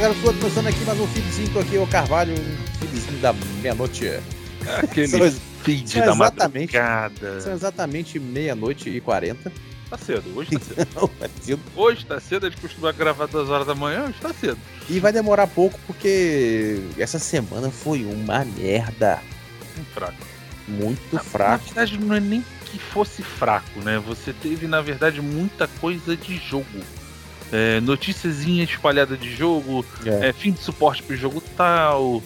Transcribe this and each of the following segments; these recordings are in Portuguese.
Fala estou começando aqui mais um feedzinho, tô aqui o Carvalho, um feedzinho da meia-noite. Aquele São- feed são da exatamente- madrugada. São exatamente meia-noite e quarenta. Tá cedo, hoje tá cedo. Não, é cedo. Hoje tá cedo, a gente costuma gravar duas horas da manhã, hoje tá cedo. E vai demorar pouco porque essa semana foi uma merda. Um fraco. Muito Na fraca. verdade, não é nem que fosse fraco, né? Você teve, na verdade, muita coisa de jogo. É, noticiazinha espalhada de jogo, É. é, fim de suporte pro jogo tal,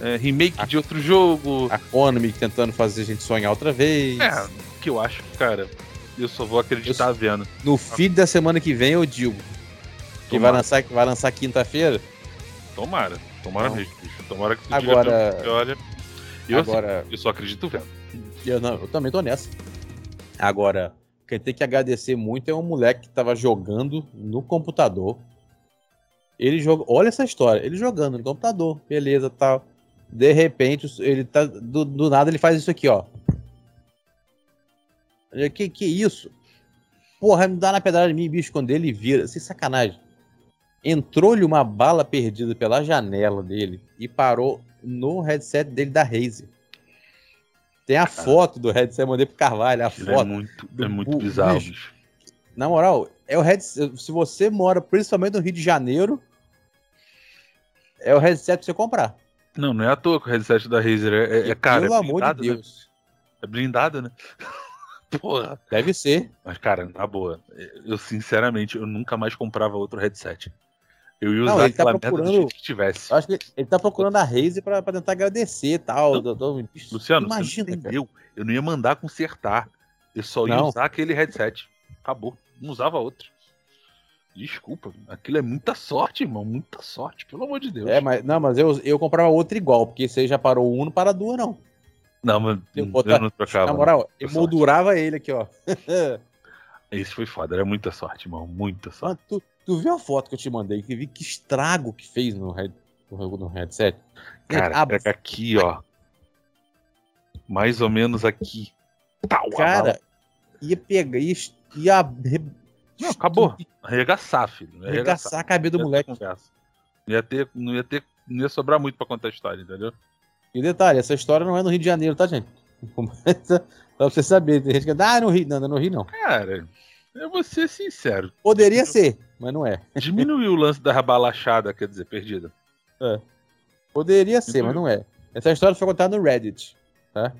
é, remake de outro jogo. A Konami tentando fazer a gente sonhar outra vez. É, que eu acho, cara, eu só vou acreditar vendo. No feed da semana que vem eu digo. Que vai lançar, vai lançar quinta-feira. Tomara, tomara Não. mesmo, bicho. Tomara que tu Agora- diga, olha, eu, assim, Agora, eu só acredito vendo. eu, não, eu também tô nessa. Agora, quem tem que agradecer muito é um moleque que tava jogando no computador. Ele joga. Olha essa história. Ele jogando no computador, beleza, tal. De repente, ele tá. Do, do nada ele faz isso aqui, ó. Que que isso? Porra, me dá na pedrada de mim, bicho, quando ele vira. Sem sacanagem. Entrou-lhe uma bala perdida pela janela dele e parou no headset dele da Razer. Tem a foto do headset, eu mandei pro Carvalho, a Aquilo é foto. muito, do é muito bizarro, bicho. Na moral, é o headset. Se você mora principalmente no Rio de Janeiro, é o headset pra você comprar. Não, não é à toa que o headset da Razer é, é, é cara, Pelo é amor de blindado, né? Deus. É blindado, né? Porra. Deve ser. Mas, cara, na boa, eu sinceramente, eu nunca mais comprava outro headset. Eu ia Não, usar ele tá aquela merda do procurando- jeito que tivesse. Eu acho que ele tá procurando a Razer pra, pra tentar agradecer e tal. Não. Luciano, imagina, você não entendeu. Eu não ia mandar consertar. Eu só ia Não. usar aquele headset. Acabou. Não usava outro. Desculpa, aquilo é muita sorte, irmão. Muita sorte, pelo amor de Deus. É, mas, não, mas eu, eu comprava outro igual, porque aí já parou um, não para duas, não. Não, mas Eu eu, botar- não trocava. Na moral, eu moldurava ele aqui, ó. Esse foi foda, era muita sorte, irmão. Muita sorte. Mano, tu, tu viu a foto que eu te mandei? Que vi que estrago que fez no, head, no, no headset? Cara, a- pega aqui, ó. Mais ou menos aqui. Pau, cara, ia pegar, ia, ia Não, acabou. Arregaçar, filho. Ia arregaçar a cabeça do moleque. Não ia ter, não ia ter, não ia sobrar muito pra contar a história, entendeu? E detalhe, essa história não é no Rio de Janeiro, tá, gente? pra você saber, tem gente que ah, no Rio, não, não é no Rio não. Cara, eu vou ser sincero. Poderia ser, mas não é. Diminuiu o lance da rabalachada, quer dizer, perdida. Poderia ser, mas não é. Essa história foi contada no Reddit, tá?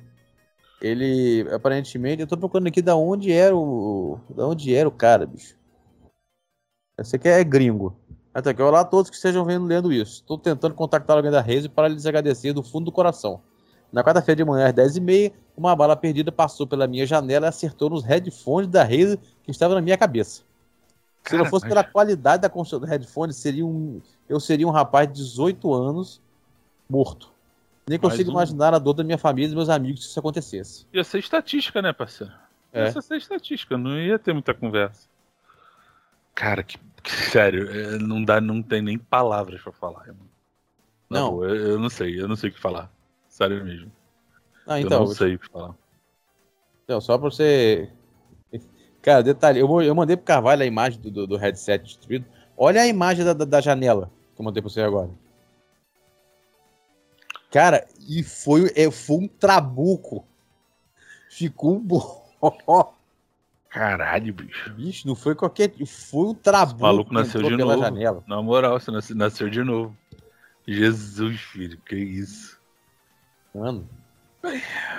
Ele, aparentemente, eu tô procurando aqui da onde era o. Da onde era o cara, bicho. Esse aqui é gringo. Até aqui, olá a todos que estejam vendo, lendo isso. Estou tentando contactar alguém da Razer para lhes agradecer do fundo do coração. Na quarta-feira de manhã, às 10h30, uma bala perdida passou pela minha janela e acertou nos headphones da Razer que estavam na minha cabeça. Se não fosse pela qualidade da construção do headphone, seria um, eu seria um rapaz de 18 anos morto. Nem Mais consigo um. imaginar a dor da minha família e dos meus amigos se isso acontecesse. Ia ser estatística, né, parceiro? É. Ia ser estatística, não ia ter muita conversa. Cara, que, que- sério, é, não dá, não tem nem palavras pra falar, irmão. Não. boa, eu, eu não sei, eu não sei o que falar. Sério mesmo. Ah, eu então, não sei o que falar. então, só pra você. Cara, detalhe, eu, eu mandei pro Carvalho a imagem do, do, do headset destruído. Olha a imagem da, da, da janela que eu mandei pra você agora. Cara, e foi, é, foi um trabuco. Ficou um bo- Caralho, bicho. Bicho, não foi qualquer. Foi um trabuco. Esse maluco nasceu de novo. janela. Na moral, você nasceu, nasceu de novo. Jesus, filho, que isso. Mano.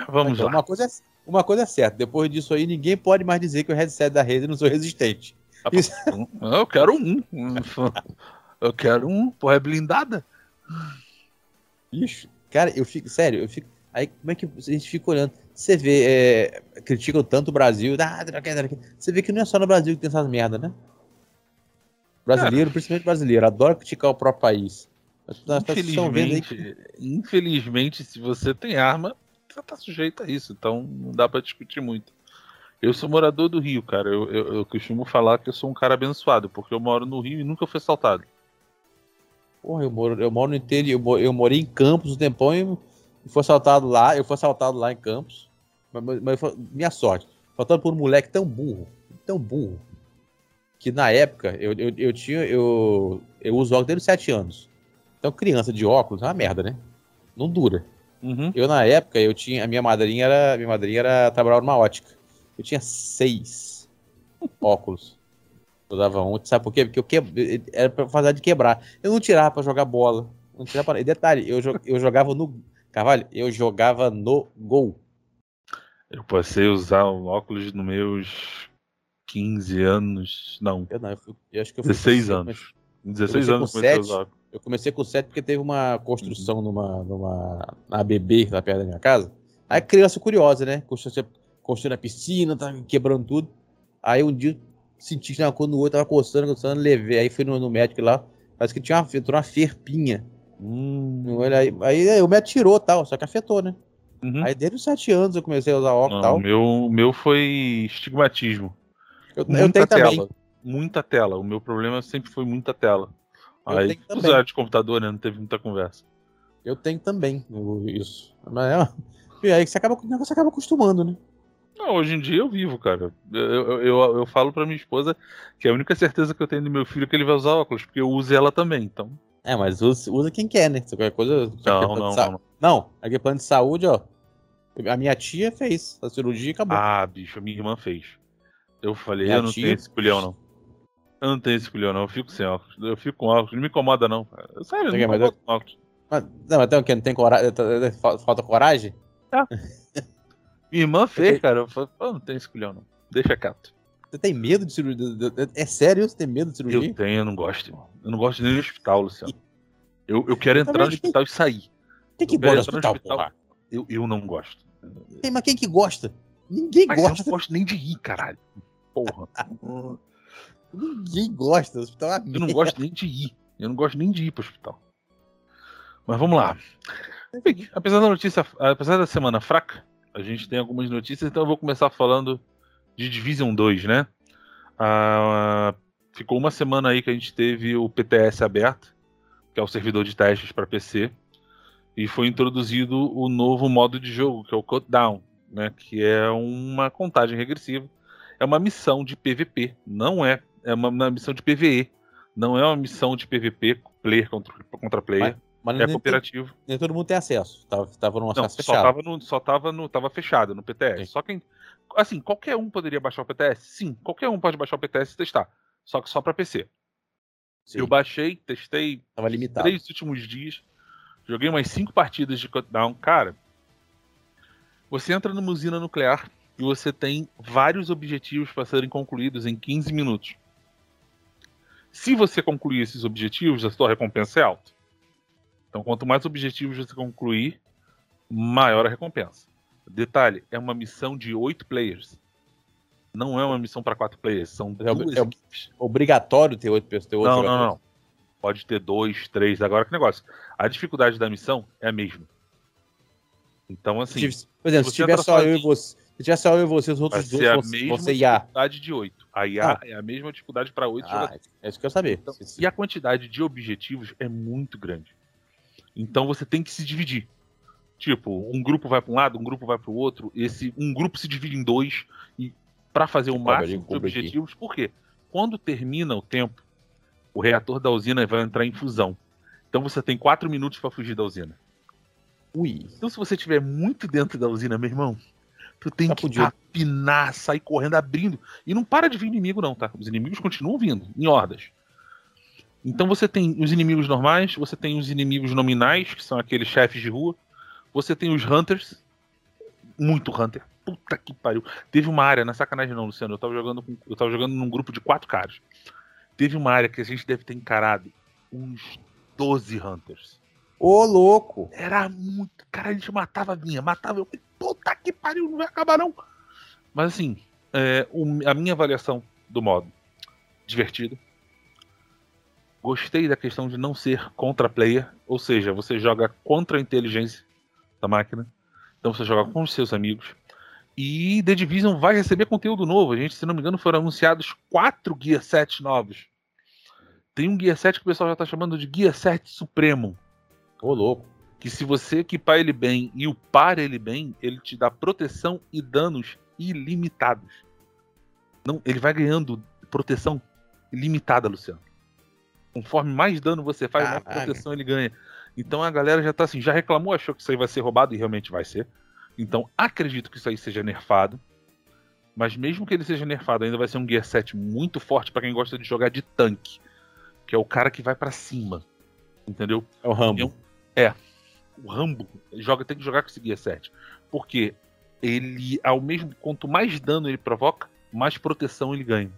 Vamos Então, lá. Uma coisa, é, uma coisa é certa, depois disso aí, ninguém pode mais dizer que o headset da rede não sou resistente. Ah, isso- Eu quero um. Eu quero um, porra, é blindada. Bicho, cara, eu fico, sério, eu fico. Aí como é que a gente fica olhando? Você vê, é, criticam tanto o Brasil, ah, você vê que não é só no Brasil que tem essas merda, né? Brasileiro, principalmente brasileiro, adora criticar o próprio país. Estamos vendo aí que- Infelizmente, infelizmente, se você tem arma, você tá sujeito a isso. Então não dá pra discutir muito. Eu sou morador do Rio, cara. Eu, eu, eu costumo falar que eu sou um cara abençoado, porque eu moro no Rio e nunca fui assaltado. Porra, eu moro, eu moro no interior, eu, mo- eu morei em Campos um tempão e fui assaltado lá, eu fui assaltado lá em Campos. Mas, mas- minha sorte, faltando por um moleque tão burro, tão burro. que na época eu, eu, eu tinha. Eu, eu uso óculos desde os 7 anos. Então, criança de óculos é uma merda, né? Não dura. Uhum. Eu, na época, eu tinha. A minha madrinha era. Minha madrinha era trabalhava numa ótica. Eu tinha seis óculos. Eu dava um, sabe por quê? Porque eu que... era pra fazer de quebrar. Eu não tirava pra jogar bola. Não tirava pra... E detalhe, eu, jo... eu jogava no. Carvalho, eu jogava no gol. Eu passei a usar um óculos nos meus 15 anos. Não. Eu, não, eu, fui... eu acho que eu fui 16 anos. 16 anos comecei a usar óculos. Eu comecei com 7 porque teve uma construção uhum. numa, numa na ABB, lá perto da minha casa. Aí criança curiosa, né? Construindo, a piscina, tá quebrando tudo. Aí um dia senti que coisa no outro, tava coçando, coçando, levei. Aí fui no, no médico lá, parece que tinha uma, entrou uma ferpinha. Hum, aí, aí, aí o médico tirou tal, só que afetou, né? Uhum. Aí desde os 7 anos eu comecei a usar óculos e tal. O meu, meu foi estigmatismo. Eu, eu tenho tela, também. Muita tela. O meu problema sempre foi muita tela. Aí usar de computador, né? Não teve muita conversa. Eu tenho também isso. Mas é, aí você acaba, o negócio acaba acostumando, né? Não, hoje em dia eu vivo, cara. Eu, eu, eu, eu, falo pra minha esposa que a única certeza que eu tenho do meu filho é que ele vai usar óculos, porque eu uso ela também, então. É, mas usa, usa quem quer, né? Se qualquer coisa. Não, não, sa... não, não. Aqui plano de saúde, ó. A minha tia fez a cirurgia e acabou. Ah, bicho, a minha irmã fez. Eu falei, minha eu não tia... tenho esse culhão, não. Eu não tenho esse culhão, não. Eu fico sem óculos. Eu fico com óculos. Não me incomoda, não. Sério, não me incomoda com óculos. Mas, não, mas tem o quê? Não tem coragem? Falta coragem? Tá. Minha irmã fez, cara. Eu falei, não tem esse culhão, não. Deixa quieto. Você tem medo de cirurgia? É sério? Você tem medo de cirurgia? Eu tenho, eu não gosto, irmão. Eu não gosto nem do hospital, Luciano. Eu, eu quero entrar no hospital e sair. Quem que gosta do hospital, hospital Eu, eu não gosto. Tem, mas quem que gosta? Ninguém mas gosta. Eu não gosto nem de ir, caralho. Porra. Ninguém gosta. O hospital é Eu não gosto nem de ir. Eu não gosto nem de ir pro hospital. Mas vamos lá. Apesar da notícia, apesar da semana fraca, a gente tem algumas notícias, então eu vou começar falando de Division 2, né? Ah, ficou uma semana aí que a gente teve o PTS aberto, que é o servidor de testes para PC, e foi introduzido o novo modo de jogo, que é o Countdown, né? Que é uma contagem regressiva. É uma missão de PVP, não é, é uma, uma missão de PVE, não é uma missão de PVP player contra, contra player. Mas mas é nem cooperativo. nem todo mundo tem acesso. Tava, tava acesso não, fechado. Só tava, no, só tava, no, tava fechado no PTS. Sim. Só quem. Assim, qualquer um poderia baixar o PTS? Sim, qualquer um pode baixar o PTS e testar. Só que só para PC. Sim. Eu baixei, testei. Tava limitado. Três últimos dias. Joguei umas cinco partidas de Countdown. Cara, você entra numa usina nuclear e você tem vários objetivos para serem concluídos em 15 minutos. Se você concluir esses objetivos, a sua recompensa é alta. Então, quanto mais objetivos você concluir, maior a recompensa. Detalhe: é uma missão de oito players. Não é uma missão para quatro players, são é, duas é equipes. Obrigatório ter oito pessoas. Não, não, não. Pode ter dois, três. Agora que negócio. A dificuldade da missão é a mesma. Então, assim. Por exemplo, se tiver só eu e você. Se tiver só eu e você, os outros dois, a você, mesma você dificuldade de 8. A IA ah. é a mesma dificuldade para 8 ah, jogadores. É isso que eu saber. Então, e a quantidade de objetivos é muito grande. Então você tem que se dividir. Tipo, um grupo vai para um lado, um grupo vai para o outro. Esse um grupo se divide em dois e para fazer o máximo de objetivos. Por quê? Quando termina o tempo, o reator da usina vai entrar em fusão. Então você tem quatro minutos para fugir da usina. Ui. Então se você estiver muito dentro da usina, meu irmão, tu tem tá que podia. apinar, sair correndo, abrindo. E não para de vir inimigo não, tá? Os inimigos continuam vindo, em hordas. Então você tem os inimigos normais, você tem os inimigos nominais, que são aqueles chefes de rua. Você tem os hunters, muito hunter. Puta que pariu. Teve uma área, na sacanagem não, Luciano, eu tava jogando com, eu tava jogando num grupo de quatro caras. Teve uma área que a gente deve ter encarado uns 12 hunters. Ô, louco! Era muito. Cara, a gente matava, vinha, matava. Eu, puta que pariu, não vai acabar não. Mas assim, é, a minha avaliação do modo divertido, Gostei da questão de não ser contra player, ou seja, você joga contra a inteligência da máquina. Então você joga com os seus amigos. E The Division vai receber conteúdo novo. A gente, se não me engano, foram anunciados quatro Gear 7 novos. Tem um Gear 7 que o pessoal já está chamando de Gear 7 Supremo. Ô, louco. Que se você equipar ele bem e upar ele bem, ele te dá proteção e danos ilimitados. Não, ele vai ganhando proteção limitada, Luciano. Conforme mais dano você faz, mais proteção ele ganha. Então a galera já tá assim, já reclamou, achou que isso aí vai ser roubado e realmente vai ser. Então acredito que isso aí seja nerfado. Mas mesmo que ele seja nerfado, ainda vai ser um Gear 7 muito forte para quem gosta de jogar de tanque. Que é o cara que vai para cima. Entendeu? É o Rambo. É. O Rambo joga, tem que jogar com esse Gear 7. Porque ele, ao mesmo quanto mais dano ele provoca, mais proteção ele ganha.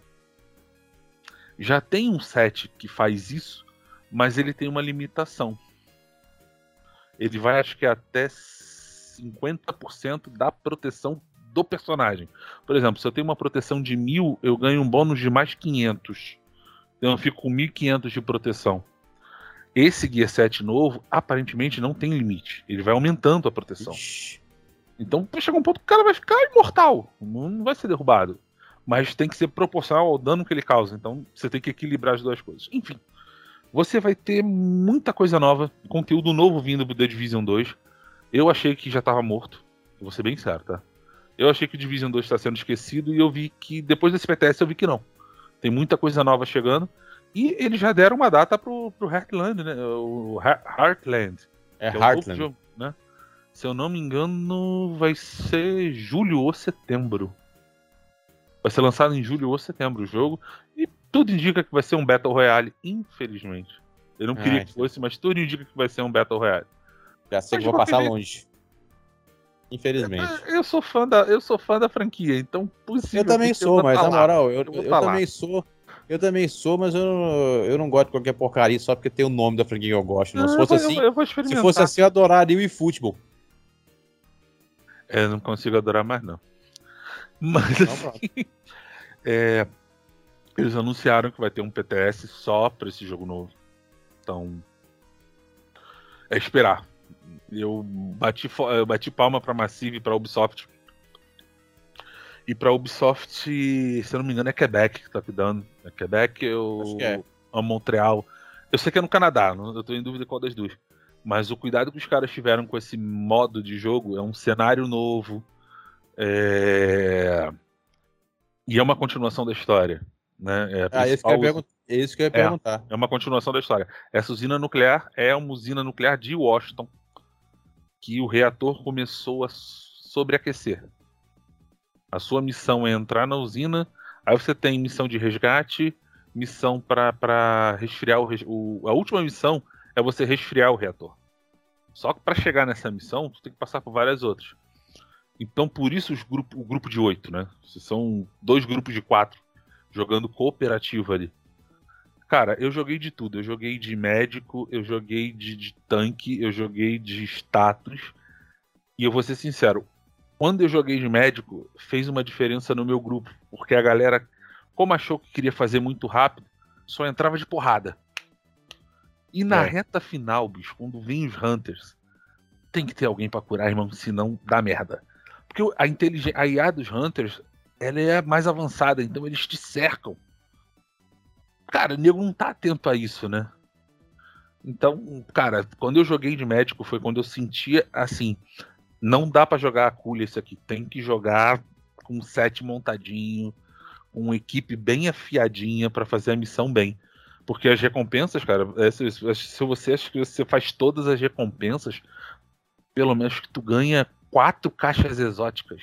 Já tem um set que faz isso, mas ele tem uma limitação. Ele vai, acho que até 50% da proteção do personagem. Por exemplo, se eu tenho uma proteção de 1000, eu ganho um bônus de mais 500. Então eu fico com 1500 de proteção. Esse Gear 7 novo, aparentemente, não tem limite. Ele vai aumentando a proteção. Ixi. Então chega um ponto que o cara vai ficar imortal. Não vai ser derrubado. Mas tem que ser proporcional ao dano que ele causa. Então você tem que equilibrar as duas coisas. Enfim. Você vai ter muita coisa nova, conteúdo novo vindo do The Division 2. Eu achei que já estava morto. Vou ser bem sério, tá? Eu achei que o Division 2 está sendo esquecido e eu vi que depois desse PTS eu vi que não. Tem muita coisa nova chegando. E eles já deram uma data pro, pro Heartland, né? O Heartland. É, é Heartland. Jogo, né? Se eu não me engano, vai ser julho ou setembro. Vai ser lançado em julho ou setembro o jogo. E tudo indica que vai ser um Battle Royale, infelizmente. Eu não queria que fosse, mas tudo indica que vai ser um Battle Royale. Já sei mas que vou passar longe. Infelizmente. É, eu sou fã da, eu sou fã da franquia, então possível. Eu também sou, mas na moral, eu, eu, eu também sou. Eu também sou, mas eu, eu não gosto de qualquer porcaria só porque tem o nome da franquia que eu gosto. Não. se fosse assim, eu, se fosse assim, eu adoraria o eFootball. É, não consigo adorar mais não. Mas não, assim, é, eles anunciaram que vai ter um PTS só para esse jogo novo. Então, é esperar. Eu bati, eu bati palma para Massive e para Ubisoft. E para Ubisoft, se eu não me engano, é Quebec que tá cuidando. É Quebec ou é. Montreal. Eu sei que é no Canadá, eu tô em dúvida qual das duas. Mas o cuidado que os caras tiveram com esse modo de jogo é um cenário novo. É... E é uma continuação da história. Né? É ah, esse que eu é isso que eu ia perguntar. É, é uma continuação da história. Essa usina nuclear é uma usina nuclear de Washington que o reator começou a sobreaquecer. A sua missão é entrar na usina, aí você tem missão de resgate, missão para resfriar o, o, A última missão é você resfriar o reator. Só que para chegar nessa missão, você tem que passar por várias outras. Então, por isso os grupo, o grupo de oito, né? São dois grupos de quatro jogando cooperativo ali. Cara, eu joguei de tudo. Eu joguei de médico, eu joguei de, de tanque, eu joguei de status. E eu vou ser sincero, quando eu joguei de médico, fez uma diferença no meu grupo. Porque a galera, como achou que queria fazer muito rápido, só entrava de porrada. E na é. reta final, bicho, quando vem os Hunters, tem que ter alguém para curar, irmão, senão dá merda. Porque a, inteligência, a IA dos Hunters, ela é mais avançada, então eles te cercam. Cara, o nego não tá atento a isso, né? Então, cara, quando eu joguei de médico foi quando eu sentia assim, não dá para jogar a culha isso aqui, tem que jogar com set montadinho, com uma equipe bem afiadinha para fazer a missão bem. Porque as recompensas, cara, é, se, você acha que você faz todas as recompensas, pelo menos que tu ganha quatro caixas exóticas.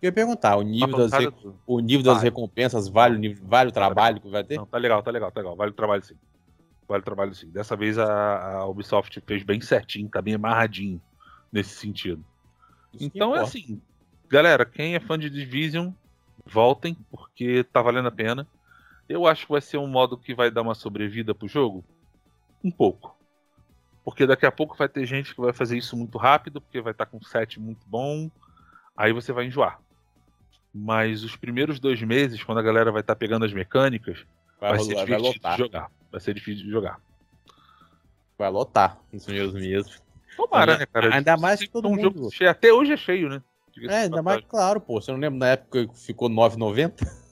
Eu ia perguntar, o nível, das, re... o nível das recompensas vale o, nível, vale o trabalho que vai ter? Não, tá legal, tá legal, tá legal. Vale o trabalho sim. Vale o trabalho sim. Dessa vez a, a Ubisoft fez bem certinho, tá bem amarradinho nesse sentido. Então é assim, galera, quem é fã de Division, voltem, porque tá valendo a pena. Eu acho que vai ser um modo que vai dar uma sobrevida pro jogo. Um pouco. Porque daqui a pouco vai ter gente que vai fazer isso muito rápido, porque vai estar tá com um set muito bom. Aí você vai enjoar. Mas os primeiros dois meses, quando a galera vai estar tá pegando as mecânicas, vai, vai ser difícil de jogar. Vai ser difícil de jogar. Vai lotar nos primeiros meses. Tomara, né, cara? Ainda mais que todo um mundo. Cheio. Até hoje é cheio, né? É, ainda mais claro, pô. Você não lembra na época que ficou 9,90?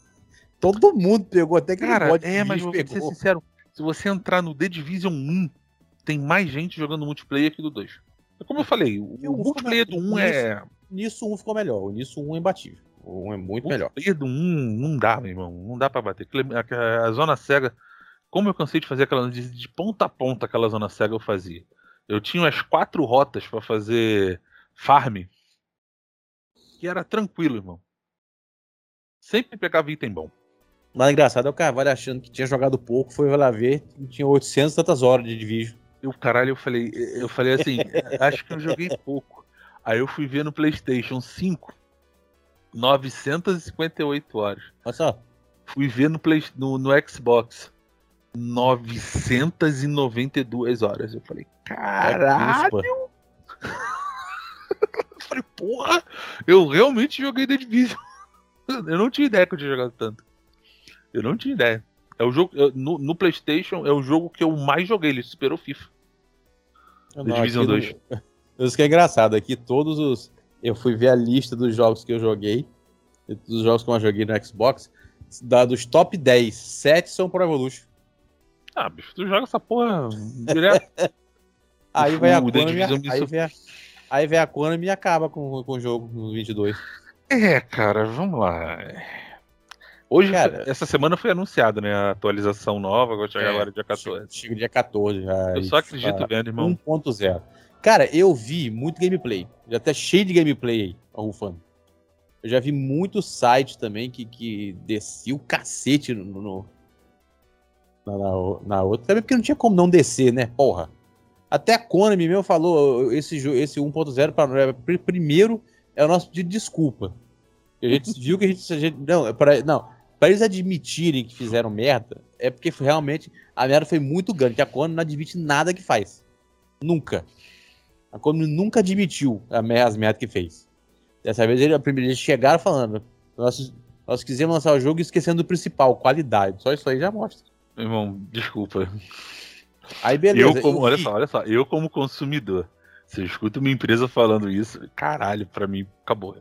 todo mundo pegou, até que Cara, é, mas vou ser sincero. Se você entrar no The Division 1, tem mais gente jogando multiplayer que do 2. Como eu falei, o, o multiplayer do 1 é. Nisso 1 ficou melhor. O Nisso 1 é imbatível. O 1 é muito melhor. O do 1 não dá, meu irmão. Não dá pra bater. A, a zona cega. Como eu cansei de fazer aquela. De, de ponta a ponta aquela zona cega eu fazia. Eu tinha as quatro rotas para fazer farm. Que era tranquilo, irmão. Sempre pegava item bom. Mas engraçado é o Carvalho achando que tinha jogado pouco, foi lá ver, tinha 800 tantas horas de Division. Eu, caralho, eu falei, eu falei assim, acho que eu joguei pouco. Aí eu fui ver no PlayStation 5, 958 horas. Olha só. Fui ver no, Play, no, no Xbox, 992 horas. Eu falei, caralho! É eu falei, porra, eu realmente joguei The Division. Eu não tinha ideia que eu tinha jogado tanto. Eu não tinha ideia. É o jogo. No, no, PlayStation é o jogo que eu mais joguei. Ele superou FIFA. Não, The Division 2. Isso que é engraçado. Aqui todos os. Eu fui ver a lista dos jogos que eu joguei. Dos jogos que eu joguei no Xbox. Da, dos top 10, 7 são Pro Evolution. Ah, bicho, tu joga essa porra direto. Aí, vai a Konami, aí, vem a, aí vem a Konami e acaba com, com o jogo no 22. É, cara, vamos lá. Hoje, Cara, essa semana foi anunciada, né? A atualização nova, vai chegar é, agora dia 14. Chega dia 14 já. Eu só acredito tá vendo, irmão. 1.0. Cara, eu vi muito gameplay. Já até cheio de gameplay aí, rufando. Eu já vi muito site também que, que descia o cacete no, no na, na, na, outra. Também porque não tinha como não descer, né? Porra. Até a Konami mesmo falou, esse, esse 1.0 para primeiro é o nosso pedido de desculpa. A gente viu que a gente, a gente não, é para não, para eles admitirem que fizeram merda, é porque realmente a merda foi muito grande, que a Konami não admite nada que faz. Nunca. A Konami nunca admitiu as merdas que fez. Dessa vez ele, eles chegaram falando, nós, nós quisemos lançar o jogo esquecendo do principal, qualidade. Só isso aí já mostra. Irmão, desculpa. Aí beleza. Eu como, olha só, olha só, eu como consumidor, se eu escuto uma empresa falando isso, caralho, pra mim acabou.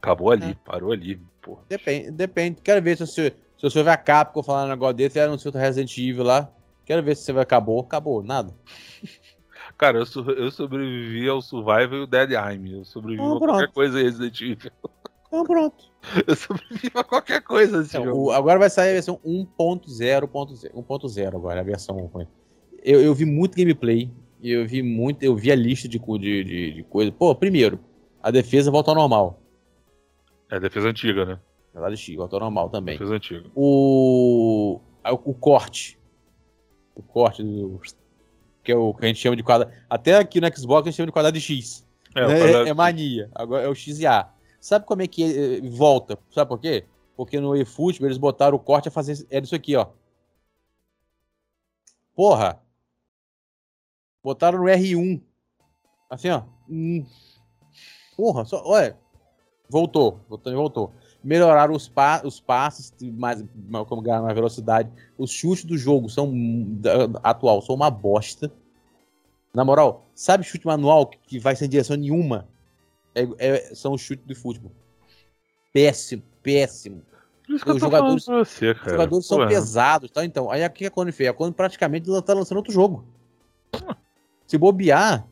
Acabou ali, é. parou ali. Porra. Depende, depende. Quero ver se você, se você ver a Capcom falando um negócio desse, era no seu Resident Evil lá. Quero ver se você vai acabou. Acabou, nada. Cara, eu, eu sobrevivi ao Survival e o Dead Aim. Eu sobrevivi ah, a qualquer coisa Resident Evil. Então pronto. Eu sobrevivi a qualquer coisa então, o, agora vai sair a versão 1.0.0 agora, a versão. Eu, eu vi muito gameplay. Eu vi muito. Eu vi a lista de, de, de, de coisa. Pô, primeiro, a defesa volta ao normal. É defesa antiga, né? Ela é antiga, volta ao normal também. Defesa antiga. O. O corte. O corte do. Que é o que a gente chama de quadrado. Até aqui no Xbox a gente chama de quadrado de X. É, né? é mania. Agora é o X e A. Sabe como é que eh, volta? Sabe por quê? Porque no eFootball eles botaram o corte a fazer. É isso aqui, ó. Porra! Botaram no R1. Assim, ó. Hum. Porra, só. Olha. Voltou. Voltou voltou. Melhoraram os, pa os passes, mais, como ganhar mais velocidade. Os chutes do jogo são. atual, são uma bosta. Na moral, sabe chute manual que vai sem direção nenhuma? É, é, são os chutes do futebol. Péssimo, péssimo. os jogadores, você, os jogadores são pesados, tá? Então, aí o que a Konami fez? A Konami praticamente tá lançando outro jogo. Se bobear,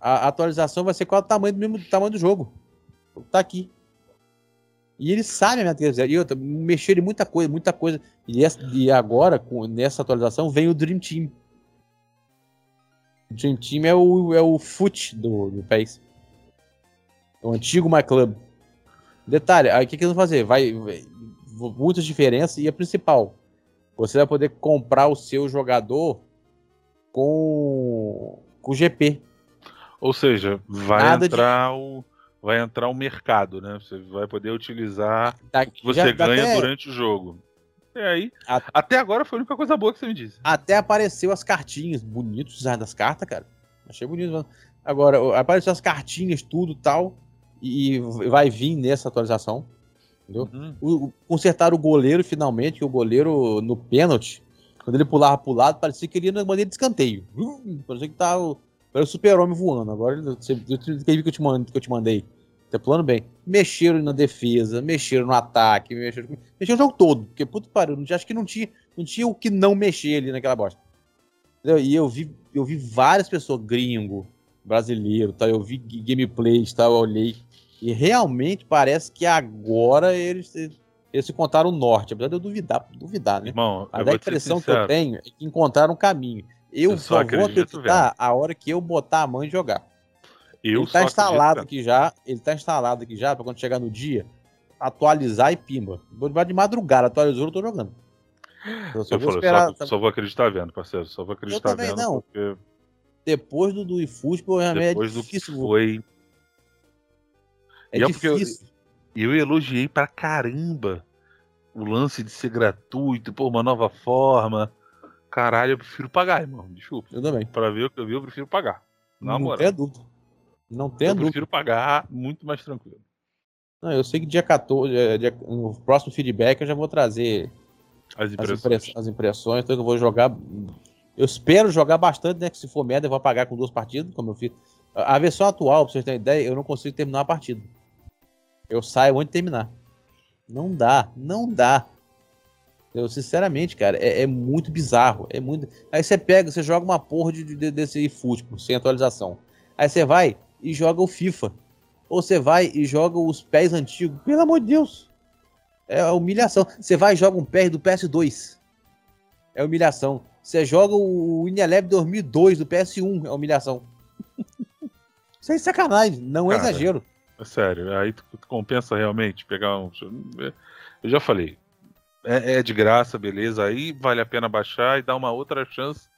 a atualização vai ser qual o tamanho do mesmo tamanho do jogo. Tá aqui. E eles sabem a minha teoria. E outra, mexeram em muita coisa, muita coisa. E, essa, e agora, com, nessa atualização, vem o Dream Team. O Dream Team é o, é o foot do, do país. O antigo My Club. Detalhe, aí o que, que eles vão fazer? Vai, vai, muitas diferenças e a principal. Você vai poder comprar o seu jogador com o GP. Ou seja, vai Nada entrar de... o vai entrar o mercado, né? Você vai poder utilizar tá, o que você ganha até... durante o jogo. E aí, a... até agora foi a única coisa boa que você me disse. Até apareceu as cartinhas, bonitos das cartas, cara. Achei bonito. Agora, apareceu as cartinhas, tudo tal e vai vir nessa atualização. Entendeu? Uhum. O, consertaram o goleiro finalmente, que o goleiro no pênalti, quando ele pulava pro lado, parecia que ele ia na maneira de escanteio. Hum, parecia que tava. Era o super-homem voando. Agora, você viu que eu te mandei, que eu te mandei. Tá pulando bem. Mexeram na defesa, mexeram no ataque, mexeram, mexeram o jogo todo. Porque, puto pariu, acho que não tinha, não tinha o que não mexer ali naquela bosta. Entendeu? E eu vi, eu vi várias pessoas, gringo, brasileiro, tá? Eu vi gameplays, tá? Eu olhei E realmente parece que agora eles, eles se contaram o norte, apesar de eu duvidar, duvidar né? Irmão, Mas a impressão que eu tenho é que encontraram um caminho. Eu, só, só vou acreditar a hora que eu botar a mão e jogar. Eu ele tá instalado aqui já, ele tá instalado aqui já, pra quando chegar no dia, atualizar e pimba. De madrugada, atualizou, eu tô jogando. Eu só, eu vou, falo, esperar, só, só, vou acreditar vendo, parceiro. Só vou acreditar eu também vendo. Não. Porque... Depois do, do eFootball, realmente é Depois é difícil. Do que foi. É e difícil. Eu, eu elogiei pra caramba o lance de ser gratuito, por uma nova forma. Caralho, eu prefiro pagar, irmão. Desculpa. Eu também. Pra ver o que eu vi, eu prefiro pagar. Na não tem dúvida. Não tem eu dúvida. Eu prefiro pagar muito mais tranquilo. Não, eu sei que dia 14, é, dia, no próximo feedback eu já vou trazer as impressões. As, impressões, então eu vou jogar. Eu espero jogar bastante, né? Que se for merda, eu vou apagar com duas partidas, como eu fiz. A versão atual, pra vocês terem ideia, eu não consigo terminar a partida. Eu saio antes de terminar. Não dá, não dá. Eu, sinceramente, cara, é, é, muito bizarro. É muito. Aí você pega, você joga uma porra de, de, desse futebol sem atualização. Aí você vai e joga o FIFA. Ou você vai e joga os pés antigos. Pelo amor de Deus. É humilhação. Você vai e joga um pé do PS2. É humilhação. Você joga o Inelab 2002 do PS1. É humilhação. Isso é sacanagem. Não é exagero. É sério. Aí tu, tu compensa realmente pegar um. Eu já falei. É, é, de graça, beleza. Aí vale a pena baixar e dar uma outra chance.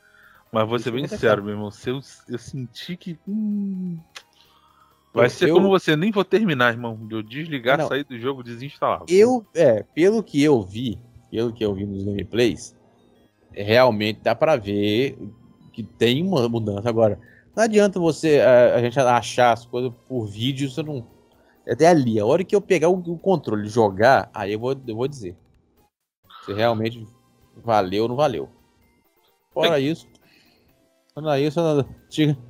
Mas vou ser bem sincero, meu irmão. Se eu, eu senti que. Hum, vai ser eu... como você, nem vou terminar, irmão. De eu desligar, não, sair do jogo, desinstalar. Eu, é, pelo que eu vi, pelo que eu vi nos gameplays, realmente dá para ver que tem uma mudança. Agora, não adianta você a, a gente achar as coisas por vídeo, você não. É até ali, a hora que eu pegar o, o controle e jogar, aí eu vou, eu vou dizer. Se realmente valeu ou não valeu. Fora isso. Fora isso,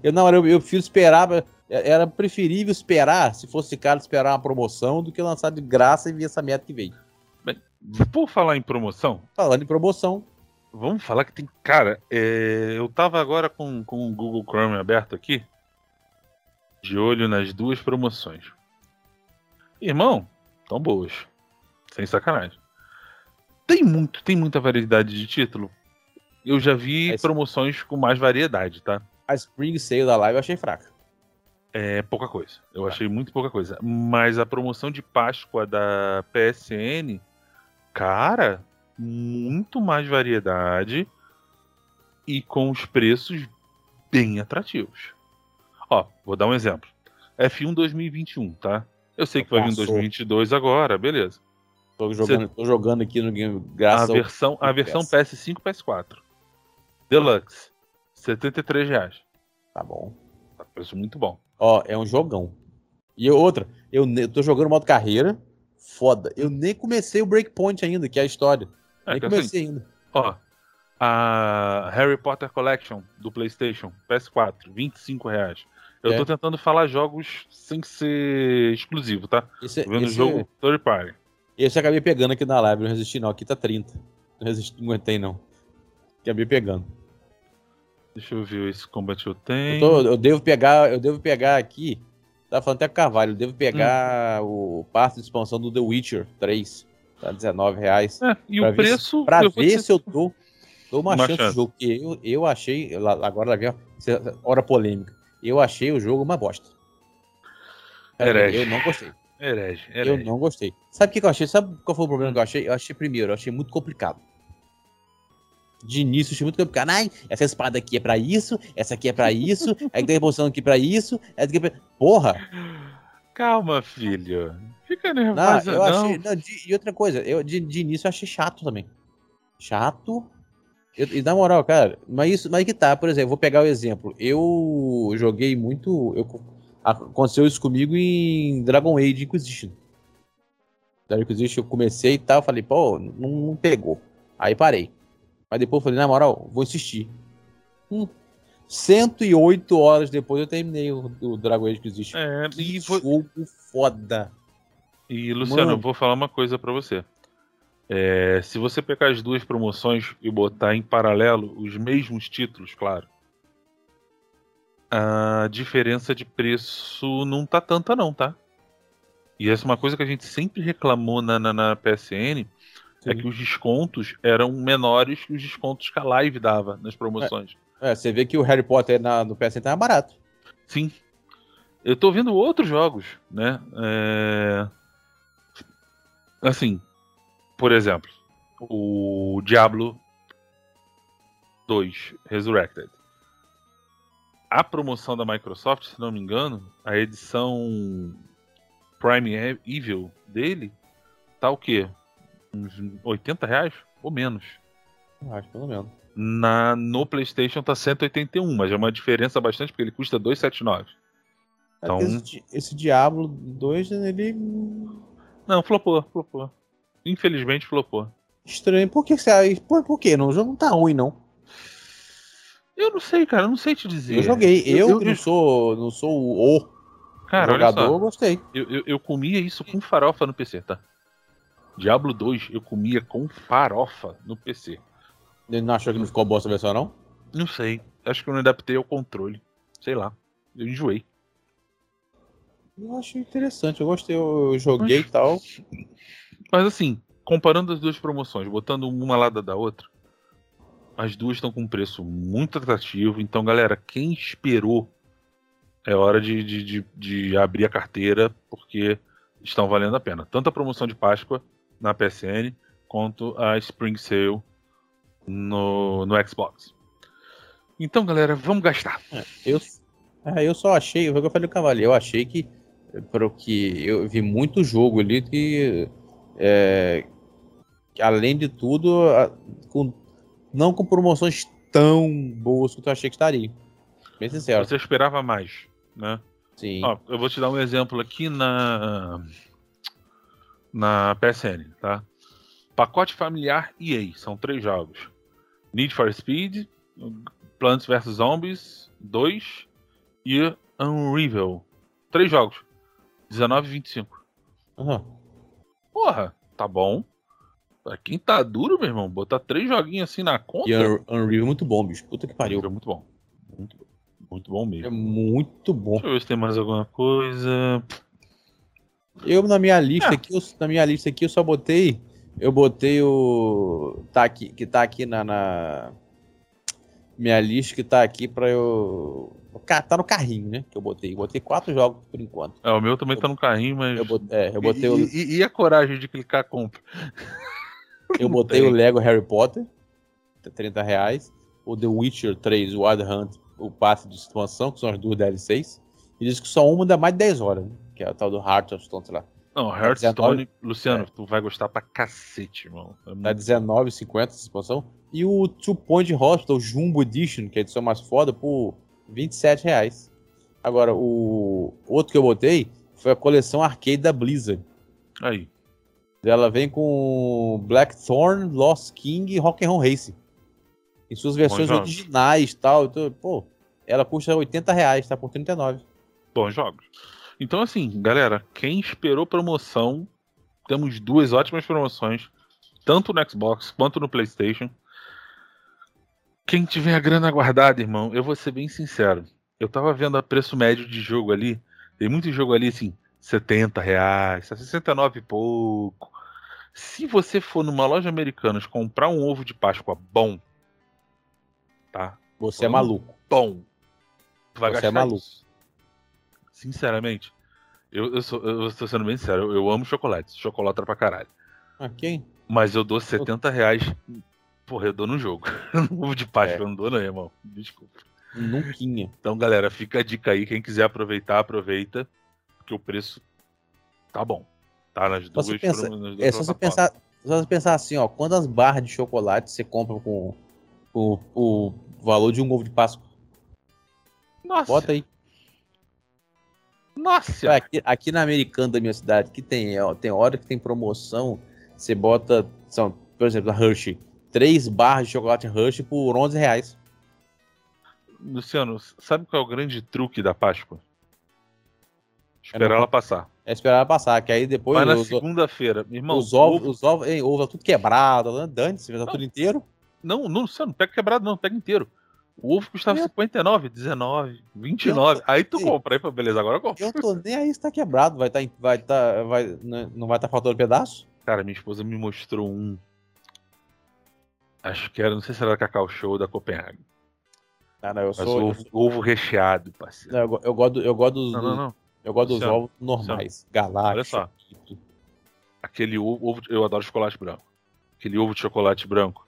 eu, não, eu, eu prefiro esperar. Era preferível esperar, se fosse caro, esperar uma promoção do que lançar de graça e ver essa meta que veio. Bem, por falar em promoção. Falando em promoção. Vamos falar que tem. Cara, é, eu tava agora com, com o Google Chrome aberto aqui. De olho nas duas promoções. Irmão, tão boas. Sem sacanagem. Tem muito, tem muita variedade de título. Eu já vi Esse... promoções com mais variedade, tá? A Spring Sale da live eu achei fraca. É pouca coisa. Eu achei muito pouca coisa. Mas a promoção de Páscoa da PSN, cara, muito mais variedade e com os preços bem atrativos. Ó, vou dar um exemplo. F1 2021, tá? Eu sei que vai vir em 2022 agora, beleza. Tô jogando, Cê... tô jogando aqui no game graças a versão, ao... a versão PS5 PS4. Deluxe. 73 reais. Tá bom. Tá preço muito bom. Ó, é um jogão. E outra, eu, eu tô jogando modo carreira. Foda. Eu nem comecei o Breakpoint ainda, que é a história. É, nem comecei assim, ainda. Ó, a Harry Potter Collection do PlayStation, PS4, 25 reais. Eu é. tô tentando falar jogos sem ser exclusivo, tá? Esse, tô vendo esse... jogo third party. Esse eu acabei pegando aqui na live, não resisti não. Aqui tá 30. Não resisti, não aguentei não. Acabei pegando. Deixa eu ver esse combate eu tenho. Eu, tô, eu, devo pegar, eu devo pegar aqui. Tá falando até com Carvalho, eu devo pegar hum. o parte de expansão do The Witcher 3. Tá 19 reais. É, e o preço. Pra ver se eu dou, dou uma, uma chance, chance. jogo. Que eu, eu achei. Agora vem hora polêmica. Eu achei o jogo uma bosta. Eu não gostei. Herege, herege. Eu não gostei. Sabe o que, que eu achei? Sabe qual foi o problema que eu achei? Eu achei primeiro, eu achei muito complicado. De início, eu achei muito complicado. Ai, essa espada aqui é pra isso, essa aqui é pra isso, aí tem a aqui pra isso, essa aqui é pra... Porra! Calma, filho. Fica nervoso, não. Eu não. Achei, não de, e outra coisa, eu, de, de início eu achei chato também. Chato. Eu, e na moral, cara, mas isso, mas que tá, por exemplo, vou pegar o exemplo. Eu joguei muito. Eu Aconteceu isso comigo em Dragon Age Inquisition. Dragon Inquisition eu comecei e tal, falei, pô, não, não, pegou. Aí parei. Mas depois eu falei, na moral, vou insistir. Hum, 108 horas depois eu terminei o, o Dragon Age Inquisition. É, que jogo foda. E, Luciano, Mano. eu vou falar uma coisa para você. É, se você pegar as duas promoções e botar em paralelo os mesmos títulos, claro, a diferença de preço não tá tanta não, tá? E essa é uma coisa que a gente sempre reclamou na, na, na PSN, é Sim. que os descontos eram menores que os descontos que a Live dava nas promoções. É, você vê que o Harry Potter na, no PSN tá barato. Sim. Eu tô vendo outros jogos, né? É... Assim, por exemplo, o Diablo 2 Resurrected. A promoção da Microsoft, se não me engano, a edição Prime Evil dele tá o quê? Uns 80 reais ou menos. Acho, pelo menos. Na, no PlayStation tá 181, mas é uma diferença bastante porque ele custa 279. Então- Esse, esse Diablo 2, ele. Não, flopou, flopou. Infelizmente flopou. Estranho. Por que você. Por, por quê? Não, o jogo não tá ruim, não. Eu não sei, cara, eu não sei te dizer. Eu joguei. Eu, eu- que não sou, não sou o Cara, jogador, só, gostei. eu, eu, eu comia isso com farofa no PC, tá? Diablo 2 eu comia com farofa no PC. Ele não achou que não ficou boa essa versão, não? Não sei, acho que eu não adaptei ao controle. Sei lá, eu enjoei. Eu achei interessante, eu gostei, eu joguei e tal. Mas assim, comparando as duas promoções, botando uma lado da outra, as duas estão com um preço muito atrativo. Então, galera, quem esperou é hora de, de, de, de abrir a carteira, porque estão valendo a pena. Tanto a promoção de Páscoa na PSN, quanto a Spring Sale no, no Xbox. Então, galera, vamos gastar. Eu, é, eu só achei, o que eu falei do Cavaleiro, eu achei que, para o que eu vi muito jogo ali que, é, que além de tudo, com- não com promoções tão boas quanto eu achei que estaria. Bem sincero. Você esperava mais, né? Sim. Ó, eu vou te dar um exemplo aqui na na PSN, tá? Pacote familiar EA, são três jogos. Need for Speed, Plants vs Zombies 2 e Unravel. Três jogos. 19,25. Aham. Porra, tá bom. Pra quem tá duro, meu irmão, botar três joguinhos assim na conta. E Un- Unreal é muito bom, bicho. Puta que pariu. É muito bom. Muito, bom. muito bom mesmo. É muito bom. Deixa eu ver se tem mais alguma coisa. Eu na minha lista É. aqui, eu- na minha lista aqui eu só botei, eu botei o tá aqui, que tá aqui na, na- minha lista que tá aqui pra eu tá no carrinho, né? Que eu botei. Botei quatro jogos por enquanto. É, o meu também tá no carrinho, mas. Eu botei, é, eu botei, e, o, e- e a coragem de clicar compra? eu botei o Lego Harry Potter, 30 reais. O The Witcher 3, o Wild Hunt, o passe de expansão, que são as duas DLCs. E diz que só uma dá mais de 10 horas, né? Que é o tal do Heart of Stone, sei lá. Não, Hearthstone, 19, Luciano, é. tu vai gostar pra cacete, irmão. É Dá muito- 19,50 essa expansão. E o Two Point Hospital Jumbo Edition, que é a edição mais foda, por 27 reais. Agora, o outro que eu botei foi a coleção arcade da Blizzard. Aí. Ela vem com Blackthorn, Lost King e Rock'n'Roll Racing. Em suas versões originais e tal. Então, pô, ela custa 80 reais, tá por 39. Bons jogos. Então, assim, galera, quem esperou promoção, temos duas ótimas promoções, tanto no Xbox quanto no PlayStation. Quem tiver a grana guardada, irmão, eu vou ser bem sincero. Eu tava vendo a preço médio de jogo ali, tem muito jogo ali, assim, 70 reais, 69 e pouco. Se você for numa loja americana comprar um ovo de Páscoa bom, tá? Você é maluco. bom. Tu vai Você é gastar maluco. isso. Sinceramente, eu, eu, sou, eu estou sendo bem sério, eu, eu amo chocolate, chocolate pra caralho. Ah, quem? Mas eu dou 70 reais, porra, eu dou no jogo. Ovo de Páscoa, É. eu não dou não, irmão. Desculpa. Nunquinha. Então, galera, fica a dica aí, quem quiser aproveitar, aproveita, porque o preço tá bom. Tá nas duas, você pensa- promo- nas duas É só você pensar, só você pensar assim, ó, quantas barras de chocolate você compra com o, o valor de um ovo de Páscoa? Nossa, Bota aí. nossa. Aqui, aqui na Americana da minha cidade, que tem, ó, tem hora que tem promoção, você bota, são, por exemplo, a Hershey, três barras de chocolate Hershey por 11 reais. Luciano, sabe qual é o grande truque da Páscoa? É Esperar não- ela passar. É esperar ela passar, que aí depois Mas na os, segunda-feira, irmão, os ovos, ovo- os ovos, hein, ovo tá tudo quebrado, né? dane-se, tá tudo inteiro. Não, não, Luciano, não pega quebrado, não, pega inteiro. O ovo custava Eu- 59, 19, 29. Aí tu compra. Aí, pô, beleza, agora eu compro. Eu tô nem aí se tá quebrado, vai tá, vai tá, vai, né, não vai estar faltando pedaço? Cara, minha esposa me mostrou um. Acho que era, não sei se era Cacau Show da Copenhague. Ah, não, eu Mas sou. eu, ovo, ovo recheado, parceiro. não, eu, eu gosto, eu gosto dos, Não, não, não. eu gosto dos Luciano, ovos normais. Galáctico. Olha só. Chiquito. Aquele ovo, ovo- eu adoro chocolate branco. Aquele ovo de chocolate branco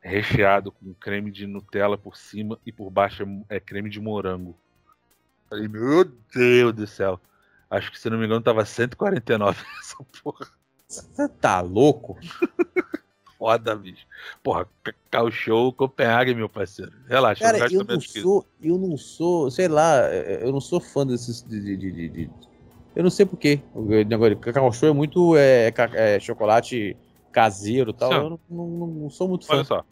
recheado com creme de Nutella por cima e por baixo é, é creme de morango. Falei, meu Deus do céu. Acho que se não me engano tava 149 essa porra. Você tá louco? Foda, bicho. Porra, Cacau Show Copenhague, meu parceiro. Relaxa, Cara, eu não é sou, eu não sou, sei lá, eu não sou fã desses. De, de- de- de- eu não sei porquê. O negócio de Cacau Show é muito é, é, chocolate caseiro e tal. Sim. Eu não, não- não sou muito fã. Olha só.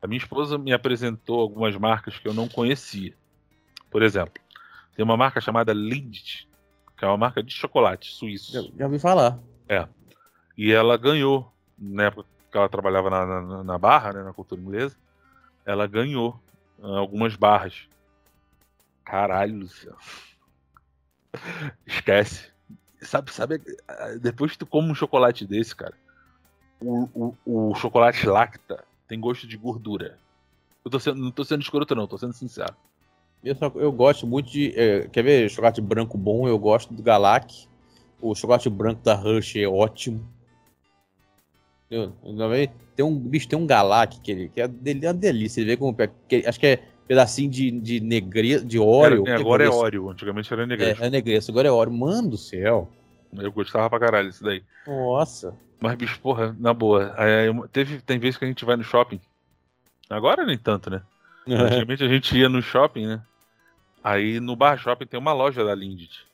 A minha esposa me apresentou algumas marcas que eu não conhecia. Por exemplo, tem uma marca chamada Lindt, que é uma marca de chocolate suíço. Já, já ouvi falar. E ela ganhou, na época que ela trabalhava na, na, na barra, né, na cultura inglesa, ela ganhou ah, algumas barras. Caralho, Luciano. Esquece. Sabe, sabe, depois que tu come um chocolate desse, cara, o, o, o chocolate lacta tem gosto de gordura. Eu tô sendo, não tô sendo escroto, não, tô sendo sincero. Eu, só- eu gosto muito de. é, quer ver chocolate branco bom? Eu gosto do Galac. O chocolate branco da Rush é ótimo. Tem um bicho, tem um Galac que, ele, que é, é uma delícia. Ele vê com. que- acho que é pedacinho de, de negre, de óleo. Era- agora é. Oreo, antigamente era negresco. É, é agora é óleo. Mano do céu. Eu gostava pra caralho disso daí. Nossa. Mas, bicho, porra, na boa. aí teve, tem vezes que a gente vai no shopping. Agora nem tanto, né? Antigamente a gente ia no shopping, né? Aí no bar shopping tem uma loja da Lindt.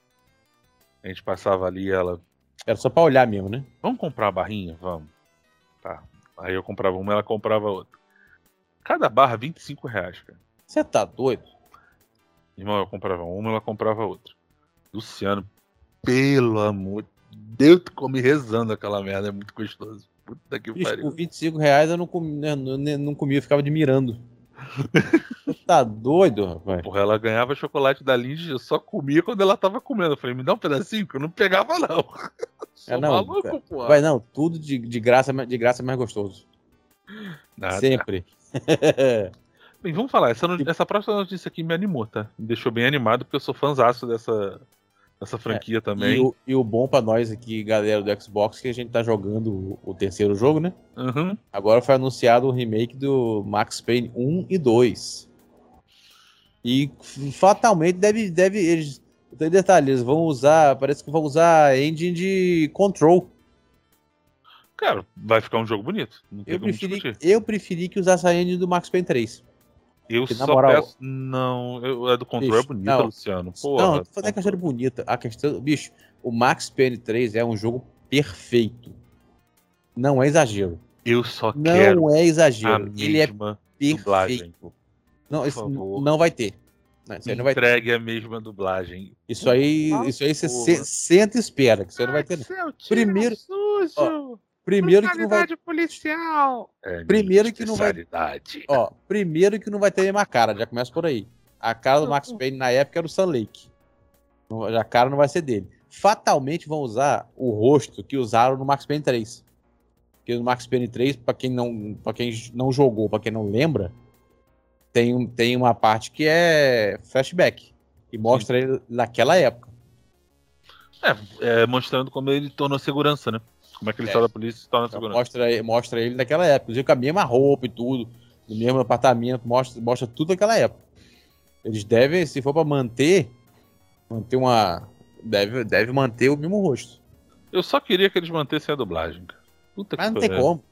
A gente passava ali ela. Era só pra olhar mesmo, né? Vamos comprar a barrinha? Vamos. Aí eu comprava uma, ela comprava outra. Cada barra, 25 reais, cara. Você tá doido? Irmão, eu comprava uma, ela comprava outra. Luciano, pelo amor de Deus, tu come rezando aquela merda, é muito gostoso. Puta que Bicho, pariu. por 25 reais eu não comia, né, não, não comia, eu ficava admirando. Tá doido, rapaz? Porra, ela ganhava chocolate da Lindt, eu só comia quando ela tava comendo. Eu falei, me dá um pedacinho, que eu não pegava, não. Sou É, não, maluco, porra. Vai não, tudo de, de graça, de graça é mais gostoso. Nada. Sempre. Bem, vamos falar. Essa, essa próxima notícia aqui me animou, tá? Me deixou bem animado, porque eu sou fãzaço dessa, dessa franquia também. E o, e o bom pra nós aqui, galera do Xbox, que a gente tá jogando o, o terceiro jogo, né? Uhum. Agora foi anunciado o remake do Max Payne 1 e 2. E fatalmente deve. deve eles, tem detalhe, eles vão usar. Parece que vão usar a engine de control. Cara, vai ficar um jogo bonito. Não tem Eu preferi, eu preferi que usasse a engine do Max Payne 3. Eu que, na só moral- peço. Não, eu, a do controle Bicho, é bonita, não. Luciano. Porra, não, não tô falando que a questão é bonita. A questão. Bicho, o Max Payne 3 é um jogo perfeito. Não é exagero. Eu só Não quero é a exagero. Ele é mesma dublagem. perfeito. Não, isso favor. não vai ter. Não, isso aí não vai ter. Entregue a mesma dublagem. Isso aí, Por isso aí você se- senta e espera, que você não vai ter. não. Primeiro- sujo, Primeiro que não vai, policial. É Primeiro que não vai- ó, primeiro que não vai ter a mesma cara, já começa por aí. A cara do Max Payne na época era o Sun Lake. A cara não vai ser dele. Fatalmente vão usar o rosto que usaram no Max Payne 3. Porque no Max Payne 3, pra quem não, para quem não jogou, pra quem não lembra, tem, um- tem uma parte que é flashback e mostra ele naquela época. É, mostrando como ele tornou segurança, né? Como é que ele É. sai da polícia e se torna Então, segurança. mostra, mostra ele naquela época, inclusive com a mesma roupa e tudo, no mesmo apartamento, mostra, mostra tudo naquela época. Eles devem, se for pra manter, manter uma. Deve, deve manter o mesmo rosto. Eu só queria que eles mantessem a dublagem, cara. Puta Mas que não tem como.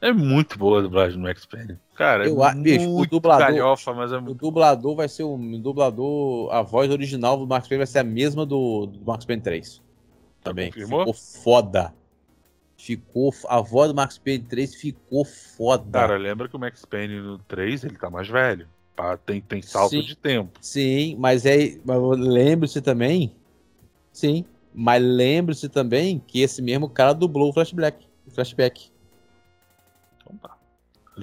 É muito boa a dublagem do Max Payne. Cara, Eu é a- bicho, o dublador- galhofa, mas é O muito... dublador vai ser o, o dublador. A voz original do Max Payne vai ser a mesma do, do Max Payne 3. Também. confirmou? Ficou foda. Ficou. A voz do Max Payne 3 ficou foda. Cara, lembra que o Max Payne no 3, ele tá mais velho. Tem, tem salto Sim. de tempo. Sim, mas é. Lembre-se também. Sim. Mas lembre-se também que esse mesmo cara dublou o Flashback. O flashback.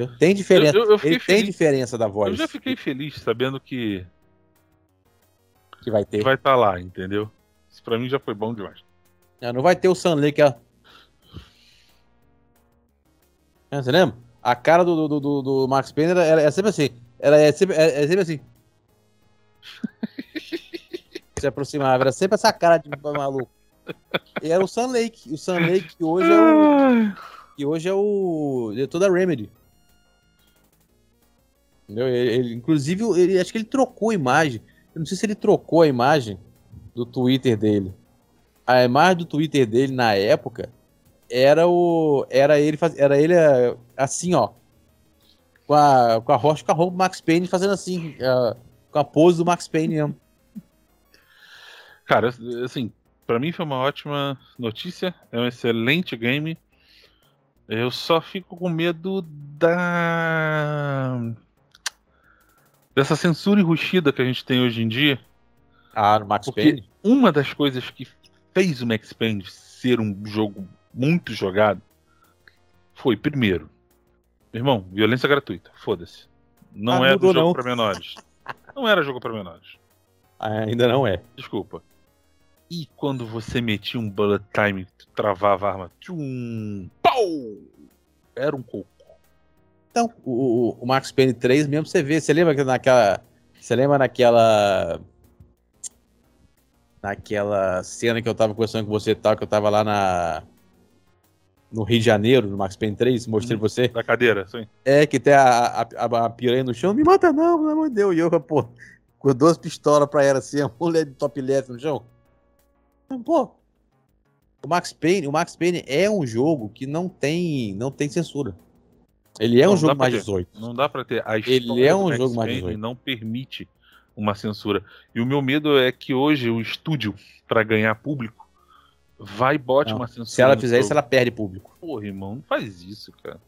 Tá. Tem diferença. Eu- eu- tem feliz. diferença da voz Eu já fiquei feliz sabendo que que vai ter. vai estar lá, entendeu? Isso pra mim já foi bom demais. Não, não vai ter o Sam Lake. ó. É, Você lembra? A cara do, do, do, do Max Payne era, era- é sempre assim. Ela é sempre, é, é sempre assim. Se aproximava, era sempre essa cara de maluco. E era o Sam Lake. O Sam Lake que hoje é o, que hoje é o diretor da Remedy. Entendeu? Ele, ele- inclusive, ele, acho que ele trocou a imagem. Eu não sei se ele trocou a imagem do Twitter dele. A imagem do Twitter dele na época era o era ele era ele é, assim, ó, com a com a rocha com a roupa do Max Payne fazendo assim, é, com a pose do Max Payne mesmo. Cara, assim, pra mim foi uma ótima notícia. É um excelente game. Eu só fico com medo da. Dessa censura enrustida que a gente tem hoje em dia. Ah, no Max Porque Payne. uma das coisas que fez o Max Payne ser um jogo muito jogado foi, primeiro, irmão, violência gratuita. Foda-se. Não Ah, era mudou um jogo não. pra menores. Não era jogo pra menores. Ah, ainda não é. Desculpa. E quando você metia um bullet time, travava a arma, tchum, pau! Era um coco. Então, o, o- o Max Payne 3 mesmo você vê, você lembra que naquela você lembra naquela naquela cena que eu tava conversando com você e tal, que eu tava lá na no Rio de Janeiro, no Max Payne 3, mostrei pra você. Da cadeira, sim. É, que tem a, a, a- a piranha no chão, me mata não, pelo amor de Deus. E eu, pô, com duas pistolas pra ela assim, a mulher de top left no chão. Então, Pô, o Max Payne, o Max Payne é um jogo que não tem, não tem censura. Ele é Não um jogo mais ter. 18. Não dá pra ter. A Ele é um jogo mais Payne 18. não permite uma censura. E o meu medo é que hoje o estúdio, pra ganhar público, vai e bote Não. uma censura. Se ela fizer isso, ela perde público. Porra, irmão, não faz isso, cara.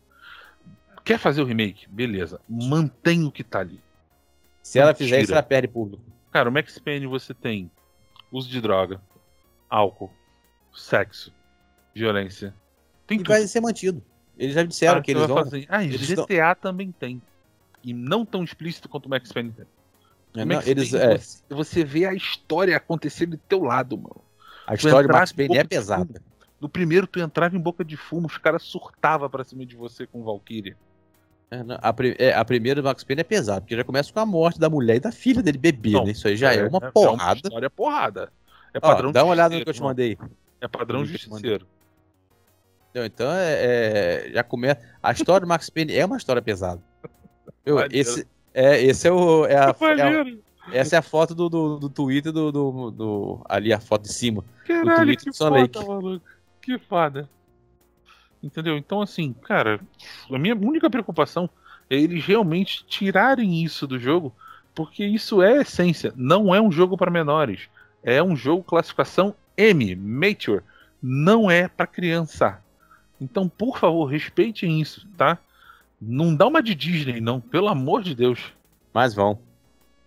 Quer fazer o remake? Beleza. Mantém o que tá ali. Se ela Mentira. fizer isso, ela perde público. Cara, o Max Payne você tem uso de droga, álcool, sexo, violência. Tem E tudo. vai ser mantido. Eles já disseram Ah, que eles vão. fazer. Ah, e eles GTA também tem. E não tão explícito quanto o Max Payne tem. É, O não, eles, Payne, é, você, você vê a história acontecer do teu lado, mano. a história de entrar Max Payne é pesada. No primeiro, tu entrava em boca de fumo, os caras surtavam pra cima de você com Valkyria. É, não, a, é, a primeira do Max Payne é pesada, porque já começa com a morte da mulher e da filha dele bebê, Não, né? Isso aí já é, uma É uma porrada. história porrada. É Ó, padrão dá uma olhada no que eu te mandei. É padrão justiceiro. Então é, é- já começa. A história do Max Payne é uma história pesada. Meu, esse é esse é o é a, é essa é a foto do, do, do Twitter do, do, do- ali a foto de cima. Caralho, Twitter que foda, Lake. maluco. Que foda. Entendeu? Então, assim, cara, a minha única preocupação é eles realmente tirarem isso do jogo, porque isso é essência. Não é um jogo para menores. É um jogo classificação M, Mature. Não é para criança. Então, por favor, respeitem isso, tá? Não dá uma de Disney, não, pelo amor de Deus. Mas vão.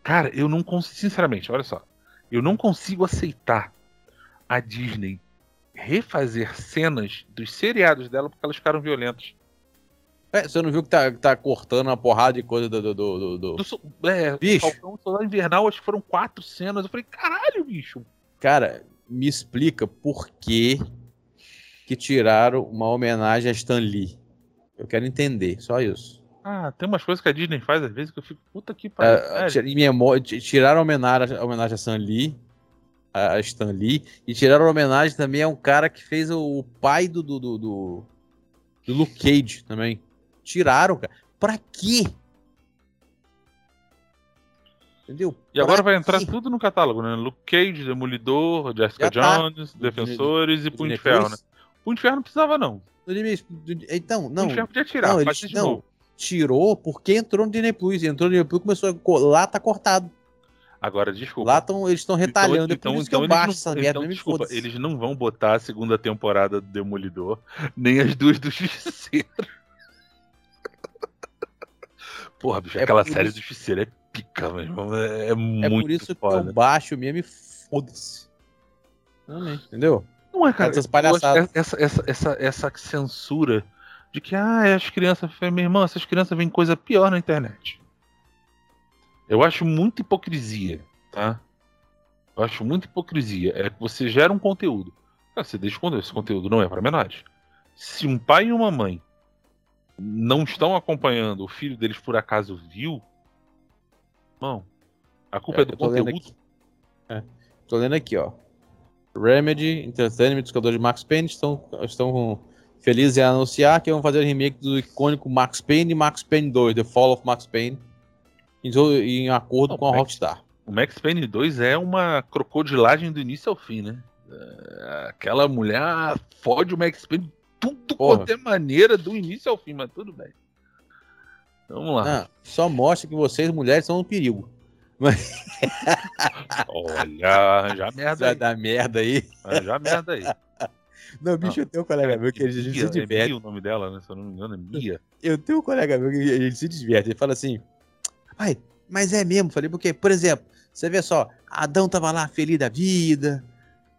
Cara, eu não consigo, sinceramente, olha só. Eu não consigo aceitar a Disney refazer cenas dos seriados dela porque elas ficaram violentas. É, você não viu que tá, tá cortando uma porrada de coisa do. do, do, do- do- Do, so- é, Bicho. Falcão Soldado Invernal, acho que foram quatro cenas. Eu falei, caralho, bicho. Cara, me explica por que que tiraram uma homenagem a Stan Lee. Eu quero entender, só isso. Ah, tem umas coisas que a Disney faz às vezes que eu fico, puta que pariu. memória, ti- tiraram a homenagem, a homenagem a Stan Lee, a Stan Lee, e tiraram a homenagem também a um cara que fez o, o pai do, do, do, do, Luke Cage também. Tiraram, cara. Pra quê? Entendeu? E agora Pra vai entrar quê? tudo no catálogo, né? Luke Cage, Demolidor, Jessica tá. Jones, Defensores e Punho de Ferro, né? De Ferro não precisava, não. Então, não. de Ferro podia tirar, Não, eles, de não, novo. tirou porque entrou no Disney Plus. Entrou no Disney Plus começou a. Lá tá cortado. Agora, desculpa. Lá tão, eles estão retalhando. é por isso que eu eles baixo não- essa então, desculpa, eles não vão botar a segunda temporada do Demolidor, nem as duas do Justiceiro. Porra, bicho, É aquela série isso- do Justiceiro é pica, meu irmão. É, é É muito por isso que foda. eu baixo mesmo e foda-se. Entendeu? Não é, cara. Essas palhaçadas. Essa, essa, essa, essa censura de que ah, as crianças, minha irmã, essas crianças veem coisa pior na internet. Eu acho muita hipocrisia, tá? Eu acho muita hipocrisia. É que você gera um conteúdo. Cara, você deixa o esse conteúdo não é para menores. Se um pai e uma mãe não estão acompanhando, o filho deles por acaso viu, não. A culpa é, é do conteúdo. É. Tô lendo aqui, ó. Remedy, Entertainment, os de Max Payne estão, estão felizes em anunciar que vão fazer o remake do icônico Max Payne e Max Payne 2, The Fall of Max Payne, em, em acordo com a Max, Rockstar. O Max Payne 2 é uma crocodilagem do início ao fim, né? É, aquela mulher fode o Max Payne tudo Porra. quanto é maneira do início ao fim, mas tudo bem. Vamos lá. Não, só mostra que vocês, mulheres, são um perigo. Mas... Olha, já merda aí. dar merda aí. Já merda aí. Não, bicho, não. eu tenho um colega meu que a gente Mia, se diverte. É Mia o nome dela, né? Se eu não me engano, é Mia. Eu tenho um colega meu que a gente se diverte. Ele fala assim: Pai, mas é mesmo. Falei, porque, por exemplo, você vê só, Adão tava lá feliz da vida,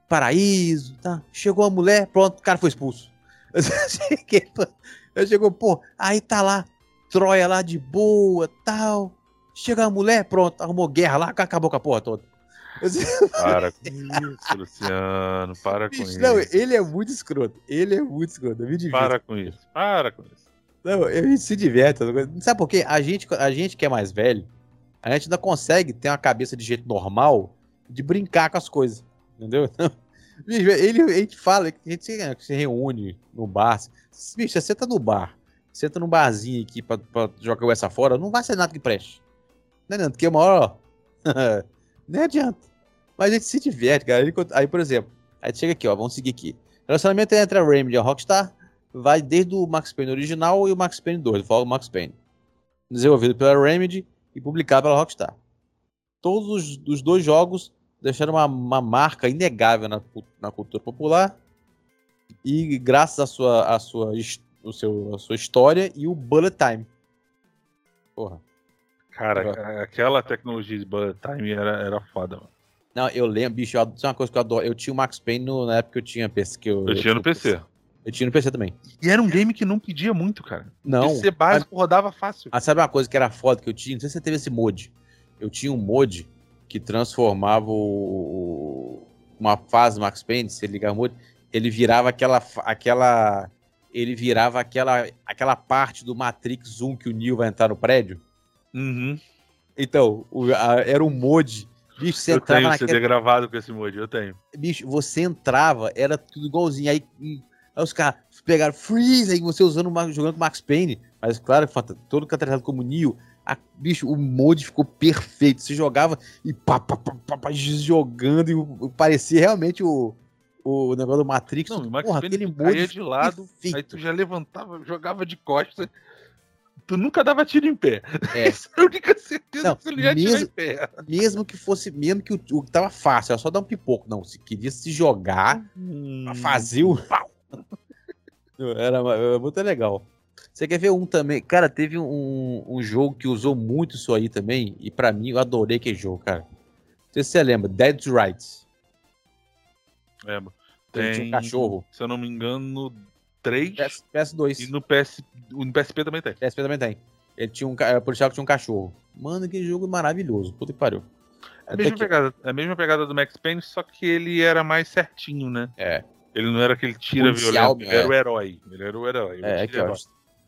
paraíso, tá? Chegou a mulher, pronto, o cara foi expulso. Eu chegou, pô, aí tá lá, Troia lá de boa, tal. Chega a mulher, pronto, arrumou guerra lá, acabou com a porra toda. Para com isso, Luciano. Para com isso. Não, ele é muito escroto. Ele é muito escroto. Para com isso. Para com isso. Não, a gente se diverte. Sabe por quê? A gente, a gente que é mais velho, a gente ainda consegue ter uma cabeça de jeito normal de brincar com as coisas. Entendeu? Bicho, ele, a gente fala que a gente se, se reúne no bar. Bicho, você senta no bar, senta num barzinho aqui pra, pra jogar essa fora, não vai ser nada que preste. Não adianta, porque uma hora, ó, nem adianta. Mas a gente se diverte, cara. Aí, por exemplo, a gente chega aqui, ó, vamos seguir aqui. Relacionamento entre a Remedy e a Rockstar vai desde o Max Payne original e o Max Payne 2, o Max Payne. Desenvolvido pela Remedy e publicado pela Rockstar. Todos os, os dois jogos deixaram uma, uma marca inegável na, na, cultura popular e graças à sua, à sua, o seu, à sua história e o bullet time. Porra. Cara, aquela tecnologia de bullet time era, era foda, mano. Não, eu lembro, bicho, eu, isso é uma coisa que eu adoro. Eu tinha o Max Payne no, na época que eu tinha PC. Que eu, eu, eu tinha no PC. PC. Eu tinha no PC também. E era um game que não pedia muito, cara. Não. PC básico mas, rodava fácil. Ah, sabe uma coisa que era foda que eu tinha? Não sei se você teve esse mod. Eu tinha um mod que transformava o, uma fase Max Payne, se ele ligar o mod, ele virava aquela aquela ele virava aquela aquela parte do Matrix 1 que o Neo vai entrar no prédio. Uhum. Então, o, a, era um mod Bicho, você eu entrava tenho naquele... CD gravado com esse mod, eu tenho. Bicho, você entrava, era tudo igualzinho. Aí Aí os caras pegaram Freeze, aí você usando, jogando com Max Payne. Mas claro, todo catalisado como Neo. A, bicho, o mod ficou perfeito. Você jogava e pá, pá, pá, pá, pá jogando e parecia realmente o, o negócio do Matrix. Não, o Max Porra, Payne aquele mod de lado, perfeito. aí tu já levantava, jogava de costas. Tu nunca dava tiro em pé. É. Essa é a única certeza não, que tu ia mesmo, em pé. Mesmo que fosse, mesmo que o, o tava fácil, era só dar um pipoco. Não, se queria se jogar hum. pra fazer o pau era, era, muito legal. Você quer ver um também? Cara, teve um, um jogo que usou muito isso aí também. E para mim, eu adorei aquele jogo, cara. Não sei se você lembra. Dead Rights. Lembro. Tem, um cachorro. Se eu não me engano, 3. PS, PS2. E no, PS, no PSP também tem. PSP também tem. Ele tinha um, o policial que tinha um cachorro. Mano, que jogo maravilhoso. Puta que pariu. É a mesma, pegada, a mesma pegada do Max Payne, só que ele era mais certinho, né? É. Ele não era aquele tira Policial, violento, ele é. era o herói. Ele era o herói. É, aqui, ó,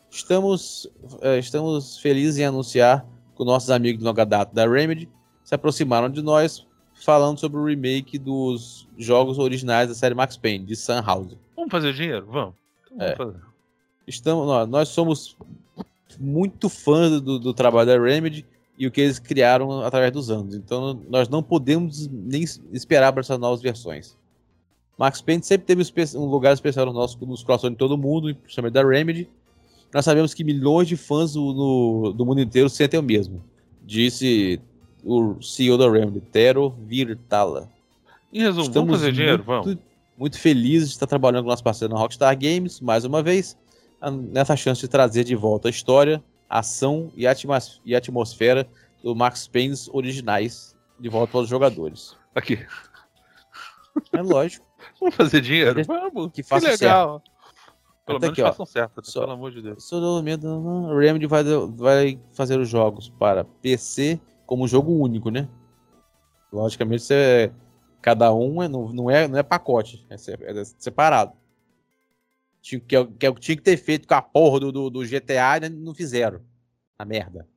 estamos, é, estamos felizes em anunciar que nossos amigos do longa data da Remedy se aproximaram de nós falando sobre o remake dos jogos originais da série Max Payne, de Sunhouse. Vamos fazer dinheiro? Vamos. É. Estamos, nós, nós somos muito fãs do, do trabalho da Remedy e o que eles criaram através dos anos. Então nós não podemos nem esperar para essas novas versões. Max Payne sempre teve um lugar especial no nosso, nos corações de todo mundo, principalmente da Remedy. Nós sabemos que milhões de fãs no, do mundo inteiro sentem o mesmo, disse o CEO da Remedy, Tero Virtala. Em resumo, Estamos vamos fazer dinheiro? Vamos. Muito felizes de estar trabalhando com nosso parceiro na Rockstar Games, mais uma vez, nessa chance de trazer de volta a história, a ação e a, e a atmosfera do Max Payne originais de volta para os jogadores. Aqui. É lógico. Vamos fazer dinheiro? Vamos. Que faça que legal. Certo. Pelo Até menos aqui, façam certo, né? Só- pelo amor de Deus. Seu desenvolvimento, o Remedy vai, vai fazer os jogos para PC como jogo único, né? Logicamente, você, cada um é, não, não, é, não é pacote, é, é separado. Tinha, que, é- que, o que tinha que ter feito com a porra do, do, do GTA e não fizeram. A merda.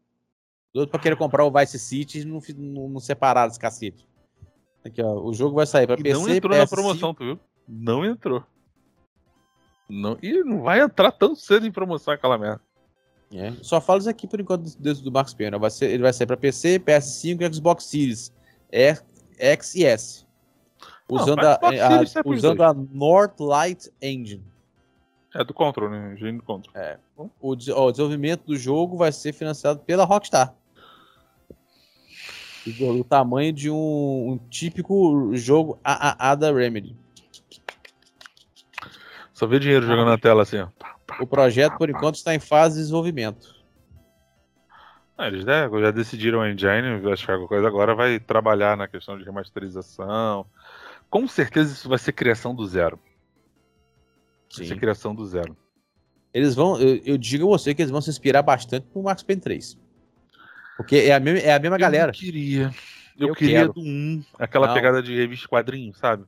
Doido pra querer comprar o Vice City e não, não, não separaram esse cacete. Aqui, ó, o jogo vai sair pra E PC, não entrou na PS5, promoção, tu viu? Não entrou. Não, e não vai entrar tão cedo em promoção aquela merda. É, Só falo isso aqui por enquanto desde do Max Payne. Vai ser, ele vai sair pra PC, PS5 e Xbox Series é, X e S. Usando, Não, a, a- é pros usando a Northlight Engine. É do Control, né? Engenho do Control. O, des- ó, o desenvolvimento do jogo vai ser financiado pela Rockstar. O, o tamanho de um, um típico jogo AAA da Remedy. Só vê dinheiro jogando na tela assim, ó. O projeto, por enquanto, está em fase de desenvolvimento. Ah, eles né, já decidiram a engine, acho que alguma coisa agora vai trabalhar na questão de remasterização. Com certeza isso vai ser criação do zero. Vai ser criação do zero. Eles vão, eu, eu digo a você que eles vão se inspirar bastante no Max Payne 3. Porque é a mesma, é a mesma galera. Eu queria. Eu, Eu queria quero. do 1, aquela Não. pegada de revista quadrinho, sabe?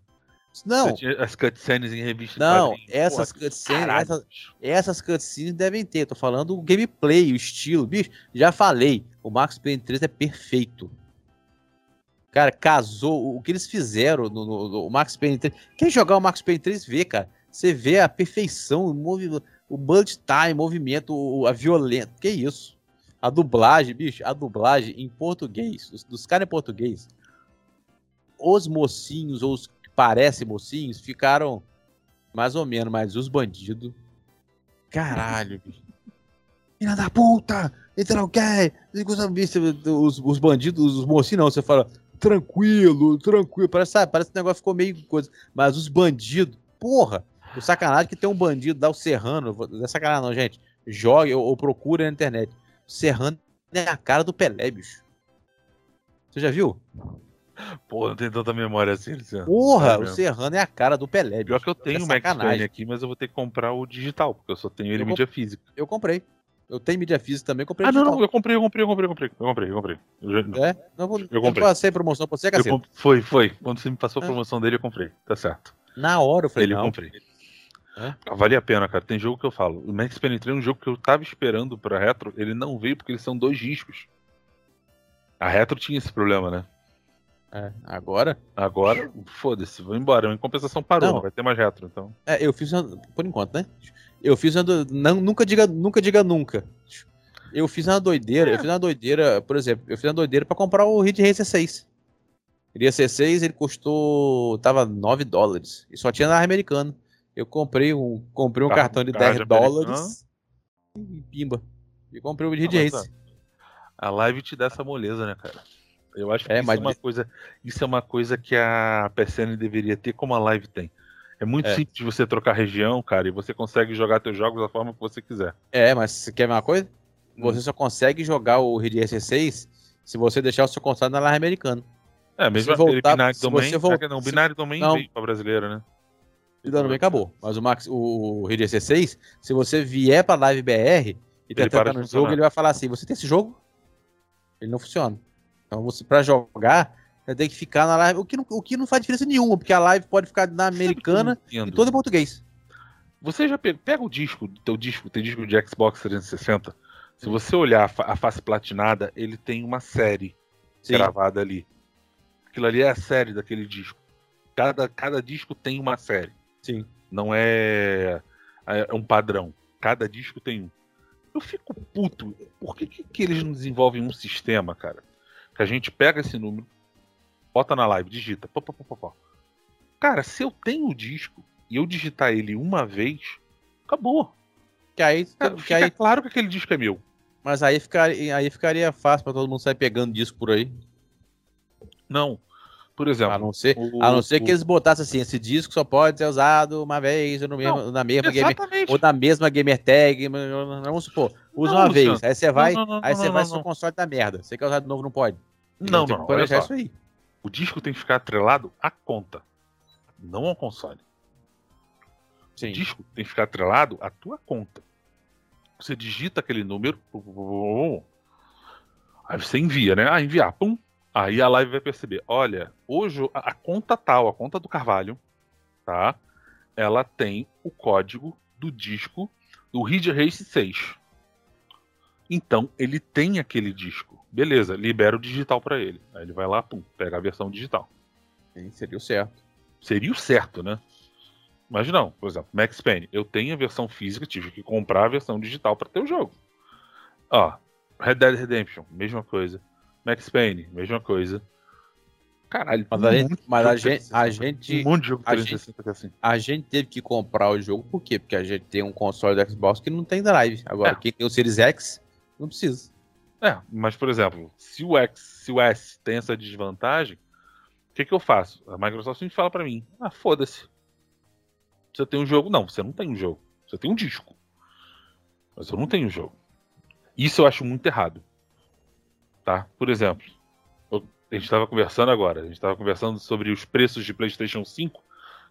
Não, as cutscenes em revista Não, quadrinho. essas cutscenes, essas- essas cutscenes devem ter. Tô falando o gameplay, o estilo. Bicho, já falei. O Max Payne 3 é perfeito. Cara, casou. O que eles fizeram no, no- no Max Payne 3. Quem jogar o Max Payne 3 vê, cara. Você vê a perfeição, o, movi o bullet time, o movimento, a violência. Que isso? A dublagem, bicho, a dublagem em português, dos, dos caras em português. Os mocinhos, ou os que parecem mocinhos, ficaram mais ou menos, mas os bandidos. Caralho, bicho. Filha da puta! Então não quer! Os, os bandidos, os mocinhos não, você fala, tranquilo, tranquilo. Parece, sabe, parece que o negócio ficou meio coisa. Mas os bandidos, porra! O sacanagem que tem um bandido da o Serrano, não é sacanagem não, gente. Jogue ou, ou procure na internet. O Serrano é a cara do Pelé, bicho. Você já viu? Pô, não tem tanta memória assim, Luciano. Porra, É o. Serrano é a cara do Pelé, Pior bicho. que eu tenho É o Max Payne aqui, mas eu vou ter que comprar o digital, porque eu só tenho ele Eu em mídia física. Eu comprei. Eu tenho mídia física também, comprei Ah, não, não, eu comprei, eu comprei, eu comprei, eu comprei, eu comprei, eu comprei. Eu É? Não, vou, eu comprei. passei promoção pra você, eu cacete. Foi, foi. Quando você me passou a Ah. promoção dele, eu comprei. Tá certo. Na hora eu falei, ele eu não. comprei. É? Ah, Vale a pena, cara. Tem jogo que eu falo. O Max 3 é um jogo que eu tava esperando pra retro, ele não veio porque eles são dois discos. A retro tinha esse problema, né? É, agora? Agora, foda-se, vou embora. Em compensação parou, Não. não vai ter mais retro, então. É, eu fiz por enquanto, né? Eu fiz uma, do- não, nunca diga, nunca diga nunca. Eu fiz uma doideira, eu fiz uma doideira, por exemplo, eu fiz uma doideira pra comprar o Ridge Racer 6. Iria ser 6, ele custou, tava 9 dólares, e só tinha na americana. Eu comprei um, comprei um cartão de carro 10 de dólares e pimba. E comprei o Ridge Ah, Racer. A live te dá essa moleza, né, cara? Eu acho que É, isso, mas- é uma coisa, isso é uma coisa que a PSN deveria ter, como a live tem. É muito É. simples você trocar região, cara, e você consegue jogar teus jogos da forma que você quiser. É, mas você quer ver uma coisa? Hum. Você só consegue jogar o Ridge Racer 6 se você deixar o seu contrato na live americana. É, mesmo aquele voltar- binário se domain. você vol- ah, não, se- binário domain não. veio pra brasileira, né? E dando bem, acabou. Mas o Max, o Ridge Racer 6, se você vier pra live BR e tentar para no de jogo, ele vai falar assim: você tem esse jogo? Ele não funciona. Então, você, pra jogar, você tem que ficar na live. O que, não, o que não faz diferença nenhuma, porque a live pode ficar na americana eu e toda em português. Você já pega, pega o disco, teu disco, tem disco de Xbox 360. Se você olhar a, fa- a face platinada, ele tem uma série Sim. gravada ali. Aquilo ali é a série daquele disco. Cada, cada disco tem uma série. Sim. Não é, é um padrão. Cada disco tem um. Eu fico puto. Por que, que, que eles não desenvolvem um sistema, cara? Que a gente pega esse número, bota na live, digita. Pó, pó, pó. Cara, se eu tenho o disco e eu digitar ele uma vez, acabou. Que aí, Cara, que aí, claro que aquele disco é meu. mas aí ficaria, aí ficaria fácil pra todo mundo sair pegando disco por aí. Não. Por exemplo, A não ser, o- a não ser o- que eles botassem assim: esse disco só pode ser usado uma vez ou no mesmo, na mesma gamer. ou da mesma gamer tag, vamos supor, usa Não, uma Luciano. vez, aí você vai, não, não, aí não, você não, vai não, seu não. console da merda. Você quer usar de novo, não pode. Não, Tem não, que olha só. isso aí. O disco tem que ficar atrelado à conta, não ao console. Sim. O disco tem que ficar atrelado à tua conta. Você digita aquele número, aí você envia, né? Ah, enviar, pum. Aí a live vai perceber, olha, hoje a, conta tal, a conta do Carvalho, tá? Ela tem o código do disco do Ridge Race 6. Então, ele tem aquele disco. Beleza, libera o digital para ele. Aí ele vai lá, pum, pega a versão digital. Sim, seria o certo. Seria o certo, né? Mas não, por exemplo, Max Payne, eu tenho a versão física, tive que comprar a versão digital para ter o jogo. Ó, Red Dead Redemption, mesma coisa. Max Payne, mesma coisa. Caralho, mas a gente, mas a gente, a gente, um monte de jogo 360 a gente, assim. A gente teve que comprar o jogo por quê? Porque a gente tem um console do Xbox que não tem drive. Agora, é. quem tem o Series X, não precisa. É, mas por exemplo, se o X, se o S tem essa desvantagem, o que, que eu faço? A Microsoft sempre fala para mim: ah, foda-se. Você tem um jogo? Não, você não tem um jogo. Você tem um disco. Mas eu não tenho um jogo. Isso eu acho muito errado. Tá? Por exemplo, eu, a gente estava conversando agora, a gente estava conversando sobre os preços de PlayStation 5,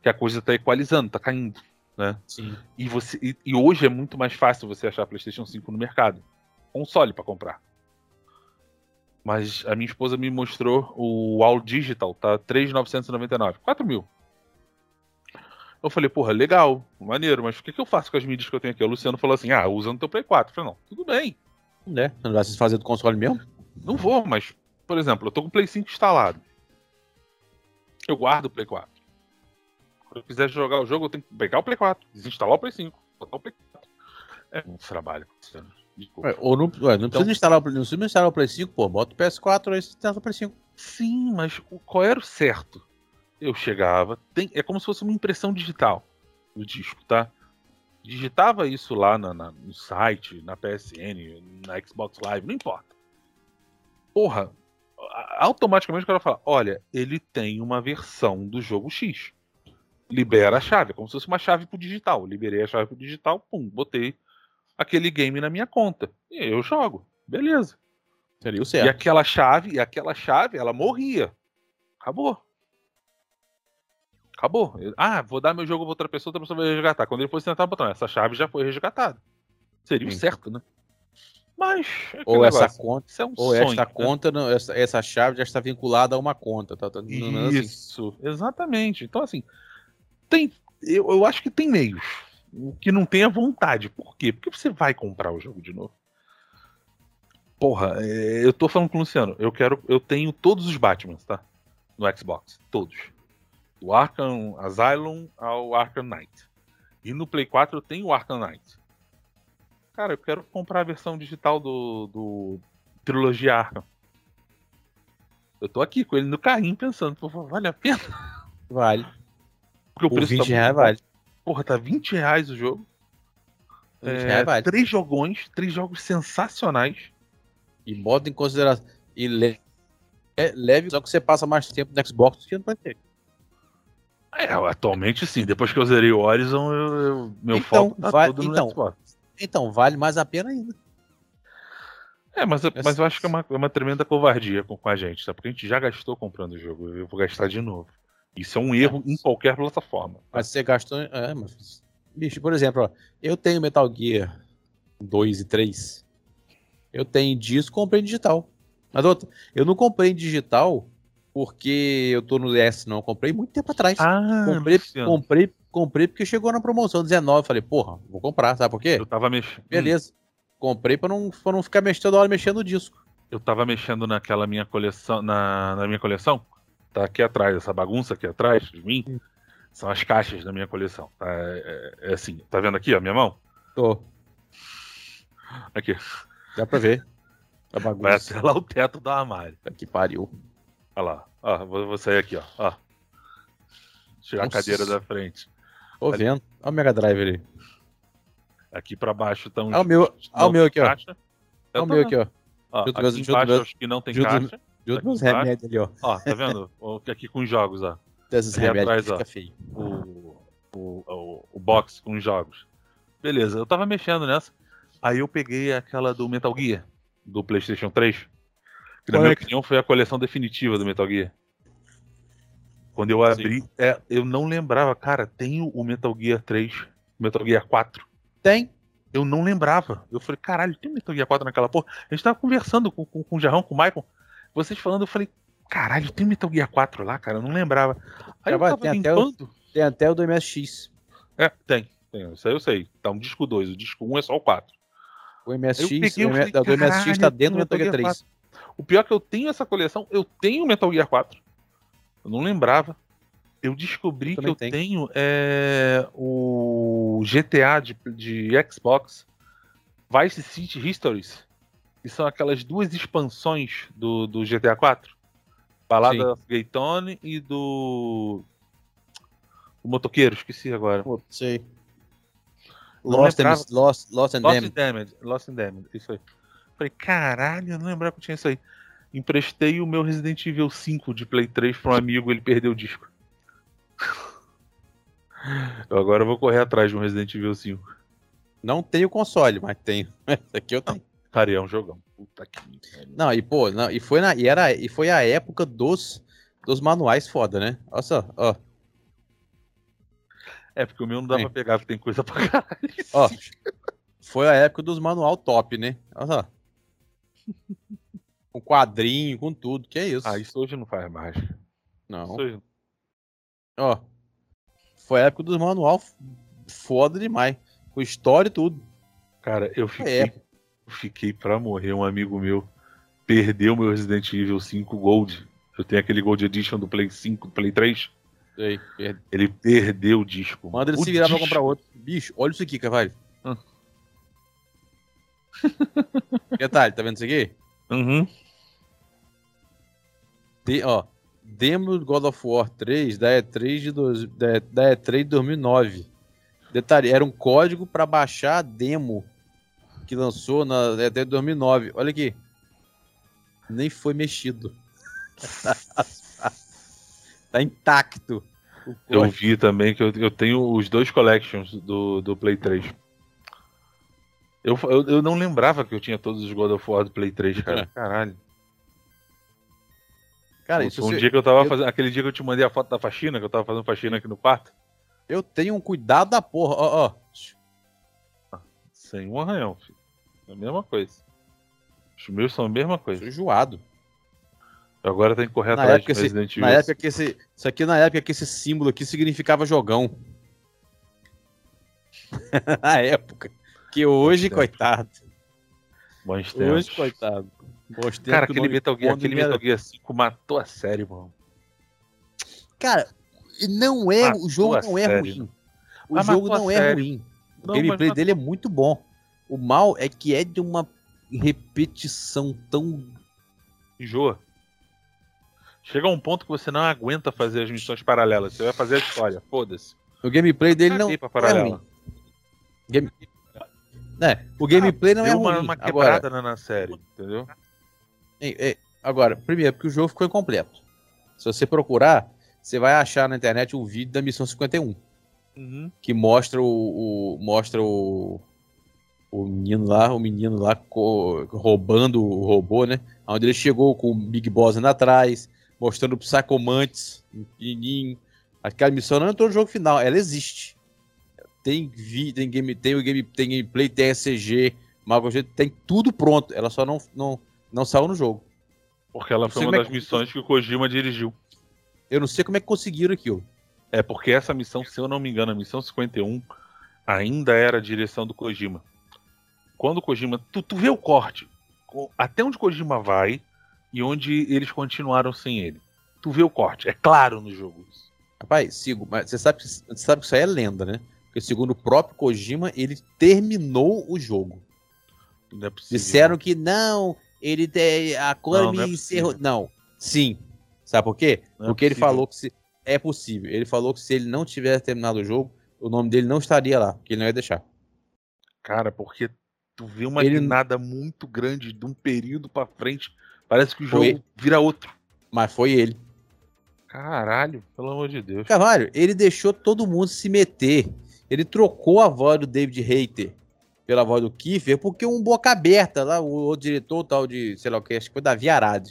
que a coisa está equalizando, está caindo. Né? Sim. E, você, e, e, hoje é muito mais fácil você achar PlayStation 5 no mercado. Console para comprar. Mas a minha esposa me mostrou o All Digital, tá 3,999, 4 mil. Eu falei, porra, legal, maneiro, mas o que, que eu faço com as mídias que eu tenho aqui? O Luciano falou assim: ah, usa no teu Play 4. Eu falei, não, tudo bem. Né? Não vai se fazer do console mesmo? Não vou, mas, por exemplo, eu tô com o Play 5 instalado. Eu guardo o Play 4. Quando eu quiser jogar o jogo, eu tenho que pegar o Play 4, desinstalar o Play 5, botar o Play 4. É muito trabalho, Luciano. É, ou não, não, então, precisa instalar, não precisa instalar o Play 5, pô, bota o PS4 aí você instala o Play 5. Sim, mas qual era o certo? eu chegava, tem, é como se fosse uma impressão digital do disco, tá? Digitava isso lá na, na, no site, na PSN, na Xbox Live, não importa. Porra, automaticamente o cara fala: olha, ele tem uma versão do jogo X. Libera a chave, é como se fosse uma chave pro digital. Liberei a chave pro digital, pum, botei aquele game na minha conta. E eu jogo. Beleza. Seria o certo. E aquela chave, e aquela chave, ela morria. Acabou. Acabou. Ah, vou dar meu jogo pra outra pessoa, outra pessoa vai resgatar. Quando ele for sentar o botão, essa chave já foi resgatada. Seria o certo, né? Mas. É ou negócio, essa conta. É um ou sonho, essa né? conta, essa, essa chave já está vinculada a uma conta. Tá, tá, Isso, assim. exatamente. Então, assim, tem. Eu, eu acho que tem meios. O que não tem é vontade. Por quê? Porque você vai comprar o jogo de novo. Porra, é, eu tô falando com o Luciano. Eu quero. Eu tenho todos os Batmans, tá? No Xbox. Todos do Arkham Asylum ao Arkham Knight. E no Play 4 eu tenho o Arkham Knight. Cara, eu quero comprar a versão digital do, do Trilogia Arkham. Eu tô aqui com ele no carrinho pensando, vale a pena? Vale. Porque o preço 20 tá reais vale. Porra, tá 20 reais o jogo. É, vale. Três jogões, três jogos sensacionais. E bota em consideração. E leve, leve só que você passa mais tempo no Xbox do que no PlayStation. É, atualmente sim. Depois que eu zerei o Horizon, eu, eu meu então, foco tá vale, todo no então, Xbox. Então, vale mais a pena ainda. É, mas, mas eu acho que é uma, é uma tremenda covardia com, com, a gente, tá? Porque a gente já gastou comprando o jogo. Eu vou gastar de novo. Isso é um erro em qualquer plataforma. Tá? Mas você gastou. É, mas. Bicho, por exemplo, ó, eu tenho Metal Gear 2 e 3. Eu tenho disco comprei digital. Mas outra, eu não comprei em digital porque eu tô no S, não. Eu comprei muito tempo atrás. Ah, comprei, comprei, comprei porque chegou na promoção 19. Falei, porra, vou comprar, sabe por quê? Eu tava mexendo. Beleza. Comprei pra não, pra não ficar mexendo toda hora mexendo no disco. Eu tava mexendo naquela minha coleção. Na, na minha coleção. Tá aqui atrás, essa bagunça aqui atrás de mim. São as caixas da minha coleção. Tá? É, é, é assim, tá vendo aqui, a minha mão? Tô. Aqui. Dá pra ver. A bagunça. Vai até lá o teto do armário. Que pariu. Olha lá. Ó, vou, vou sair aqui, ó. ó. Tirar Nossa. a cadeira da frente. Tô ali. vendo. Olha o Mega Drive ali. Aqui pra baixo estão. Olha o meu, olha o meu aqui, ó. Olha o meu aqui, ó. ó aqui meus, embaixo acho que não tem junto, caixa. Junto meus remédios ali, ó. Ó, tá vendo? aqui com os jogos, ó. Desses remédios atrás, ó, feio. O, o, o, o box com os jogos. Beleza, eu tava mexendo nessa. Aí eu peguei aquela do Metal Gear, do PlayStation 3. Que, na minha opinião, foi a coleção definitiva do Metal Gear. Quando eu abri, é, eu não lembrava, cara, tem o Metal Gear 3 Metal Gear 4. Tem. Eu não lembrava. Eu falei, caralho, tem Metal Gear 4 naquela porra? A gente tava conversando com, com, com o Jarrão, com o Michael. Vocês falando, eu falei, caralho, tem Metal Gear 4 lá, cara? Eu não lembrava. Aí eu tava tem até o- limpando. Tem até o do MSX. É, tem. tem. Isso aí eu sei. Tá um disco 2. O disco 1 um é só o 4. O MSX, Eu peguei, o, falei, do MSX tá dentro do Metal Metal Gear Gear 3. O pior é que eu tenho essa coleção, eu tenho Metal Gear 4. Eu não lembrava. Eu descobri Eu que eu tenho. tenho é, o GTA de, de Xbox Vice City Histories. Que são aquelas duas expansões do, do GTA 4. Balada Sim. of Gaytone e do. O motoqueiro, esqueci agora. Sei. Lost, lembrava. and, Lost, Lost and Lost Damned. and Damned. Lost and Damned, isso aí. Falei, caralho, eu não lembrava que eu tinha isso aí. Emprestei o meu Resident Evil 5 de Play 3 pra um amigo, ele perdeu o disco. Eu agora vou correr atrás de um Resident Evil 5. Não tenho console, mas tenho. Esse aqui eu tenho. Cara, é um jogão. Puta que. Não, e pô, não, e foi na e era e foi a época dos dos manuais foda, né? Olha só, ó, É, porque o meu não dá Sim. pra pegar, porque tem coisa pra caralho. ó. Foi a época dos manual top, né? Olha só. Com quadrinho, com tudo, que é isso? Ah, isso hoje não faz mais. Isso Não. hoje... Ó. Foi a época dos manual foda demais, com história e tudo. Cara, eu fiquei, É. eu fiquei pra morrer. Um amigo meu perdeu meu Resident Evil 5 Gold. Eu tenho aquele Gold Edition do Play 5, do Play 3. Sei, per- Ele perdeu o disco. Manda ele O se virar pra disco. comprar outro. Bicho, olha isso aqui, Carvalho. Hum. Detalhe, tá vendo isso aqui? Uhum. De, ó, demo God of War 3 da E3 de, dois, da, da E3 de 2009. Detalhe, era um código pra baixar a demo que lançou na E3 de 2009. Olha aqui. Nem foi mexido. tá intacto. Eu vi também que eu, eu tenho os dois collections do, do Play 3. Eu, eu, eu não lembrava que eu tinha todos os God of War do Play 3, cara. É. Caralho. Cara, isso um você- dia que eu tava eu- fazendo. Aquele dia que eu te mandei a foto da faxina, que eu tava fazendo faxina aqui no quarto. eu tenho um cuidado da porra. Ó, ó. Sem um arranhão, filho. É a mesma coisa. Os meus são a mesma Sou coisa. enjoado. Eu agora tenho que correr Na atrás de esse, Resident na Evil. época que esse. Isso aqui na época que esse símbolo aqui significava jogão. na época. Que hoje, tempo. coitado. Bons tempos. Hoje, coitado. Bons tempos Cara, aquele Metal Gear, aquele Metal Gear 5 matou a série, mano. Cara, não é. Matou o jogo não é série. ruim. O Ah, jogo não é série. ruim. O Não, gameplay mas- dele é muito bom. O mal é que é de uma repetição tão. Enjoa. Chega a um ponto que você não aguenta fazer as missões paralelas. Você vai fazer a história. Foda-se. O gameplay dele não, é paralela. ruim. Game... É, o gameplay não é Deu ruim. uma, uma Agora, quebrada na, série, entendeu? É, é, agora, primeiro, porque o jogo ficou incompleto. Se você procurar, você vai achar na internet um vídeo da missão 51, Uhum. que mostra o, o- mostra o o menino lá, o menino lá roubando o robô, né? Onde ele chegou com o Big Boss indo atrás, mostrando o Psychomantis, pequenininho. Aquela missão não entrou no jogo final, ela existe. Tem vi, tem game, tem o game, tem gameplay, tem SCG, Mago G, tem tudo pronto. Ela só não não não saiu no jogo. Porque ela foi uma é das que- missões que o Kojima dirigiu. Eu não sei como é que conseguiram aquilo. É porque essa missão, se eu não me engano, a missão 51 ainda era a direção do Kojima. Quando o Kojima. Tu, tu vê o corte. co- Até onde o Kojima vai e onde eles continuaram sem ele. Tu vê o corte. É claro no jogo isso. Rapaz, sigo, mas você sabe, que- você sabe que isso aí é lenda, né? Porque segundo o próprio Kojima, ele terminou o jogo. Não é possível. Disseram que não, ele tem a Não, Konami não é encerrou. Não, sim. Sabe por quê? Não é Porque ele possível. falou que se é possível. Ele falou que se ele não tivesse terminado o jogo, o nome dele não estaria lá, que ele não ia deixar. Cara, porque tu vê uma Ele- guinada muito grande de um período pra frente. Parece que o jogo vira outro. Mas foi ele. Caralho, pelo amor de Deus. Carvalho, ele deixou todo mundo se meter. Ele trocou a voz do David Hayter pela voz do Kiefer, porque um boca aberta lá, o outro diretor, o tal de, sei lá o que, acho que foi Davi Arad.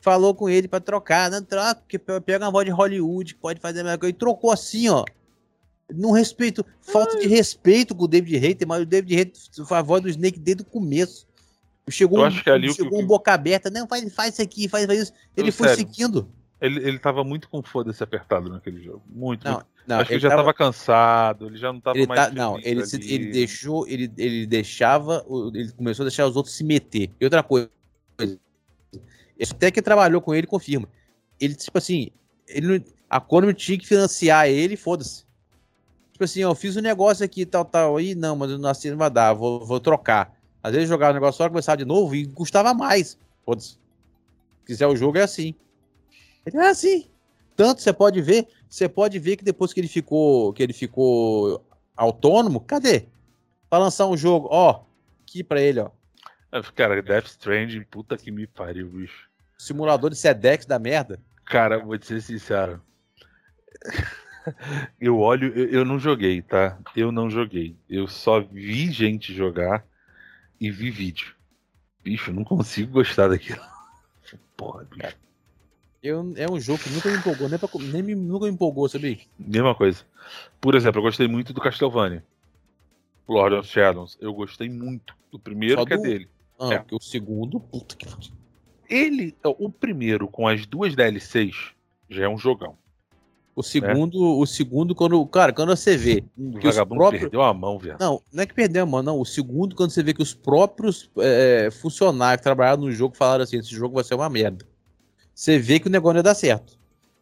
Falou com ele pra trocar, não troca, porque pe- pega uma voz de Hollywood, que pode fazer a mesma coisa. E trocou assim, ó. Não respeito, falta de respeito com o David Hater, mas o David Hater foi a voz do Snake desde o começo. Chegou, Eu um, acho que ali chegou que- um boca aberta, não, faz, faz isso aqui, faz, faz isso. Ele Não, foi sério. seguindo. Ele, ele tava muito com foda-se apertado naquele jogo. Muito. Não, muito. não, Acho que ele já tava- tava, cansado, ele já não tava ele mais. tá, não, ele, se- ele deixou, ele, ele deixava, ele começou a deixar os outros se meter. E outra coisa, esse até que trabalhou com ele confirma. Ele, tipo assim, ele a Konami tinha que financiar ele, foda-se. Tipo assim, ó, eu fiz um negócio aqui, tal, tal, aí, não, mas eu não assim não vai dar, vou, vou trocar. Às vezes jogava o negócio só, começava de novo e custava mais. Foda-se. Se quiser o jogo, é assim. Ele é assim. Tanto você pode ver, você pode ver que depois que ele ficou, que ele ficou autônomo, cadê? Pra lançar um jogo, ó, aqui pra ele, ó. Ah, Cara, Death Stranding, puta que me pariu, bicho. Simulador de Sedex da merda. Cara, vou te ser sincero. Eu olho, eu, eu não joguei, tá? Eu não joguei. Eu só vi gente jogar e vi vídeo. Bicho, eu não consigo gostar daquilo. Porra, bicho. Eu, é um jogo que nunca me empolgou, nem, pra, nem me, nunca me empolgou, sabia? Mesma coisa. Por exemplo, eu gostei muito do Castlevania. Lord of Shadows. Eu gostei muito. do primeiro Só que é do- dele. Ah, É. porque o segundo, puta que. Ele, o primeiro com as duas DLCs, já é um jogão. O segundo, o segundo, quando. Cara, quando você vê. O Que os vagabundo próprios- perdeu a mão, velho. Não, não é que perdeu a mão, não. O segundo, quando você vê que os próprios é, funcionários que trabalharam no jogo falaram assim: esse jogo vai ser uma merda. Você vê que o negócio não ia dar certo.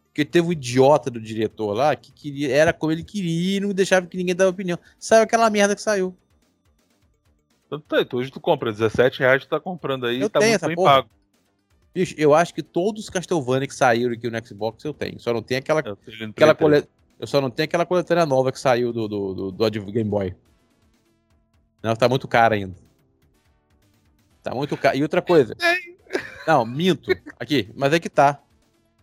Porque teve um idiota do diretor lá que queria, era como ele queria e não deixava que ninguém dava opinião. Saiu aquela merda que saiu. Tanto tá, então hoje tu compra 17 reais, tu tá comprando aí, Eu tá tenho muito bem porra. pago. Bicho, eu acho que todos os Castlevania que saíram aqui no Xbox eu tenho. Só não tem aquela Eu, Aquela cole... Eu só não tenho aquela coletânea nova que saiu do, do, do, do Game Boy. Não, tá muito caro ainda. Tá muito caro. E outra coisa. Não, minto. Aqui, mas é que tá.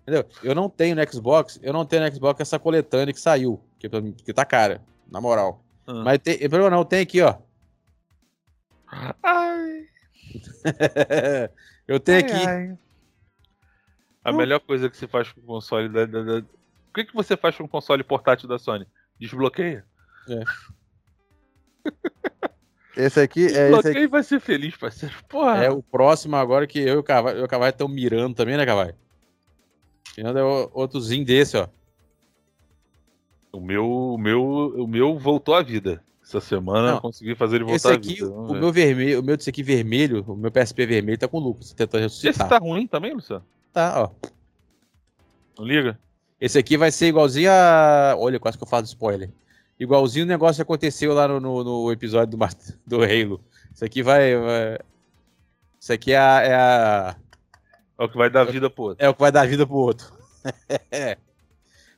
Entendeu? Eu não tenho no Xbox, eu não tenho no Xbox essa coletânea que saiu. Que, que tá cara, na moral. Ah. Mas tem. Problema não, tem aqui, ó. Ai, eu tenho ai, aqui. ai. A Não. melhor coisa que se faz com o console da, da- da- O que, que você faz com o console portátil da Sony? Desbloqueia? Esse aqui Desbloqueia e vai ser feliz, parceiro. Porra. É o próximo agora que eu e o Cavalho, estão mirando também, né, Cavalho? Mirando é outrozinho desse, ó. O meu, o meu, o meu voltou à vida. Essa semana Não. eu consegui fazer ele Esse voltar à aqui, vida. O ver. meu vermelho, o meu desse aqui vermelho, o meu PSP vermelho tá com o Lucas, tentando Esse ressuscitar. tá ruim também, Luciano? Tá, ó. Não liga? Esse aqui vai ser igualzinho a. Olha, quase que eu falo spoiler. Igualzinho o negócio que aconteceu lá no, no, no episódio do, do Halo. Isso aqui vai. vai- Isso aqui é a, é a- É o que vai dar vida pro outro. É o que vai dar vida pro outro.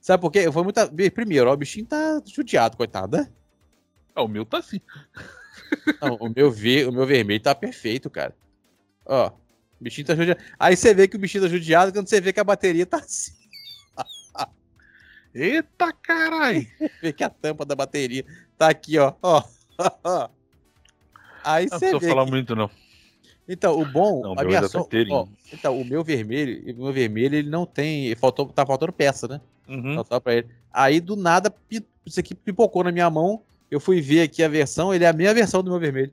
Sabe por quê? Foi muita. Primeiro, ó, o bichinho tá judiado, coitado, né? Ah, o meu tá assim. Não, o meu, ver, o meu vermelho tá perfeito, cara. Ó, o bichinho tá judiado. Aí você vê que o bichinho tá judiado quando você vê que a bateria tá assim. Eita caralho! Vê que a tampa da bateria tá aqui, ó. ó. Aí Não precisa falar que- muito, não. Então, o bom. Não, a meu minha tá so... inteirinho. ó, Então, o meu vermelho, o meu vermelho, ele não tem. Faltou, tá faltando peça, né? Uhum. Faltava pra ele. Aí, do nada, isso aqui pipocou na minha mão. Eu fui ver aqui a versão, ele é a minha versão do meu vermelho.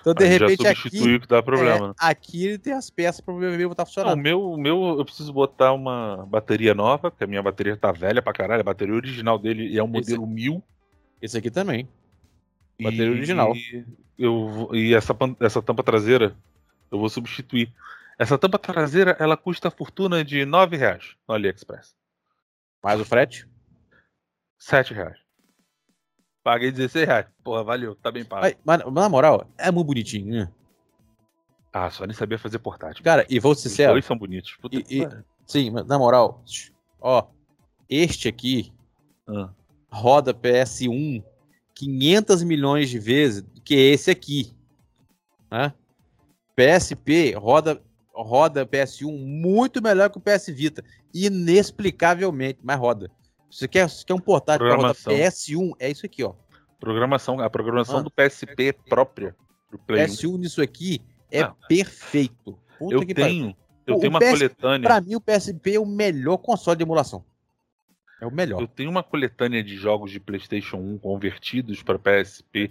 Então, de repente, já aqui. o que dá problema. é, né? aqui ele tem as peças para o meu vermelho Não, o funcionando. meu, o meu, eu preciso botar uma bateria nova, porque a minha bateria tá velha pra caralho. A bateria original dele é um Esse- modelo 1000. Esse aqui também. e- Bateria original. E, eu, e essa, essa tampa traseira eu vou substituir. Essa tampa traseira ela custa a fortuna de 9 reais no AliExpress. Mais o frete. 7 reais. Paguei 16 reais. Porra, valeu, tá bem pago. Mas, mas, mas, na moral, é muito bonitinho, né? Ah, só nem sabia fazer portátil. Cara, e vou ser Os sincero. dois são bonitos. Puta E- que e-. Sim, mas na moral, ó, este aqui Ah, roda PS1 500 milhões de vezes do que esse aqui. Né? PSP roda, roda PS1 muito melhor que o PS Vita. Inexplicavelmente, mas roda. Se você quer, se quer um portátil para rodar Programação. PS1, é isso aqui, ó. programação, a programação Ah. do PSP própria do Play 1. PS1 nisso aqui é Não. perfeito. Puta Eu que pariu. tenho, eu O- tenho uma PS coletânea. Pra mim, o PSP é o melhor console de emulação. É o melhor. Eu tenho uma coletânea de jogos de PlayStation 1 convertidos para PSP.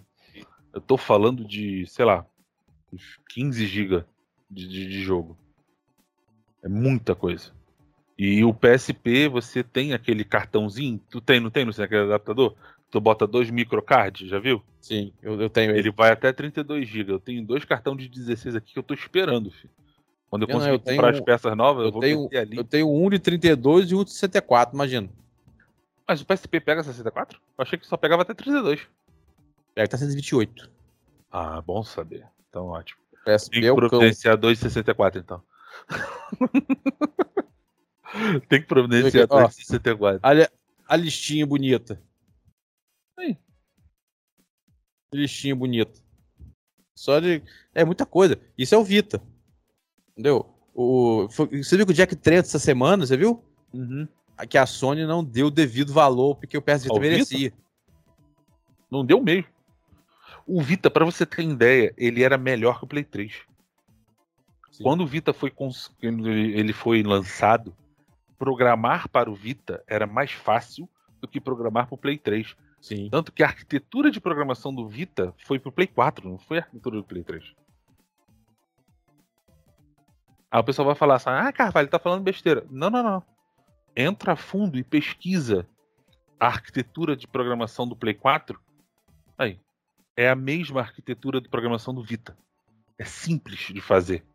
Eu tô falando de, sei lá, uns 15 GB de, de, de jogo. É muita coisa. E o PSP, você tem aquele cartãozinho. Tu tem, não tem, não sei, aquele adaptador? Tu bota dois microcards, já viu? Sim, eu, eu tenho ele. Ele vai até 32 GB. Eu tenho dois cartões de 16 aqui que eu tô esperando, filho. Quando eu Eu não, conseguir eu tenho- comprar as peças novas, eu, eu vou tenho- ali. Eu tenho um de 32 e um de 64, imagina. Mas o PSP pega 64? Eu achei que só pegava até 32. Pega tá 128. Ah, bom saber. Então ótimo. PSP Tem que é o providenciar 2,64 então. Tem que providenciar Ó. 2,64. Olha a listinha bonita. Aí. Listinha bonita. Só de. É muita coisa. Isso é o Vita. Entendeu? O... foi- Você viu que o Jack Trent essa semana, você viu? Uhum. Que a Sony não deu o devido valor porque o PS Vita Ao merecia. Não deu mesmo. O Vita, pra você ter ideia, ele era melhor que o Play 3. Sim. Quando o Vita foi cons- ele foi lançado, programar para o Vita era mais fácil do que programar para o Play 3. Sim. Tanto que a arquitetura de programação do Vita foi pro Play 4, não foi a arquitetura do Play 3. Aí o pessoal vai falar assim: ah, Carvalho, tá falando besteira. Não, não, não. Entra a fundo e pesquisa a arquitetura de programação do Play 4. Aí. É a mesma arquitetura de programação do Vita. É simples de fazer.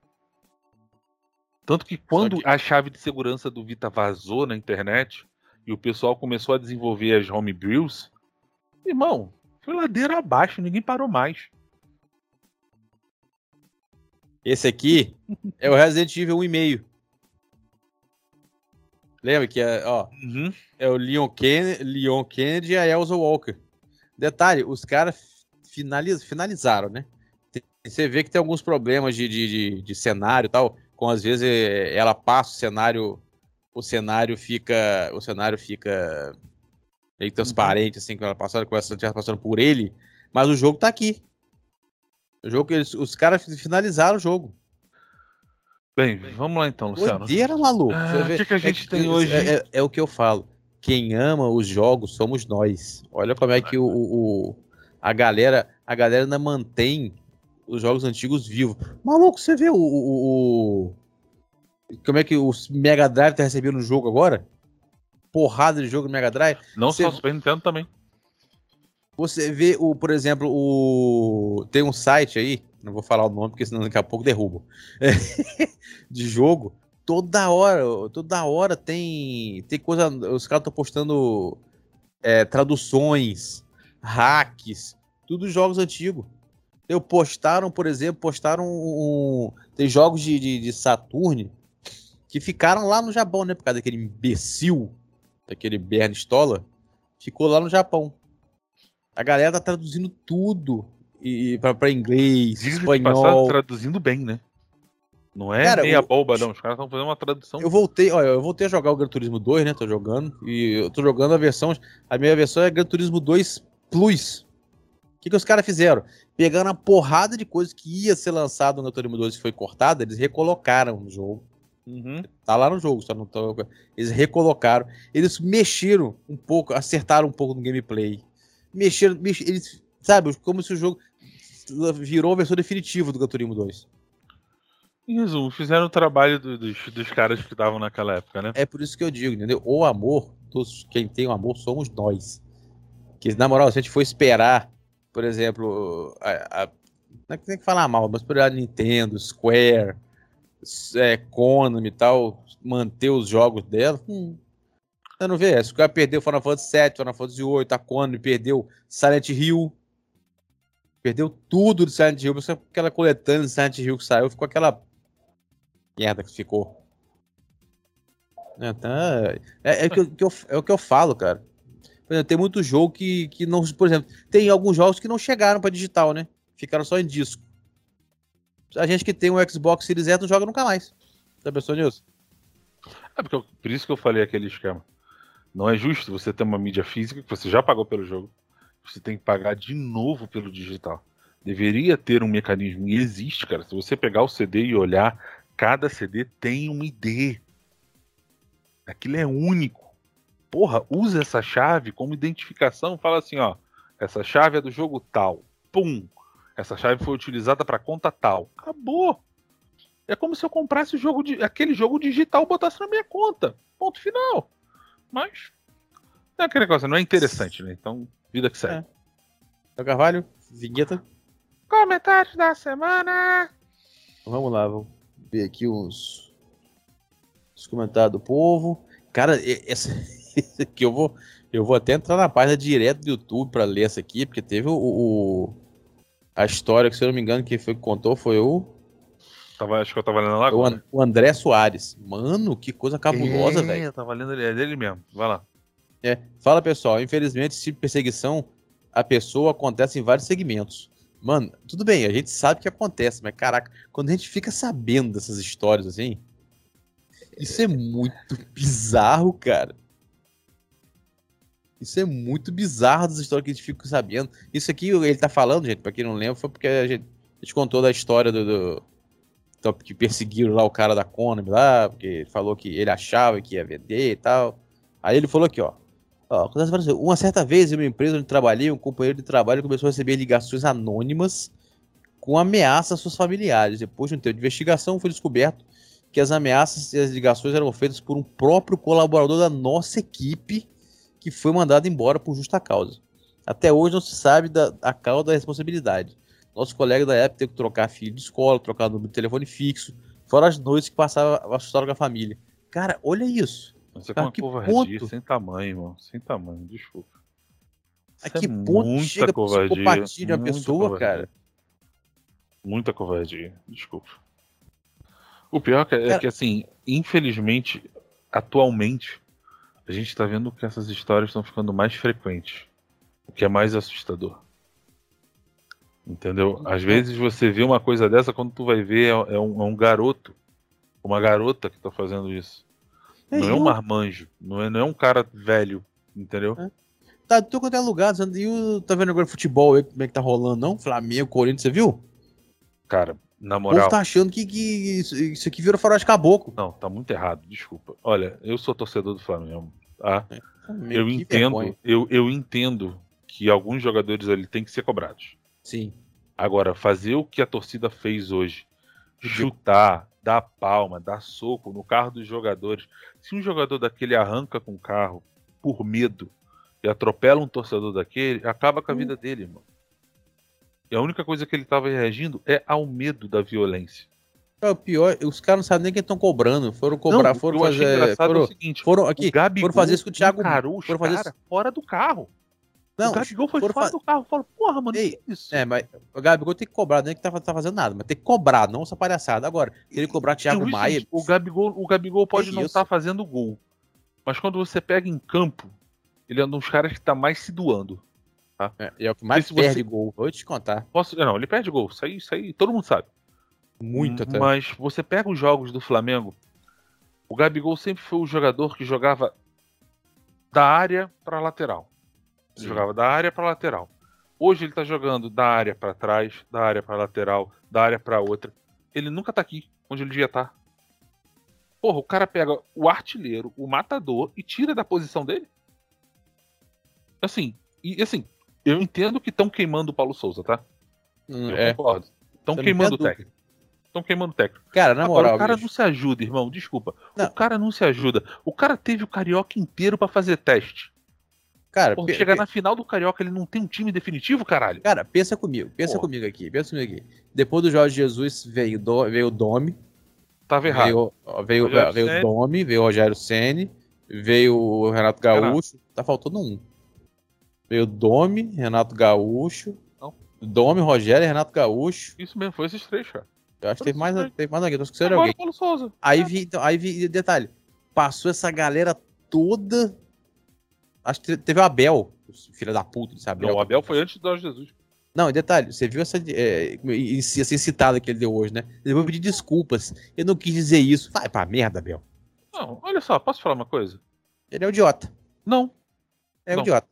Tanto que quando que- a chave de segurança do Vita vazou na internet e o pessoal começou a desenvolver as homebrews, irmão, foi ladeira abaixo, ninguém parou mais. Esse aqui é o Resident Evil 1,5. Lembra que é, ó, Uhum. é o Leon Kennedy, Leon Kennedy e a Elsa Walker. Detalhe, os caras finaliz, finalizaram, né? Tem- Você vê que tem alguns problemas de, de, de, de cenário e tal, com às vezes eh, ela passa o cenário, o cenário fica, o cenário fica meio transparente, assim, quando ela passando, ela estivesse passando por ele, mas o jogo tá aqui. O jogo, eles, os caras finalizaram o jogo. Bem, vamos lá então, Luciano. Doideira, maluco. Ah, o que que a gente tem é, hoje? É, é- é o que eu falo. Quem ama os jogos somos nós. Olha como é que o, o- o- a galera a galera ainda mantém os jogos antigos vivos. Maluco, você vê o, o- o- como é que o Mega Drive tá recebendo o jogo agora? Porrada de jogo no Mega Drive. Não Você- só o Super Nintendo também. Você vê o, por exemplo, o tem um site aí, não vou falar o nome porque senão daqui a pouco derrubo. de jogo, toda hora, toda hora tem tem coisa, os caras estão postando é, traduções, hacks, tudo jogos antigos. Eu postaram, por exemplo, postaram um, tem jogos de, de, de Saturn que ficaram lá no Japão, né, por causa daquele imbecil, daquele Bernie Stoller, ficou lá no Japão. A galera tá traduzindo tudo e, pra, pra inglês, passagem, espanhol. traduzindo bem, né? Não é Cara, meia o- boba, não. Os caras estão fazendo uma tradução. Eu voltei, olha, eu voltei a jogar o Gran Turismo 2, né? Tô jogando. E eu tô jogando a versão. A minha versão é Gran Turismo 2 Plus. O que, que os caras fizeram? Pegando a porrada de coisas que ia ser lançado no Turismo 2 e foi cortada, eles recolocaram no jogo. Uhum. Tá lá no jogo, só não tô. Eles recolocaram. Eles mexeram um pouco, acertaram um pouco no gameplay. Mexeram, mex- eles, sabe, como se o jogo virou a versão definitiva do Gran Turismo 2. Em resumo, fizeram o trabalho do- dos, dos caras que estavam naquela época, né? É por isso que eu digo, entendeu? O amor, dos, quem tem o amor somos nós. Que, na moral, se a gente for esperar, por exemplo, a, a- não é que tem que falar mal, mas por exemplo, a Nintendo, Square, é, Konami e tal, manter os jogos dela, hum, você não vê? A Square perdeu Final Fantasy VII, Final Fantasy VIII, a Konami perdeu Silent Hill, perdeu tudo de Silent Hill, só aquela coletânea de Silent Hill que saiu, ficou aquela merda que ficou. É, tá- é, é o eu, que eu- é o que eu falo, cara. Por exemplo, tem muito jogo que, que não. Por exemplo, tem alguns jogos que não chegaram pra digital, né? Ficaram só em disco. A gente que tem um Xbox Series S não joga nunca mais. Já pensou nisso? É porque eu- por isso que eu falei aquele esquema. Não é justo você ter uma mídia física que você já pagou pelo jogo. Você tem que pagar de novo pelo digital. Deveria ter um mecanismo, e existe, cara. Se você pegar o CD e olhar, cada CD tem um ID. Aquilo é único. Porra, usa essa chave como identificação, fala assim, ó, essa chave é do jogo tal. Pum. Essa chave foi utilizada para conta tal. Acabou. É como se eu comprasse o jogo de, aquele jogo digital e botasse na minha conta. Ponto final. Mas é aquele negócio, não é interessante, né? Então, vida que segue. É. Carvalho, vinheta. Comentários da semana. Vamos lá, vamos ver aqui uns, os comentários do povo. Cara, essa, aqui eu vou, eu vou até entrar na página direto do YouTube para ler essa aqui, porque teve o, o, a história que, se eu não me engano, quem foi que contou foi o. Tava, acho que eu tava lendo lá o, o André Soares. Mano, que coisa cabulosa, é, velho. Tava lendo ele, é dele mesmo. Vai lá. É. Fala pessoal, infelizmente, esse tipo de perseguição, a pessoa acontece em vários segmentos. Mano, tudo bem, a gente sabe que acontece, mas caraca, quando a gente fica sabendo dessas histórias assim, isso é muito bizarro, cara. Isso é muito bizarro das histórias que a gente fica sabendo. Isso aqui ele tá falando, gente, pra quem não lembra, foi porque a gente, a gente contou da história do, do, que perseguiram lá o cara da Konami lá, porque falou que ele achava que ia vender e tal. Aí ele falou aqui, ó. Uma certa vez, em uma empresa onde trabalhei, um companheiro de trabalho começou a receber ligações anônimas com ameaças aos seus familiares. Depois de um tempo de investigação, foi descoberto que as ameaças e as ligações eram feitas por um próprio colaborador da nossa equipe que foi mandado embora por justa causa. Até hoje não se sabe da, a causa da responsabilidade. Nosso colega da época teve que trocar filho de escola, trocar número de telefone fixo, fora as noites que passava assustado com a família. Cara, olha isso. Você é uma covardia ponto... sem tamanho, irmão. Sem tamanho, desculpa. A que é ponto chega covardia, psicopatia de uma pessoa, covardia. cara? Muita covardia, desculpa. O pior é, é cara... é que, assim, infelizmente, atualmente, a gente tá vendo que essas histórias estão ficando mais frequentes. O que é mais assustador. Entendeu? Às vezes você vê uma coisa dessa, quando tu vai ver, é, é um, é um garoto, uma garota que tá fazendo isso. É não é um marmanjo, não é, não é um cara velho, entendeu? É. Tá, tô quanto é lugar, e o, tá vendo agora futebol aí, como é que tá rolando, não? Flamengo, Corinthians, você viu? Cara, na moral. O povo tá achando que, que isso, isso aqui virou faroeste caboclo. Não, tá muito errado, desculpa. Olha, eu sou torcedor do Flamengo, tá? É, eu entendo, eu, eu entendo que alguns jogadores ali têm que ser cobrados. Sim. Agora, fazer o que a torcida fez hoje, chutar, dá palma, dá soco no carro dos jogadores. Se um jogador daquele arranca com o carro por medo e atropela um torcedor daquele, acaba com a vida dele, irmão. E a única coisa que ele estava reagindo é ao medo da violência. É, o pior, os caras não sabem nem quem estão cobrando. Foram cobrar, não, foram fazer. Foram, é o seguinte, foram aqui, foram fazer isso com o Thiago. foram fazer isso fora do carro. Não, o Gabigol foi fora do carro. Falou, porra, mano, Ei, que isso? É, mas o Gabigol tem que cobrar, nem que tá, tá fazendo nada, mas tem que cobrar, não essa palhaçada. Agora, ele cobrar Thiago Maia. O Gabigol, o Gabigol pode é não estar tá fazendo gol. Mas quando você pega em campo, ele é um dos caras que tá mais se doando. Tá? É, é o que mais perde você... gol, vou te contar. Posso... Não, ele perde gol, isso aí, isso aí todo mundo sabe. Muito até. Mas você pega os jogos do Flamengo, o Gabigol sempre foi o jogador que jogava da área para lateral. Sim. Jogava da área para lateral. Hoje ele tá jogando da área para trás, da área para lateral, da área para outra. Ele nunca tá aqui onde ele devia estar. Tá. Porra, o cara pega o artilheiro, o matador e tira da posição dele. Assim, e assim, eu entendo que estão queimando o Paulo Souza, tá? Hum, eu é. concordo. Estão queimando o técnico. Estão queimando o técnico. Cara, na Agora, moral. O cara bicho. não se ajuda, irmão. Desculpa. Não. O cara não se ajuda. O cara teve o carioca inteiro para fazer teste. Cara, Porra, chegar na final do Carioca, ele não tem um time definitivo, caralho? Cara, pensa comigo, pensa Porra. comigo aqui, pensa comigo aqui. Depois do Jorge Jesus veio, do, veio o Domi. Tava errado. Veio, veio, veio o Domi, veio o Rogério Ceni, veio o Renato Gaúcho. Renato. Tá faltando um. Veio Domi, Renato Gaúcho. Não. Domi, Rogério e Renato Gaúcho. Isso mesmo, foi esses três, cara. Eu acho que teve mais, teve mais alguém, tô esquecendo alguém. Paulo Souza. Aí é. vi, então, aí vi, detalhe, passou essa galera toda Acho que teve o Abel, filho da puta, sabe? Não, o Abel foi antes do Jesus. Não, detalhe, você viu essa é, essa citada que ele deu hoje, né? Ele vai pedir desculpas. Eu não quis dizer isso. Vai pra merda, Abel. Não, olha só, posso falar uma coisa? Ele é um idiota. Não. É um não. idiota.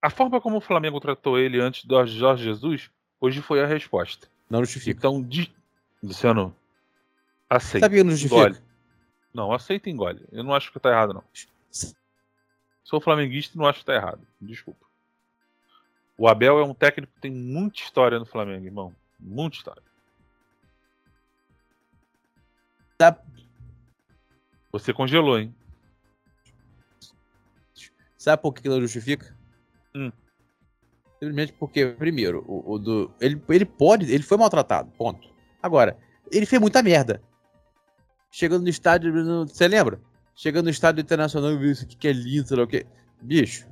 A forma como o Flamengo tratou ele antes do Jorge Jesus, hoje foi a resposta. Não justifica. Então, de... Luciano, aceita. Sabe que não justifica? Engole. Não, aceita e engole. Eu não acho que tá errado, não. Sou flamenguista e não acho que tá errado. Desculpa. O Abel é um técnico que tem muita história no Flamengo, irmão. Muita história. Tá. Você congelou, hein? Sabe por que ele justifica? Hum. Simplesmente porque, primeiro, o, o do, ele, ele pode, ele foi maltratado, ponto. Agora, ele fez muita merda. Chegando no estádio, você lembra? Chegando no estádio internacional e viu isso aqui que é lindo, sei lá o que. Bicho,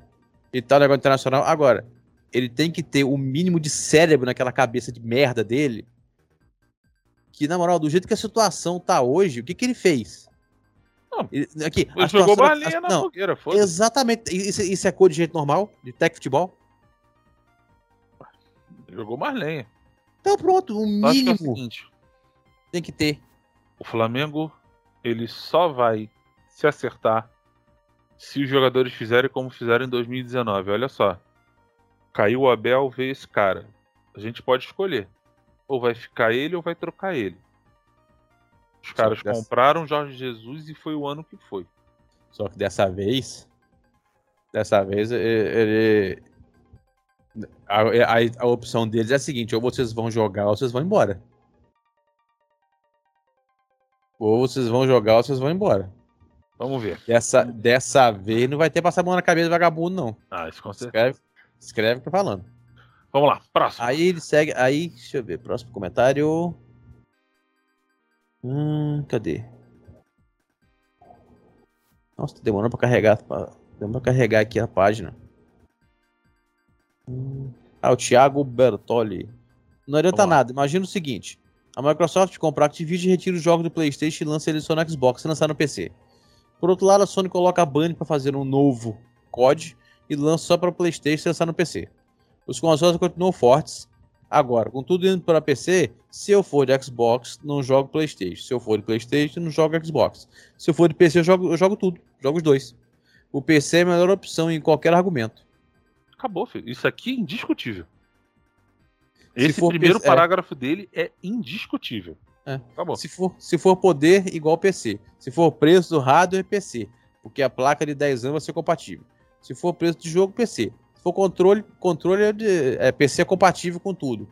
e tal negócio internacional. Agora, ele tem que ter o mínimo de cérebro naquela cabeça de merda dele. Que, na moral, do jeito que a situação tá hoje, o que que ele fez? Não, ele, aqui, Ele jogou balinha na não, fogueira, foda-se. Exatamente. Isso, isso é cor de jeito normal? De tech futebol? Jogou mais lenha. Então pronto, o Acho que é o mínimo seguinte: tem que ter. o Flamengo ele só vai se acertar se os jogadores fizerem como fizeram em 2019. Olha só. Caiu o Abel, veio esse cara. A gente pode escolher. Ou vai ficar ele ou vai trocar ele. Os caras dessa- compraram Jorge Jesus e foi o ano que foi. Só que dessa vez. Dessa vez ele. A, a, a opção deles é a seguinte: ou vocês vão jogar ou vocês vão embora. Ou vocês vão jogar ou vocês vão embora. Vamos ver. Dessa, dessa vez não vai ter passar a mão na cabeça do vagabundo, não. Ah, isso com certeza. Escreve, escreve o que eu tô falando. Vamos lá, próximo. Aí ele segue. Aí, deixa eu ver. Próximo comentário. Hum, cadê? Nossa, tá demorando pra carregar. Pra, demorando pra carregar aqui a página. Hum, ah, o Thiago Bertoli. Não adianta Vamos lá. nada. Imagina o seguinte: a Microsoft compra a Activision, retira os jogos do PlayStation e lança eles só no Xbox e lançar no PC. Por outro lado, a Sony coloca a Bunny para fazer um novo COD e lança só para o PlayStation e lançar no PC. Os consoles continuam fortes. Agora, com tudo indo para PC, se eu for de Xbox, não jogo PlayStation. Se eu for de PlayStation, não jogo Xbox. Se eu for de PC, eu jogo, eu jogo tudo. Jogo os dois. O PC é a melhor opção em qualquer argumento. Acabou, filho. Isso aqui é indiscutível. Se Esse primeiro PC é. parágrafo dele é indiscutível. É. Acabou. Se for, se for poder, igual PC. Se for preço do hardware, PC. Porque a placa de 10 anos vai ser compatível. Se for preço de jogo, PC. For controle, controle é, de, é PC compatível com tudo.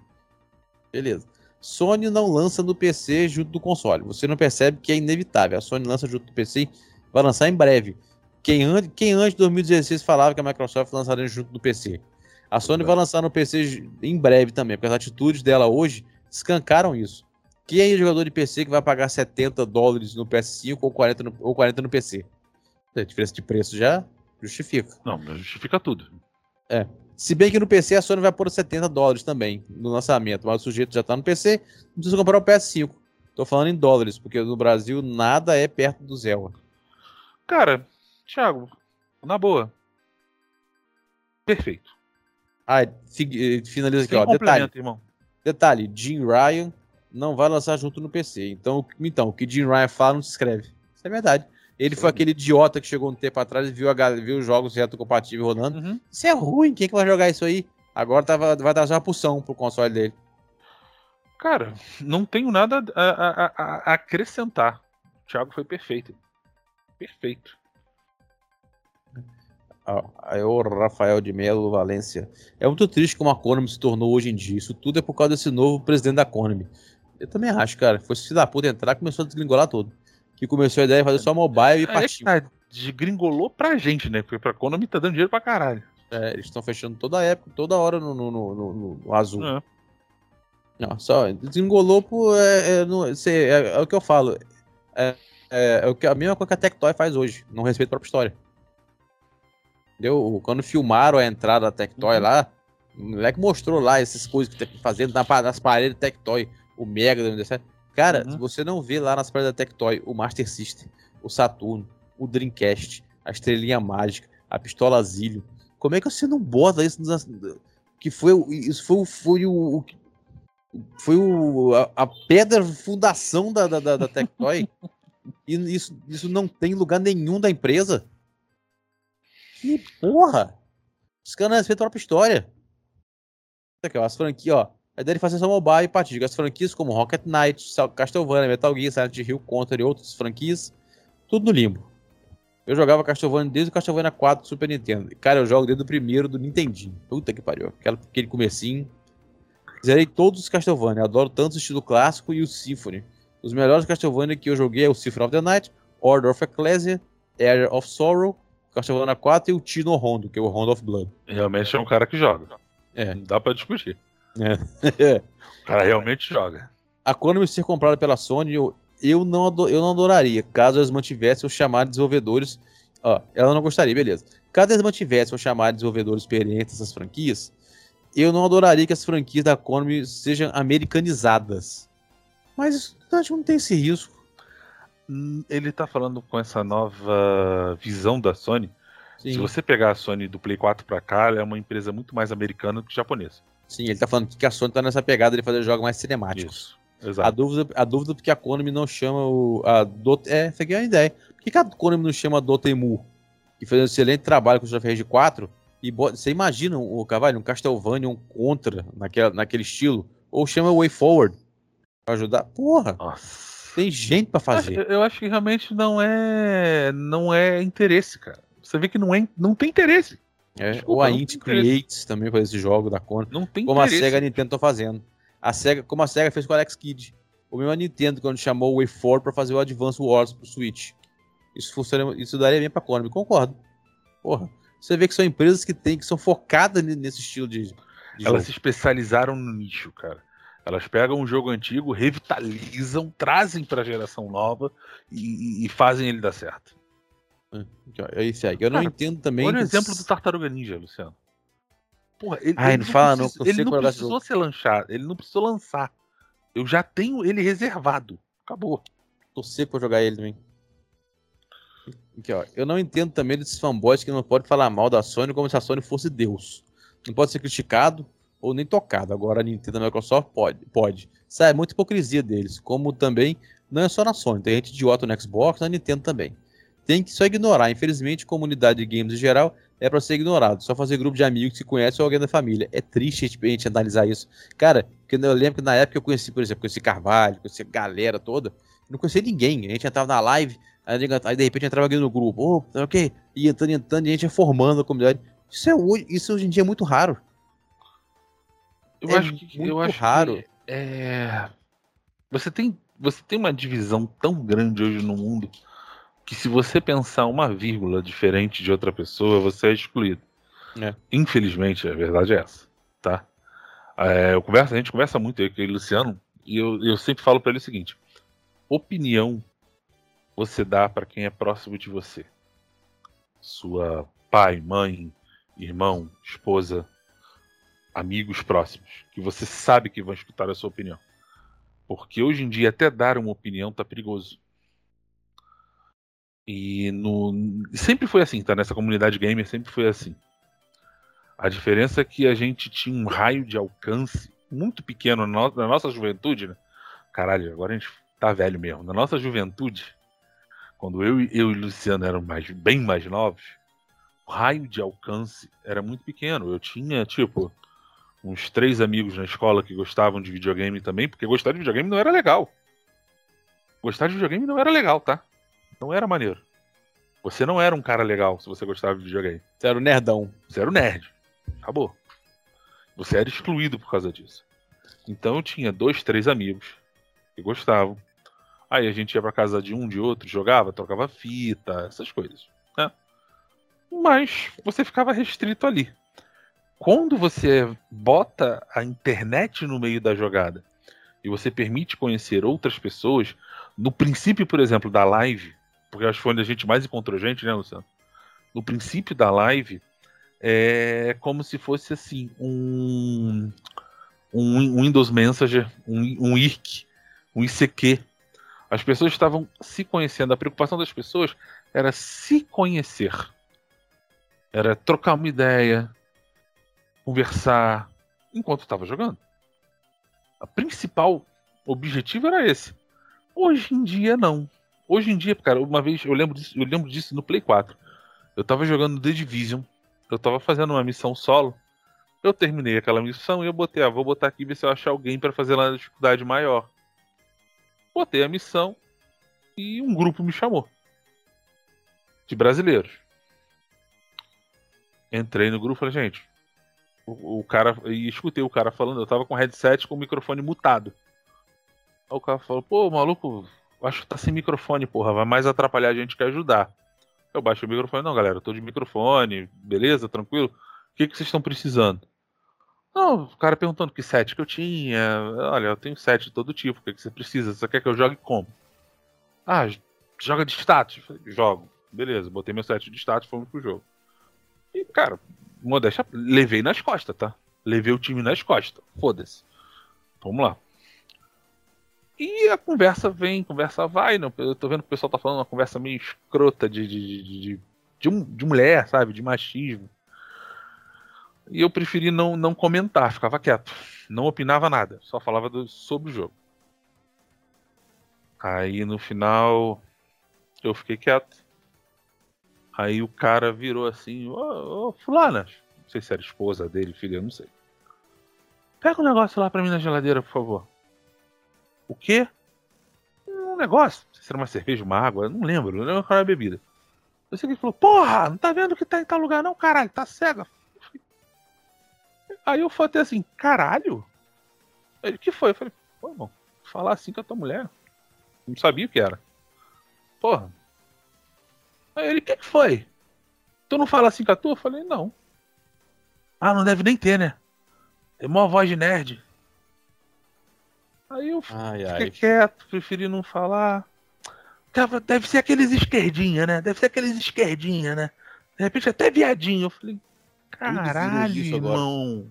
Beleza. Sony não lança no PC junto do console. Você não percebe que é inevitável. A Sony lança junto do PC vai lançar em breve. Quem, an quem antes de 2016 falava que a Microsoft lançaria junto do PC? A Sony vai lançar no PC em breve também, porque as atitudes dela hoje escancaram isso. Quem é jogador de PC que vai pagar 70 dólares no PS5 ou 40 no, ou 40 no PC? A diferença de preço já justifica. Não, justifica tudo. Se bem que no PC a Sony vai pôr 70 dólares também no lançamento, mas o sujeito já tá no PC, não precisa comprar o PS5. Tô falando em dólares, porque no Brasil nada é perto do Zelda. Cara, Thiago, na boa. Perfeito. Ah, fi- finaliza aqui, Sem ó. Detalhe, irmão. detalhe, Jim Ryan não vai lançar junto no PC. Então, então o que Jim Ryan fala não se escreve. Isso é verdade. Ele foi aquele idiota que chegou um tempo atrás e viu, a, viu os jogos retrocompatíveis rodando. Uhum. Isso é ruim, quem que vai jogar isso aí? Agora tava, vai dar já uma pulsão pro console dele. Cara, não tenho nada a, a- a- a acrescentar. O Thiago foi perfeito. Perfeito. Aí o Rafael de Melo Valência. É muito triste como a Konami se tornou hoje em dia. Isso tudo é por causa desse novo presidente da Konami. Eu também acho, cara. Foi filho da puta entrar começou a desgringolar tudo. Que começou a ideia de fazer só mobile e É, partiu. tá, desgringolou pra gente, né? Porque pra Konami tá dando dinheiro pra caralho. É, eles estão fechando toda a época, toda hora no, no, no- no- azul. É. Não, só desengolou por. É, é, não- cê- é- é o que eu falo. É, é, é o que, a mesma coisa que a Tectoy faz hoje. Não respeita a própria história. Entendeu? Quando filmaram a entrada da Tectoy Uhum. lá, o moleque mostrou lá essas coisas que tá fazendo nas paredes da Tectoy. O Mega 97. Cara, Uhum. se você não vê lá nas paredes da Tectoy o Master System, o Saturno, o Dreamcast, a Estrelinha Mágica, a Pistola Zillion, como é que você não bota isso nas, que foi o- isso foi, o- foi o, foi o, a, a pedra fundação da, da, da, da Tectoy? E isso, isso não tem em lugar nenhum da empresa? Que porra! Os caras não respeitam a própria história. Aqui, ó, as franquias, ó a de fazer só mobile e partilha as franquias como Rocket Knight, Castlevania, Metal Gear, Silent Hill, Contra e outras franquias tudo no limbo Eu jogava Castlevania desde o Castlevania 4 do Super Nintendo. Cara, eu jogo desde o primeiro do Nintendinho. Puta que pariu. Aquela, aquele comecinho. Zerei todos os Castlevania. Adoro tanto o estilo clássico e o Symphony. Os melhores Castlevania que eu joguei é o Symphony of the Night, Order of Ecclesia, Area of Sorrow, Castlevania 4 e o Tino Rondo, que é o Rondo of Blood. Realmente é um cara que joga. É. Não dá pra discutir. É. O cara realmente joga. A Konami ser comprada pela Sony, eu, eu, não, eu não adoraria, caso eles mantivessem o chamado de desenvolvedores. Ó, ela não gostaria, beleza. Caso eles mantivessem o chamado de desenvolvedores experientes dessas franquias, eu não adoraria que as franquias da Konami sejam americanizadas. Mas acho que não tem esse risco. Hum, Ele tá falando com essa nova visão da Sony. Sim, Se você pegar a Sony do Play 4 pra cá, ela é uma empresa muito mais americana do que japonesa. Sim, ele tá falando que a Sony tá nessa pegada de fazer jogos mais cinemáticos. Isso. A Exato. dúvida, a dúvida é porque a Konami não chama o. A Dot, é, essa aqui é uma ideia. Por que, que a Konami não chama a Dotemu? Que fez um excelente trabalho com o Street Fighter 4. E bota- você imagina o Cavalho, um Castlevania, um Contra, naquela, naquele estilo. Ou chama o Way Forward. Pra ajudar. Porra, Nossa. tem gente pra Eu, fazer. eu acho que realmente não é não é interesse, cara. Você vê que não, é, não tem interesse. É, desculpa, ou a Int. Creates também faz esse jogo da Konami. Não tem Como a interesse. SEGA e a Nintendo estão fazendo. A SEGA, como a SEGA fez com o Alex Kidd. O mesmo a Nintendo, quando chamou o Way Forward pra fazer o Advance Wars pro Switch. Isso, funciona, isso daria bem pra Konami, concordo. Porra. Você vê que são empresas que tem, que são focadas ne- nesse estilo de, de Elas jogo. se especializaram no nicho, cara. Elas pegam um jogo antigo, revitalizam, trazem pra geração nova e, e- e fazem ele dar certo. É isso aí. Eu não Cara, entendo também. Olha o exemplo s- do Tartaruga Ninja, Luciano. Porra, ele, Ai, ele não fala não, ele não precisou ser lançado, ele não precisou lançar. Eu já tenho ele reservado. Acabou. Tô seco pra jogar ele também. Aqui, ó. Eu não entendo também desses fanboys que não podem falar mal da Sony como se a Sony fosse Deus. Não pode ser criticado ou nem tocado. Agora a Nintendo e a Microsoft pode. pode. Sabe, é muita hipocrisia deles. Como também não é só na Sony. Tem gente idiota no Xbox, na Nintendo também. Tem que só ignorar. Infelizmente, comunidade de games em geral é pra ser ignorado. Só fazer grupo de amigos que se conhece ou alguém da família. É triste a gente- analisar isso. Cara, porque eu lembro que na época eu conheci, por exemplo, conheci Carvalho, conheci a galera toda. Não conhecia ninguém. A gente entrava na live, aí, de repente entrava aqui no grupo. Oh, ok. E entrando, entrando, e a gente ia formando a comunidade. Isso, é, hoje- isso hoje em dia é muito raro. Eu É acho que eu muito acho raro. que é você tem você tem uma divisão tão grande hoje no mundo que se você pensar uma vírgula diferente de outra pessoa, você é excluído. É. Infelizmente, a verdade é essa, tá? É, eu converso, a gente conversa muito aí com o Luciano e eu, eu sempre falo pra ele o seguinte: opinião você dá pra quem é próximo de você. Sua pai, mãe, irmão, esposa, amigos próximos, que você sabe que vão escutar a sua opinião. Porque hoje em dia até dar uma opinião tá perigoso. E no sempre foi assim, tá? Nessa comunidade gamer sempre foi assim. A diferença é que a gente tinha um raio de alcance muito pequeno na, no- na nossa juventude, né? Caralho, agora a gente tá velho mesmo. Na nossa juventude, quando eu, eu e Luciano eram mais, bem mais novos, o raio de alcance era muito pequeno. Eu tinha, tipo, uns três amigos na escola que gostavam de videogame também, porque gostar de videogame não era legal. Gostar de videogame não era legal, tá? Não era maneiro. Você não era um cara legal se você gostava de videogame. Você era o nerdão. Você era o nerd. Acabou. Você era excluído por causa disso. Então eu tinha dois, três amigos que gostavam. Aí a gente ia pra casa de um, de outro, jogava, trocava fita, essas coisas. Né? Mas você ficava restrito ali. Quando você bota a internet no meio da jogada e você permite conhecer outras pessoas, no princípio, por exemplo, da live, porque acho que foi onde a gente mais encontrou gente, né, Luciano? No princípio da live, é como se fosse assim um um, Windows Messenger, um, um IRC, um ICQ. As pessoas estavam se conhecendo. A preocupação das pessoas era se conhecer, era trocar uma ideia, conversar enquanto estava jogando. A principal objetivo era esse. Hoje em dia não. Hoje em dia, cara, uma vez eu lembro disso, eu lembro disso no Play 4. Eu tava jogando The Division eu tava fazendo uma missão solo. Eu terminei aquela missão e eu botei, ah, vou botar aqui ver se eu achar alguém para fazer lá na dificuldade maior. Botei a missão e um grupo me chamou. de brasileiros. Entrei no grupo e falei, gente, o, o, cara. E escutei o cara falando, eu tava com headset com o microfone mutado. Aí o cara falou, pô, maluco, acho que tá sem microfone, porra, vai mais atrapalhar a gente que ajudar. Eu baixei o microfone, não, galera, eu tô de microfone, beleza, tranquilo? O que, que vocês estão precisando? Não, o cara perguntando que set que eu tinha. Olha, eu tenho set de todo tipo, o que, que você precisa? Você quer que eu jogue como? Ah, joga de status? Jogo. Beleza, botei meu set de status fomos pro jogo. E, cara, modéstia, levei nas costas, tá? Levei o time nas costas. Foda-se. Vamos lá. E a conversa vem, conversa vai. Não, eu tô vendo que o pessoal tá falando uma conversa meio escrota de, de, de, de, de, mulher, sabe? De machismo. E eu preferi não, não comentar, ficava quieto. Não opinava nada, só falava do, sobre o jogo. Aí no final eu fiquei quieto. Aí o cara virou assim, ô, ô fulana, não sei se era esposa dele, filha, não sei. Pega um negócio lá pra mim na geladeira, por favor. O quê? Um negócio. Se era uma cerveja, uma água, não lembro, não lembro qual era a bebida. Eu sei que ele falou, porra, não tá vendo que tá em tal lugar não, caralho, tá cega. Aí eu falei assim, caralho? Ele, que foi? Eu falei, pô, irmão, falar assim com a tua mulher. Não sabia o que era. Porra. Aí ele, o que, que foi? Tu não fala assim com a tua? Eu falei, não. Ah, não deve nem ter, né? Tem mó voz de nerd. Aí eu ai, fiquei ai. quieto, preferi não falar. Deve ser aqueles esquerdinha, né? Deve ser aqueles esquerdinha, né? De repente até viadinho. Eu falei, caralho, irmão.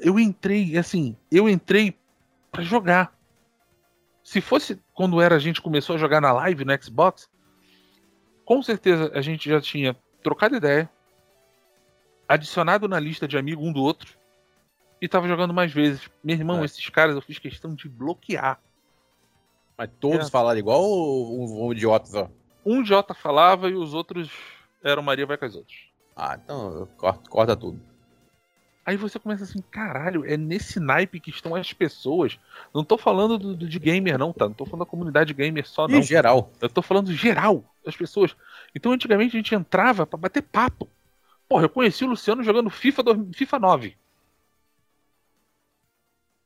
Eu entrei, assim, eu entrei para jogar. Se fosse quando era a gente começou a jogar na live no Xbox, com certeza a gente já tinha trocado ideia, adicionado na lista de amigo um do outro e tava jogando mais vezes. Meu irmão, é. esses caras eu fiz questão de bloquear. Mas todos é. falaram igual ou um, um idiota só? Um idiota falava e os outros eram Maria vai com as outras. Ah, então corta, corta tudo. Aí você começa assim, caralho, é nesse naipe que estão as pessoas. Não tô falando do, do de gamer, não, tá? Não tô falando da comunidade gamer só, não. Em geral. Eu tô falando geral das pessoas. Então, antigamente, a gente entrava para bater papo. Porra, eu conheci o Luciano jogando FIFA, FIFA 9.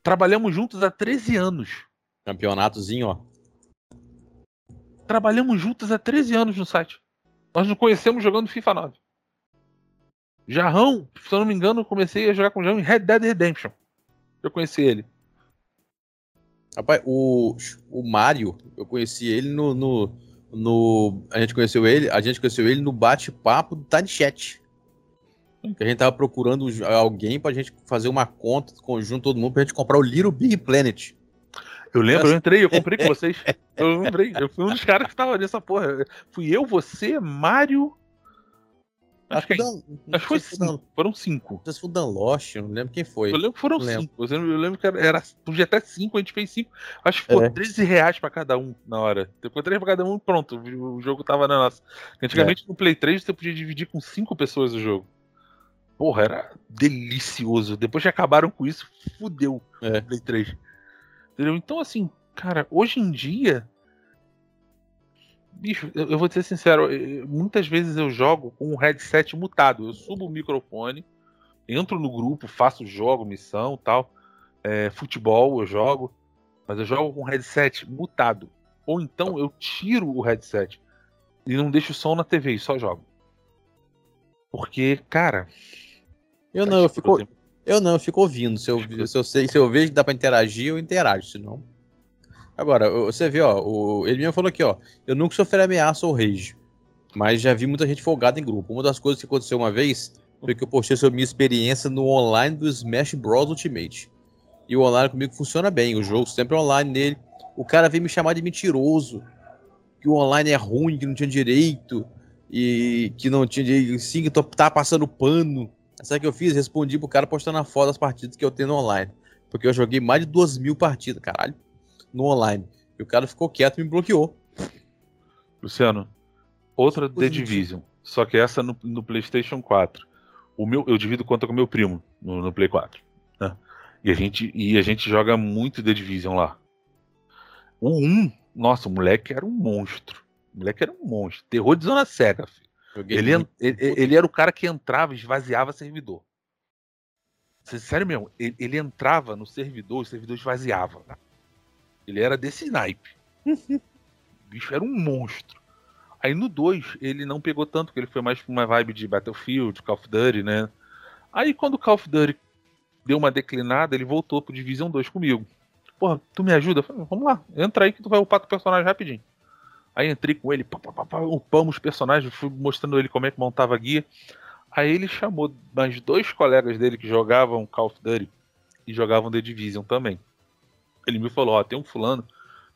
Trabalhamos juntos há 13 anos. Campeonatozinho, ó. Trabalhamos juntos há 13 anos no site. Nós nos conhecemos jogando FIFA 9. Jarrão, se eu não me engano, comecei a jogar com o Jarrão em Red Dead Redemption. Eu conheci ele. Rapaz, o, o Mario, eu conheci ele no, no, no, A gente conheceu ele, a gente conheceu ele no bate-papo do Tiny Chat. Que a gente tava procurando alguém pra gente fazer uma conta conjunto, todo mundo, pra gente comprar o Little Big Planet. Eu lembro, eu entrei, eu comprei com vocês. Eu lembrei, eu fui um dos caras que tava nessa porra. Fui eu, você, Mário, Acho, que, Dan, acho foi cinco. Dan, foram cinco. Se foi o Dan Lost, não lembro quem foi. Eu lembro que foram cinco. Eu lembro, eu lembro que era, era, Podia até cinco, a gente fez cinco. Acho que ficou é. 13 reais pra cada um na hora. Ficou 13 pra cada um pronto. O jogo tava na nossa. Antigamente é. no Play 3 você podia dividir com cinco pessoas o jogo. Porra, era delicioso. Depois que acabaram com isso, fudeu é. o Play 3. Entendeu? Então, assim, cara, hoje em dia Bicho, eu, eu vou ser sincero, muitas vezes eu jogo com o headset mutado. Eu subo o microfone, entro no grupo, faço jogo, missão tal. É, futebol eu jogo, mas eu jogo com o headset mutado. Ou então eu tiro o headset e não deixo o som na TV e só jogo. Porque, cara. Eu não, eu fico. Eu não, eu fico ouvindo. Se eu, se eu, sei, se eu vejo que dá pra interagir, eu interajo, senão. Agora, você vê, ó, o, ele mesmo falou aqui, ó, eu nunca sofri ameaça ou rage, mas já vi muita gente folgada em grupo. Uma das coisas que aconteceu uma vez foi que eu postei sobre minha experiência no online do Smash Bros Ultimate. E o online comigo funciona bem, o jogo sempre online nele. O cara veio me chamar de mentiroso, que o online é ruim, que não tinha direito, e que não tinha direito, sim, que tá passando pano. Sabe o que eu fiz? Respondi pro cara postando a foto das partidas que eu tenho no online. Porque eu joguei mais de duas mil partidas, caralho no online. E o cara ficou quieto e me bloqueou. Luciano, outra The Division. Só que essa no, no, PlayStation 4. O meu, eu divido conta com meu primo no, no Play 4. Né? E, a gente, e a gente joga muito The Division lá. O 1, nossa, o moleque era um monstro. O moleque era um monstro. Terror de zona cega, filho. Ele, ele, ele, era o cara que entrava e esvaziava servidor. Sério mesmo, ele, ele entrava no servidor, o servidor esvaziava. Tá? Ele era desse naipe. o bicho era um monstro. Aí no 2 ele não pegou tanto, porque ele foi mais pra uma vibe de Battlefield, Call of Duty, né? Aí quando o Call of Duty deu uma declinada, ele voltou pro Division 2 comigo. Porra, tu me ajuda? Falei, Vamos lá, entra aí que tu vai upar teu personagem rapidinho. Aí entrei com ele, pá, pá, pá, upamos os personagens, fui mostrando ele como é que montava a guia. Aí ele chamou mais dois colegas dele que jogavam Call of Duty e jogavam The Division também. Ele me falou, ó, tem um fulano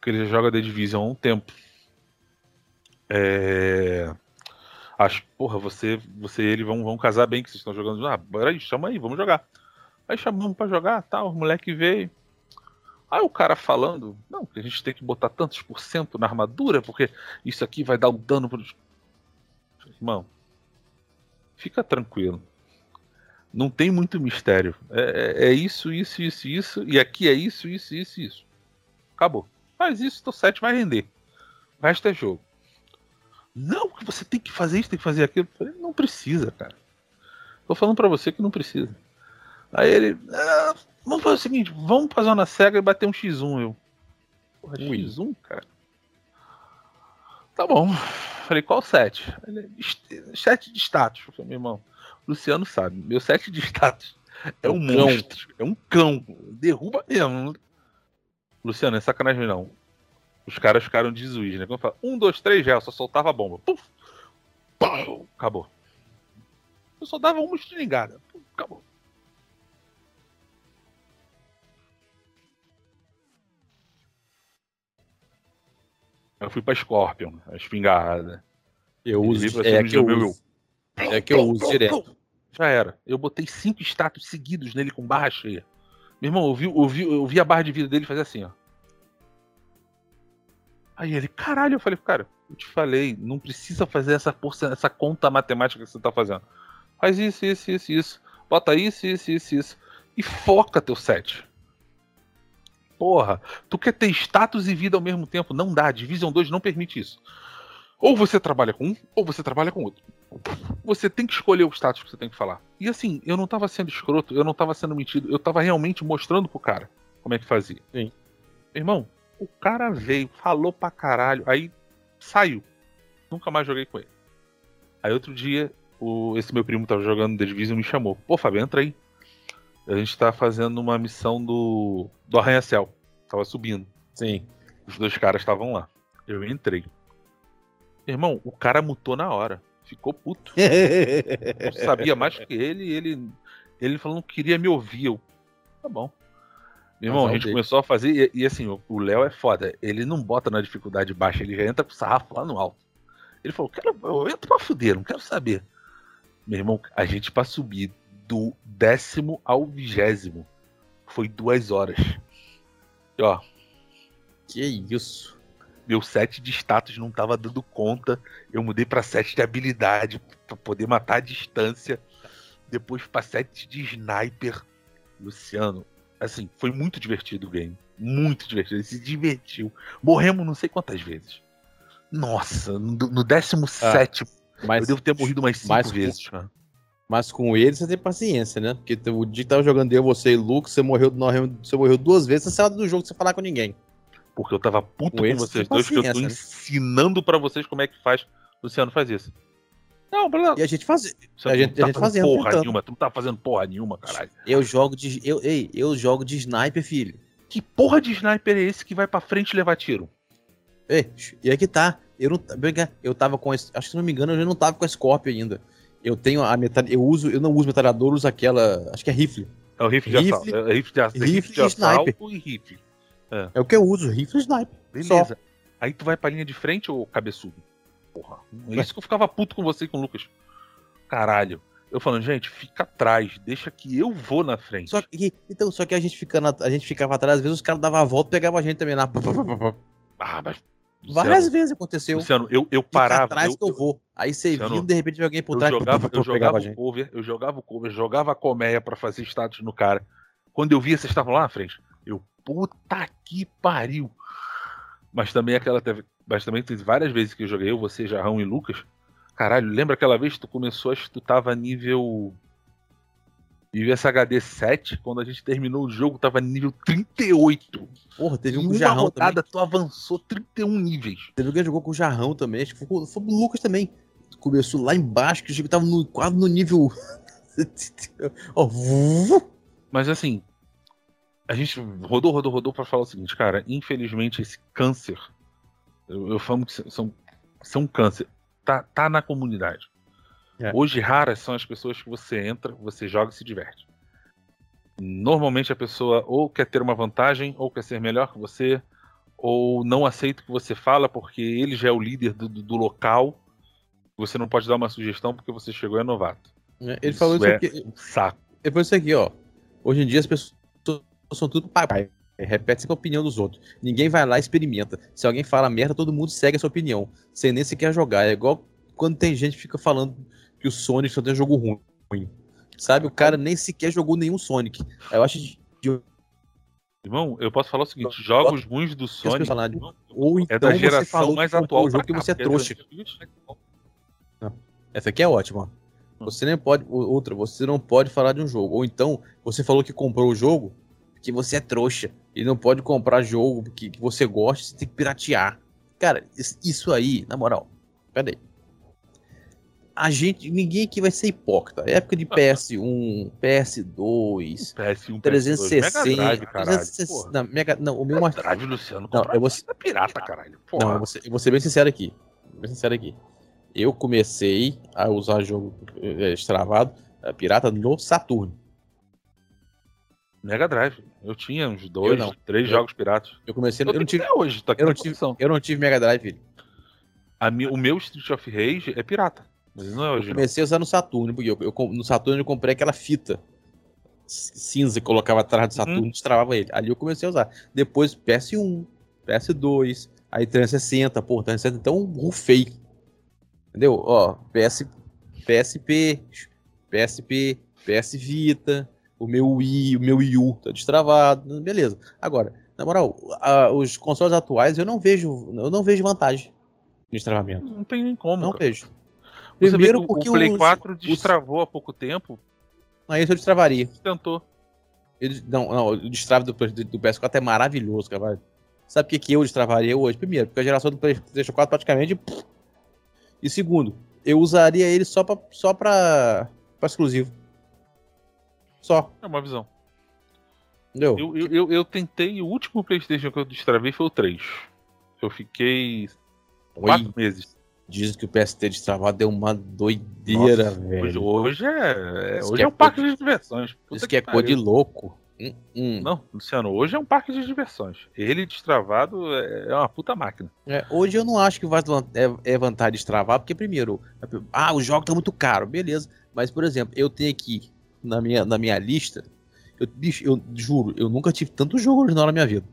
que ele já joga The Division há um tempo. É... Acho, porra, você, você e ele vão, vão casar bem, que vocês estão jogando. Ah, bora aí, chama aí, vamos jogar. Aí chamamos para jogar, tal, tá, o moleque veio. Aí o cara falando, não, que a gente tem que botar tantos por cento na armadura, porque isso aqui vai dar um dano pro. Irmão, fica tranquilo. Não tem muito mistério. É, é, é, isso, isso, isso, isso. E aqui é isso, isso, isso, isso. Acabou. Faz isso, teu set vai render. O resto é jogo. Não, você tem que fazer isso, tem que fazer aquilo. Falei, não precisa, cara. Tô falando para você que não precisa. Aí ele, ah, Vamos fazer o seguinte, vamos pra zona cega e bater um X1, eu. Porra, X1, cara? Tá bom. Falei, qual set? Set de status. Falei, meu irmão, Luciano sabe, meu set de status é, um cão. monstro, é um cão. Derruba mesmo. Luciano, é sacanagem não. Os caras ficaram de juiz, né? Quando fala, um, dois, três, já, só soltava a bomba. Puf! Pau! Acabou. Eu só dava uma estilingada. Acabou. Eu fui pra Scorpion, a espingarda. Eu uso. É que eu, meu, uso. é que eu uso direto. Já era. Eu botei cinco status seguidos nele com barra cheia. Meu irmão, eu vi, eu vi, eu vi a barra de vida dele fazer assim, ó. Aí ele, caralho, eu falei, cara, eu te falei, não precisa fazer essa, porça, essa conta matemática que você tá fazendo. Faz isso, isso, isso, isso. Bota isso, isso, isso, isso. E foca teu set. Porra, tu quer ter status e vida ao mesmo tempo? Não dá. Division 2 não permite isso. Ou você trabalha com um, ou você trabalha com outro. Você tem que escolher o status que você tem que falar. E assim, eu não tava sendo escroto, eu não tava sendo mentido, eu tava realmente mostrando pro cara como é que fazia. Sim. Irmão, o cara veio, falou pra caralho, aí saiu. Nunca mais joguei com ele. Aí outro dia, o, esse meu primo tava jogando The Division e me chamou. Pô, Fábio, entra aí. A gente tá fazendo uma missão do, do Arranha-Céu. Tava subindo. Sim. Os dois caras estavam lá. Eu entrei. Irmão, o cara mutou na hora. Ficou puto. eu sabia mais que ele ele ele falou que queria me ouvir. Eu, tá bom. Meu irmão, a gente dele. começou a fazer. E, e assim, o Léo é foda. Ele não bota na dificuldade baixa, ele já entra com o sarrafo lá no alto. Ele falou: quero, eu entro pra fuder, não quero saber. Meu irmão, a gente pra subir do décimo ao vigésimo. Foi duas horas. E, ó. Que isso? Meu set de status não tava dando conta. Eu mudei para set de habilidade para poder matar a distância. Depois para set de sniper. Luciano, assim, foi muito divertido o game. Muito divertido. Ele se divertiu. Morremos não sei quantas vezes. Nossa, no, no 17 ah, mas, eu devo ter morrido mais cinco vezes, com, cara. Mas com ele você tem paciência, né? Porque o dia que tava jogando eu, você e o Luke, você morreu, você morreu duas vezes, você saiu do jogo sem falar com ninguém. Porque eu tava puto com, com vocês dois, porque eu tô né? ensinando para vocês como é que faz. Luciano, faz isso. Não, pra... E a gente faz. A gente, tá a gente fazendo porra tentando. nenhuma, tu não tá fazendo porra nenhuma, caralho. Eu jogo de. Eu, ei, eu jogo de sniper, filho. Que porra de sniper é esse que vai pra frente levar tiro? Ei, e aí que tá. Eu não. Eu tava com. Acho que se não me engano, eu não tava com a Scorpio ainda. Eu tenho a metralha. Eu uso. Eu não uso metralhador, uso aquela. Acho que é rifle. É o rifle, rifle de assalto. É rifle de, rifle rifle de sniper. e rifle. É. é. o que eu uso, rifle e sniper. Beleza. Só. Aí tu vai pra linha de frente ou cabeçudo? Porra. É isso que eu ficava puto com você e com o Lucas. Caralho. Eu falando, gente, fica atrás, deixa que eu vou na frente. Só que, então, só que a gente, fica na, a gente ficava atrás, às vezes os caras davam a volta e pegavam a gente também na. Ah, mas Luciano, Várias vezes aconteceu. Luciano, eu, eu parava. atrás eu, que eu vou. Aí você Luciano, viu, de repente alguém por trás. Eu jogava, eu jogava o cover, eu jogava o cover, jogava a colmeia pra fazer status no cara. Quando eu via, vocês estavam lá na frente. Eu, puta que pariu. Mas também aquela teve. mas também tem várias vezes que eu joguei eu, você, Jarrão e Lucas. Caralho, lembra aquela vez que tu começou, acho que tu tava nível. Nível SHD 7, quando a gente terminou o jogo, tava nível 38. Porra, teve um com o Jarrão rodada também. tu avançou 31 níveis. Teve alguém que jogou com o Jarrão também. Acho que foi, foi o Lucas também. Começou lá embaixo, que o jogo tava no, quase no nível. Vu- Mas assim, a gente rodou, rodou, rodou pra falar o seguinte, cara, infelizmente esse câncer, eu, eu falo que são, são câncer, tá, tá na comunidade. É. Hoje raras são as pessoas que você entra, você joga e se diverte. Normalmente a pessoa ou quer ter uma vantagem, ou quer ser melhor que você, ou não aceita o que você fala porque ele já é o líder do, do- local. Você não pode dar uma sugestão porque você chegou e é novato. Ele Isso falou isso é aqui. um saco. Ele falou isso aqui, ó. Hoje em dia as pessoas são tudo pai. Repete sempre a opinião dos outros. Ninguém vai lá e experimenta. Se alguém fala merda, todo mundo segue a sua opinião. Sem nem sequer jogar. É igual quando tem gente que fica falando que o Sonic só tem jogo ruim. Sabe? O cara nem sequer jogou nenhum Sonic. Eu acho de Irmão, eu posso falar o seguinte: jogos ruins do Sonic falarem. Ou então é da você geração falou mais atual o jogo que você é trouxa. Essa aqui é ótima. Você nem pode. Outra, você não pode falar de um jogo. Ou então, você falou que comprou o jogo que você é trouxa. E não pode comprar jogo que, que você gosta, você tem que piratear. Cara, is- isso aí, na moral. Pera aí. A gente. Ninguém aqui vai ser hipócrita. Época de PS1, PS2, PS1, 360. Mega Drive, caralho. 360 Porra. não, Mega- não, o meu mais. Drive, Luciano. Não, eu vou- fita pirata, caralho. Não, Porra. eu vou, ser, eu vou ser bem sincero aqui. Bem sincero aqui. Eu comecei a usar jogo eh, extravado, eh, pirata, no Saturno. Mega Drive. Eu tinha uns dois, não. três Eu- jogos piratas. Eu comecei. Eu, Eu, não tive, até hoje, tá eu não tive- eu não tive Mega Drive, filho. Mi- o meu Street of Rage é pirata. Mas não é Eu comecei a usar no Saturno, porque eu, eu no Saturno eu comprei aquela fita cinza que colocava atrás do Saturno e destravava ele. Ali eu comecei a usar. Depois PS1, PS2, aí 360, pô, 360, então rufei. Entendeu? Ó, PS, PSP, PSP, PS Vita, o meu Wii, o meu Wii U tá destravado, beleza. Agora, na moral, a- os consoles atuais eu não vejo, eu não vejo vantagem de destravamento. Não tem nem como. Não cara. vejo. Você Primeiro porque o Play os- 4 os- destravou há pouco tempo. Aí eu destravaria. Tentou. Ele- não, não, o destrave do, do, do PS4 é maravilhoso, cara. Sabe o que, que eu destravaria hoje? Primeiro, porque a geração do PlayStation 4 praticamente. pff. E segundo, eu usaria ele só pra, só pra, pra exclusivo. Só, É uma visão. entendeu? Eu, eu, eu, eu tentei, o último PlayStation que eu destravei foi o 3. Eu fiquei quatro Oi, meses. Dizem que o PST destravado deu uma doideira, Nossa, velho. Hoje, é, hoje que é é um parque de diversões. Puta Isso que é pariu. cor de louco. Hum, hum. Não, Luciano, hoje é um parque de diversões. Ele destravado é é uma puta máquina. É, hoje eu não acho que vai é, é vantagem destravar, porque primeiro, ah, o jogo tá muito caro, beleza. Mas, por exemplo, eu tenho aqui na minha, na minha lista, eu, bicho, eu juro, eu nunca tive tanto jogo original na minha vida.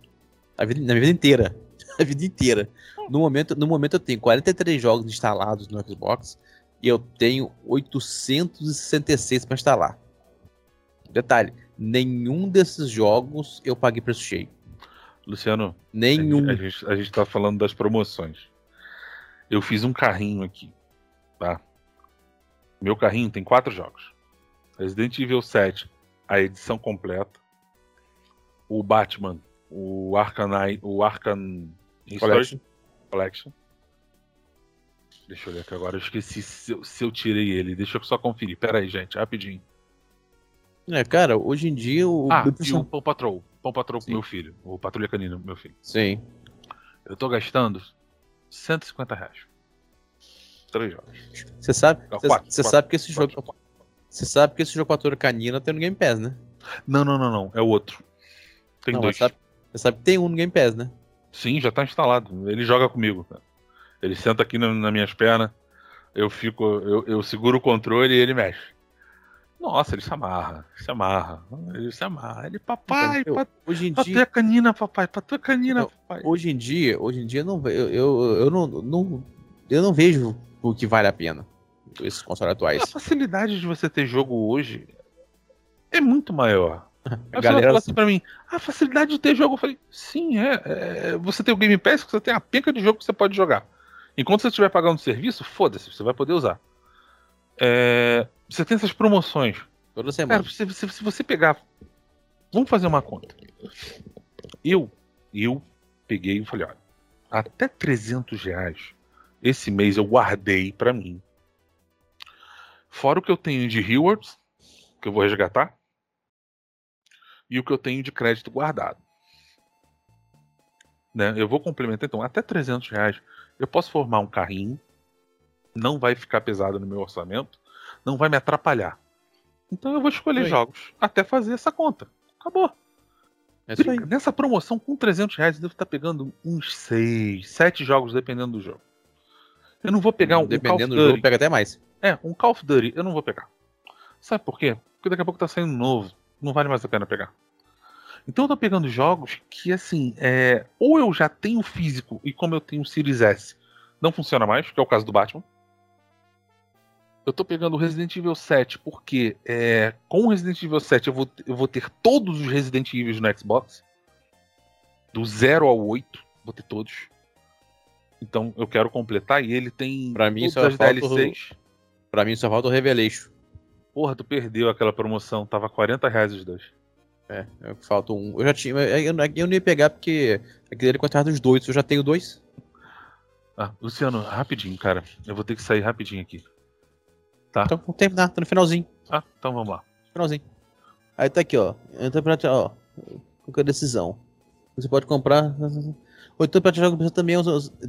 A vida na minha vida inteira. A vida inteira. No momento, no momento eu tenho 43 jogos instalados no Xbox e eu tenho 866 para instalar. Detalhe, nenhum desses jogos eu paguei preço cheio. Luciano, Nenhum. a, gente, a gente tá falando das promoções. Eu fiz um carrinho aqui, tá? Meu carrinho tem quatro jogos. Resident Evil 7, a edição completa. O Batman, o Arkham, o History Collection. Collection. Deixa eu olhar aqui agora, eu esqueci se eu, se eu tirei ele. Deixa eu só conferir. Pera aí, gente, rapidinho. É, cara, hoje em dia o. Ah, o e o Pão Patrol. Pão Patrol pro Sim. meu filho. O Patrulha Canina pro meu filho. Sim. Eu tô gastando 150 reais. Três jogos. Você sabe, Não, você quatro, você quatro, sabe que esse jogo. Você sabe que esse jogo Patrulha Canina tem no Game Pass, né? Não, não, não, não. É o outro. Tem Não, dois. mas sabe- Você sabe que tem um no Game Pass, né? Sim, já tá instalado. Ele joga comigo. cara. Ele senta aqui na, nas minhas pernas. Eu fico. Eu, eu seguro o controle e ele mexe. Nossa, ele se amarra. Se amarra. Ele se amarra. Ele, papai, Então, eu- Hoje em pra dia, tua canina, papai, pra tua canina, Não, papai. hoje em dia, hoje em dia eu não, eu, eu, eu não, não, eu não vejo o que vale a pena esses consoles A atuais. facilidade de você ter jogo hoje é muito maior. A galera falou assim pra mim, a facilidade de ter jogo. Eu falei, sim, é, é, Você tem o Game Pass, você tem a penca de jogo que você pode jogar. Enquanto você estiver pagando o serviço, foda-se, você vai poder usar. É, você tem essas promoções. Toda semana. Cara, se, se, se, você pegar. Vamos fazer uma conta. Eu, eu peguei e falei, olha, até 300 reais esse mês eu guardei para mim. Fora o que eu tenho de rewards, que eu vou resgatar, e o que eu tenho de crédito guardado. Né? Eu vou complementar, então, até 300 reais eu posso formar um carrinho, não vai ficar pesado no meu orçamento, não vai me atrapalhar. Então eu vou escolher Oi. jogos até fazer essa conta. Acabou. É Nessa promoção, com 300 reais, eu devo estar pegando uns 6, 7 jogos, dependendo do jogo. Eu não vou pegar um, Dependendo um do jogo, pega até mais. É, um Call of Duty, eu não vou pegar. Sabe por quê? Porque daqui a pouco tá saindo novo. Não vale mais a pena pegar. Então eu tô pegando jogos que, assim, é... ou eu já tenho físico, e como eu tenho o Series S, não funciona mais, que é o caso do Batman. Eu tô pegando o Resident Evil 7 porque é, com o Resident Evil 7 eu vou, eu vou ter todos os Resident Evil no Xbox. Do 0 ao 8, vou ter todos. Então eu quero completar e ele tem pra mim só as DLCs. O... Pra mim só falta o Revelation. Porra, tu perdeu aquela promoção, tava 40 reais os dois. É, falta um. Eu já tinha. Eu, eu não ia pegar porque aquele ele contava dos dois, eu já tenho dois. Ah, Luciano, rapidinho, cara. Eu vou ter que sair rapidinho aqui. Tá. Então vamos terminar, tá no finalzinho. Ah, então vamos lá. Finalzinho. Aí tá aqui, ó. Entra pra ó. Qualquer decisão. Você pode comprar. Ou então no PC também,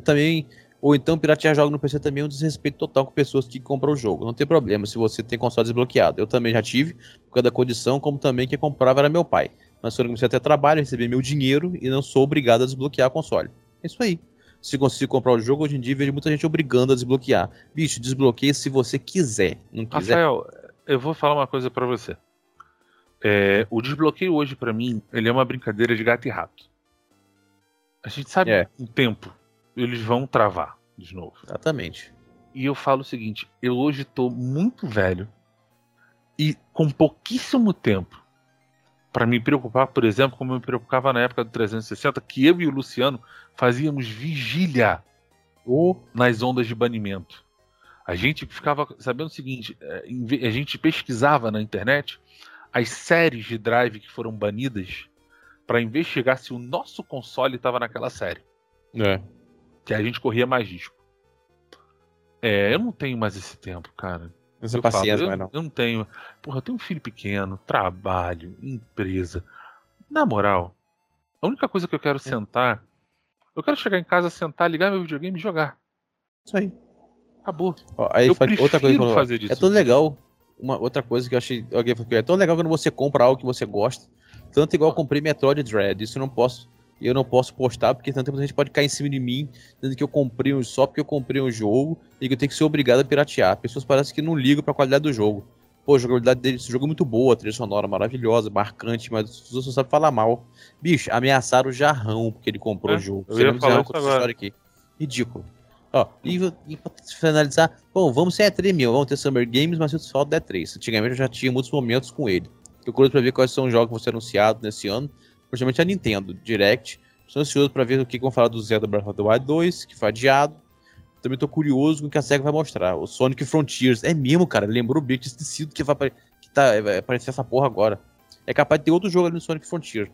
também. Ou então piratear jogo no PC também é um desrespeito total com pessoas que compram o jogo. Não tem problema se você tem console desbloqueado. Eu também já tive, por causa da condição, como também quem comprava era meu pai. Mas quando eu comecei a ter trabalho, recebi meu dinheiro e não sou obrigado a desbloquear o console. É isso aí se conseguir comprar o jogo, hoje em dia vejo muita gente obrigando a desbloquear. Bicho, desbloqueie se você quiser. Não quiser. Rafael, eu vou falar uma coisa para você. É, o desbloqueio hoje, para mim, ele é uma brincadeira de gato e rato. A gente sabe é. um tempo, eles vão travar de novo. Exatamente. E eu falo o seguinte: eu hoje tô muito velho e com pouquíssimo tempo para me preocupar, por exemplo, como eu me preocupava na época do 360, que eu e o Luciano fazíamos vigília ou nas ondas de banimento. A gente ficava sabendo o seguinte: é, a gente pesquisava na internet as séries de drive que foram banidas para investigar se o nosso console estava naquela série. É. Que a gente corria mais risco. É, eu não tenho mais esse tempo, cara. Essa paciência, falo, eu, não. eu não tenho. Porra, eu tenho um filho pequeno, trabalho, empresa. Na moral, a única coisa que eu quero é. sentar. Eu quero chegar em casa, sentar, ligar meu videogame e jogar. Isso aí. Acabou. Ó, aí eu outra coisa falou, fazer disso. É tão legal. Uma outra coisa que eu achei. Alguém falou é tão legal quando você compra algo que você gosta. Tanto igual eu comprei Metroid Dread. Isso eu não posso eu não posso postar, porque tanto tempo a gente pode cair em cima de mim, dizendo que eu comprei um só porque eu comprei um jogo e que eu tenho que ser obrigado a piratear. Pessoas parecem que não ligam para a qualidade do jogo. Pô, a jogabilidade desse jogo é muito boa, trilha sonora maravilhosa, marcante, mas as pessoas só sabem falar mal. Bicho, ameaçaram o Jarrão porque ele comprou é, o jogo. Eu ia falar isso agora. aqui. Ridículo. Ó, e, e pra finalizar, bom, vamos ser E3 mil, vamos ter Summer Games, mas eu falta da E3. Antigamente eu já tinha muitos momentos com ele. Eu curto pra ver quais são os jogos que vão ser anunciados nesse ano, principalmente a Nintendo Direct. Estou ansioso para ver o que vão falar do Zelda Breath of the Wild 2, que foi adiado. Também estou curioso com o que a SEGA vai mostrar. O Sonic Frontiers. É mesmo, cara. Lembrou bem de sido que vai, que tá, vai aparecer essa porra agora. É capaz de ter outro jogo ali no Sonic Frontier.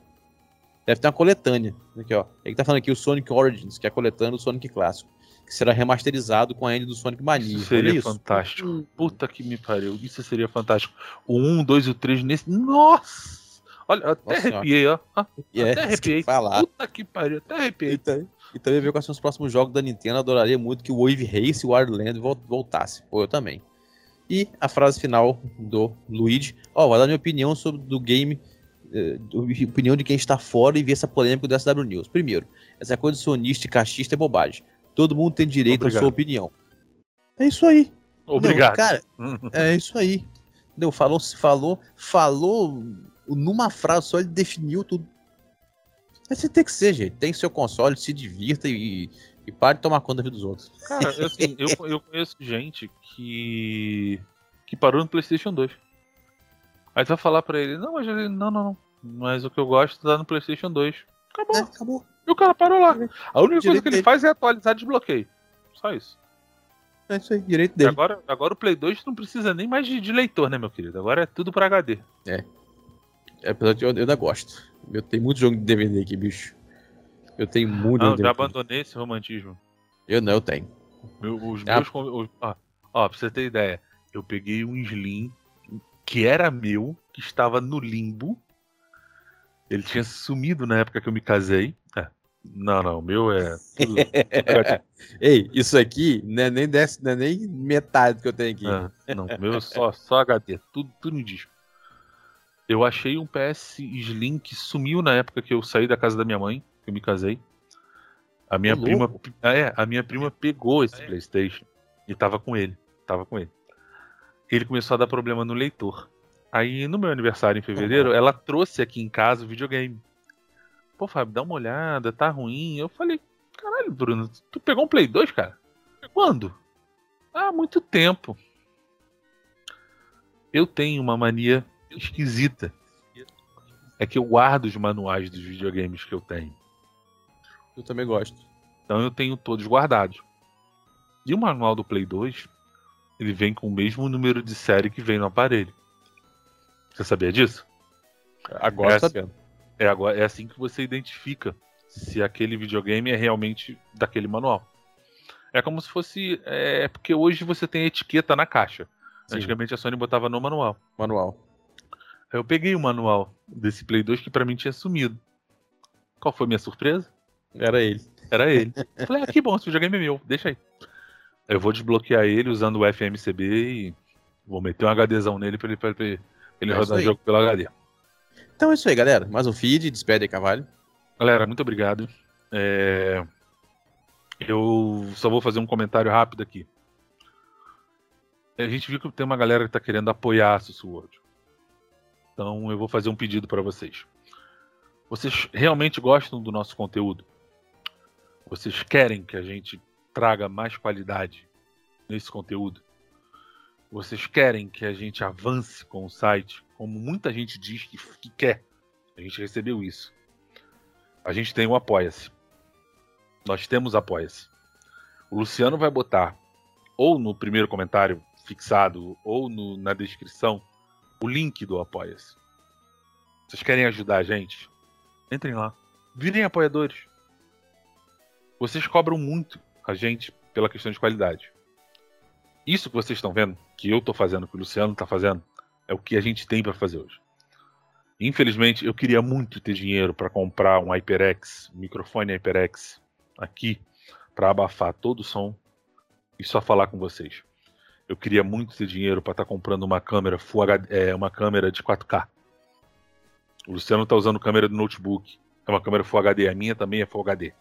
Deve ter uma coletânea. Aqui, ó. Ele tá falando aqui o Sonic Origins, que é a coletânea do Sonic clássico. Que será remasterizado com a engine do Sonic Mania. Isso seria isso? fantástico. Puta que me pariu. Isso seria fantástico. O 1, 2 e o 3 nesse. Nossa! Olha, até Nossa arrepiei, ó. Yeah, até arrepiei. Falar. Puta que pariu, até arrepiei. E, e também ver quais são os próximos jogos da Nintendo. Adoraria muito que o Wave Race e o Wildland voltasse. Pô, eu também. E a frase final do Luigi. Ó, oh, vai dar minha opinião sobre do game. Eh, opinião de quem está fora e ver essa polêmica do SW News. Primeiro, essa coisa de sonista e cachista é bobagem. Todo mundo tem direito Obrigado. à sua opinião. É isso aí. Obrigado. Não, cara, é isso aí. Não, falou, falou, falou numa frase só ele definiu tudo. Mas tem que ser, gente. Tem seu console, se divirta e, e pare de tomar conta da vida dos outros. Cara, assim, eu, eu conheço gente que. que parou no PlayStation 2. Aí tu vai falar pra ele: não, mas ele, não, não, não. mas o que eu gosto tá no PlayStation 2. Acabou. É, acabou. E o cara parou lá. A única Direito coisa que ele dele. faz é atualizar desbloqueio. Só isso. É isso aí, direito dele. agora, agora o Play 2 não precisa nem mais de, de leitor, né, meu querido? Agora é tudo pra HD. É, apesar de eu, eu ainda gosto. Eu tenho muito jogo de DVD aqui, bicho. Eu tenho muito Não, já abandonei esse romantismo. Eu não, eu tenho. Meu- os Ah. meus. os- ó, ó, pra você ter ideia, eu peguei um Slim que era meu, que estava no limbo. Ele tinha sumido na época que eu me casei. É. Não, não, o meu é. Tudo, tudo Ei, isso aqui não é nem, dez, não é nem metade que eu tenho aqui. Ah, não, o meu é só, só HD, tudo, tudo em disco. Eu achei um PS Slim que sumiu na época que eu saí da casa da minha mãe, que eu me casei. A minha Ô, prima, louco. é, a minha prima pegou esse PlayStation e tava com ele, tava com ele. Ele começou a dar problema no leitor. Aí no meu aniversário em fevereiro, ela trouxe aqui em casa o videogame. Pô, Fábio, dá uma olhada, tá ruim. Eu falei, caralho, Bruno, tu pegou um Play 2, cara? Quando? Há muito tempo. Eu tenho uma mania esquisita. É que eu guardo os manuais dos videogames que eu tenho. Eu também gosto. Então eu tenho todos guardados. E o manual do Play 2, ele vem com o mesmo número de série que vem no aparelho. Você sabia disso? Agora Essa- tá sabendo. É, agora, é assim que você identifica se aquele videogame é realmente daquele manual. É como se fosse. É porque hoje você tem a etiqueta na caixa. Sim. Antigamente a Sony botava no manual. Manual. Aí eu peguei o manual desse Play 2 que pra mim tinha sumido. Qual foi minha surpresa? Era ele. Era ele. Falei, ah, que bom, esse videogame é meu, deixa aí. Eu vou desbloquear ele usando o FMCB e vou meter um HDzão nele pra ele, pra ele, pra ele É rodar o jogo pelo HD. Então é isso aí, galera. Mais um feed. Despede aí, Cavalho. Galera, muito obrigado. É, Eu só vou fazer um comentário rápido aqui. A gente viu que tem uma galera que tá querendo apoiar a Sussurro. Então eu vou fazer um pedido para vocês. Vocês realmente gostam do nosso conteúdo? Vocês querem que a gente traga mais qualidade nesse conteúdo? Vocês querem que a gente avance com o site, como muita gente diz que, que quer? A gente recebeu isso. A gente tem o Apoia-se. Nós temos Apoia-se. O Luciano vai botar ou no primeiro comentário fixado ou no- na descrição o link do Apoia-se. Vocês querem ajudar a gente? Entrem lá. Virem apoiadores. Vocês cobram muito a gente pela questão de qualidade. Isso que vocês estão vendo, que eu estou fazendo, que o Luciano está fazendo, é o que a gente tem para fazer hoje. Infelizmente, eu queria muito ter dinheiro para comprar um HyperX, um microfone HyperX aqui, para abafar todo o som e só falar com vocês. Eu queria muito ter dinheiro para estar comprando uma câmera Full HD, é, uma câmera de 4K. O Luciano está usando câmera do notebook. É uma câmera Full HD. A minha também é Full HD.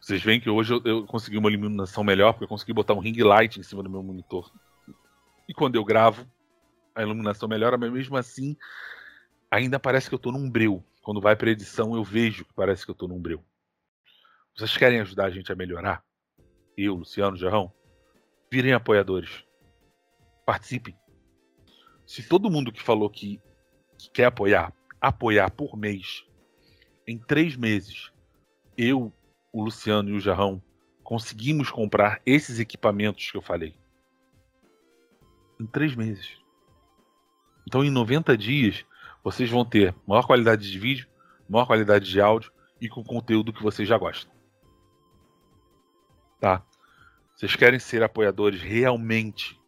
Vocês veem que hoje eu, eu consegui uma iluminação melhor, porque eu consegui botar um ring light em cima do meu monitor. E quando eu gravo, a iluminação melhora, mas mesmo assim, ainda parece que eu tô num breu. Quando vai pra edição, eu vejo que parece que eu tô num breu. Vocês querem ajudar a gente a melhorar? Eu, Luciano, Jarrão? Virem apoiadores. Participem. Se todo mundo que falou que, que quer apoiar, apoiar por mês, em três meses, eu, o Luciano e o Jarrão conseguimos comprar esses equipamentos que eu falei. Em três meses. Então, em 90 dias, vocês vão ter maior qualidade de vídeo, maior qualidade de áudio e com conteúdo que vocês já gostam. Tá? Vocês querem ser apoiadores realmente?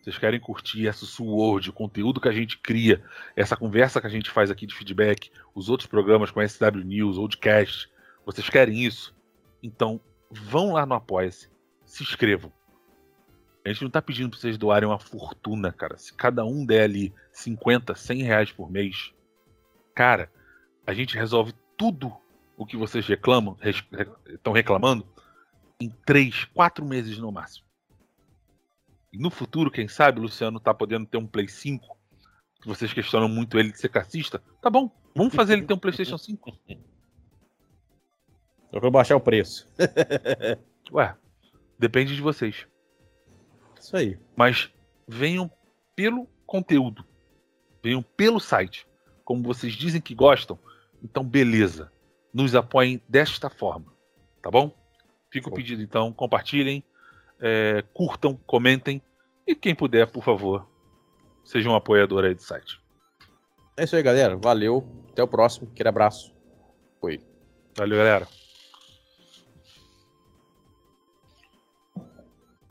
Vocês querem curtir essa Sword, o conteúdo que a gente cria, essa conversa que a gente faz aqui de feedback, os outros programas com SW News, Oldcast, vocês querem isso? Então, vão lá no Apoia-se, se inscrevam. A gente não tá pedindo pra vocês doarem uma fortuna, cara. Se cada um der ali 50, 100 reais por mês, cara, a gente resolve tudo o que vocês reclamam, estão reclamando, em 3, 4 meses no máximo. E no futuro, quem sabe, o Luciano tá podendo ter um Play 5, que vocês questionam muito ele de ser cassista. Tá bom, vamos fazer ele ter um PlayStation 5. Só que eu baixar o preço. Ué, depende de vocês. Isso aí. Mas venham pelo conteúdo. Venham pelo site. como vocês dizem que gostam, então beleza. Nos apoiem desta forma, tá bom? Fica o pedido então, compartilhem, é, curtam, comentem e quem puder, por favor, seja um apoiador aí do site. É isso aí, galera. Valeu. Até o próximo. Aquele abraço. Foi. Valeu, galera.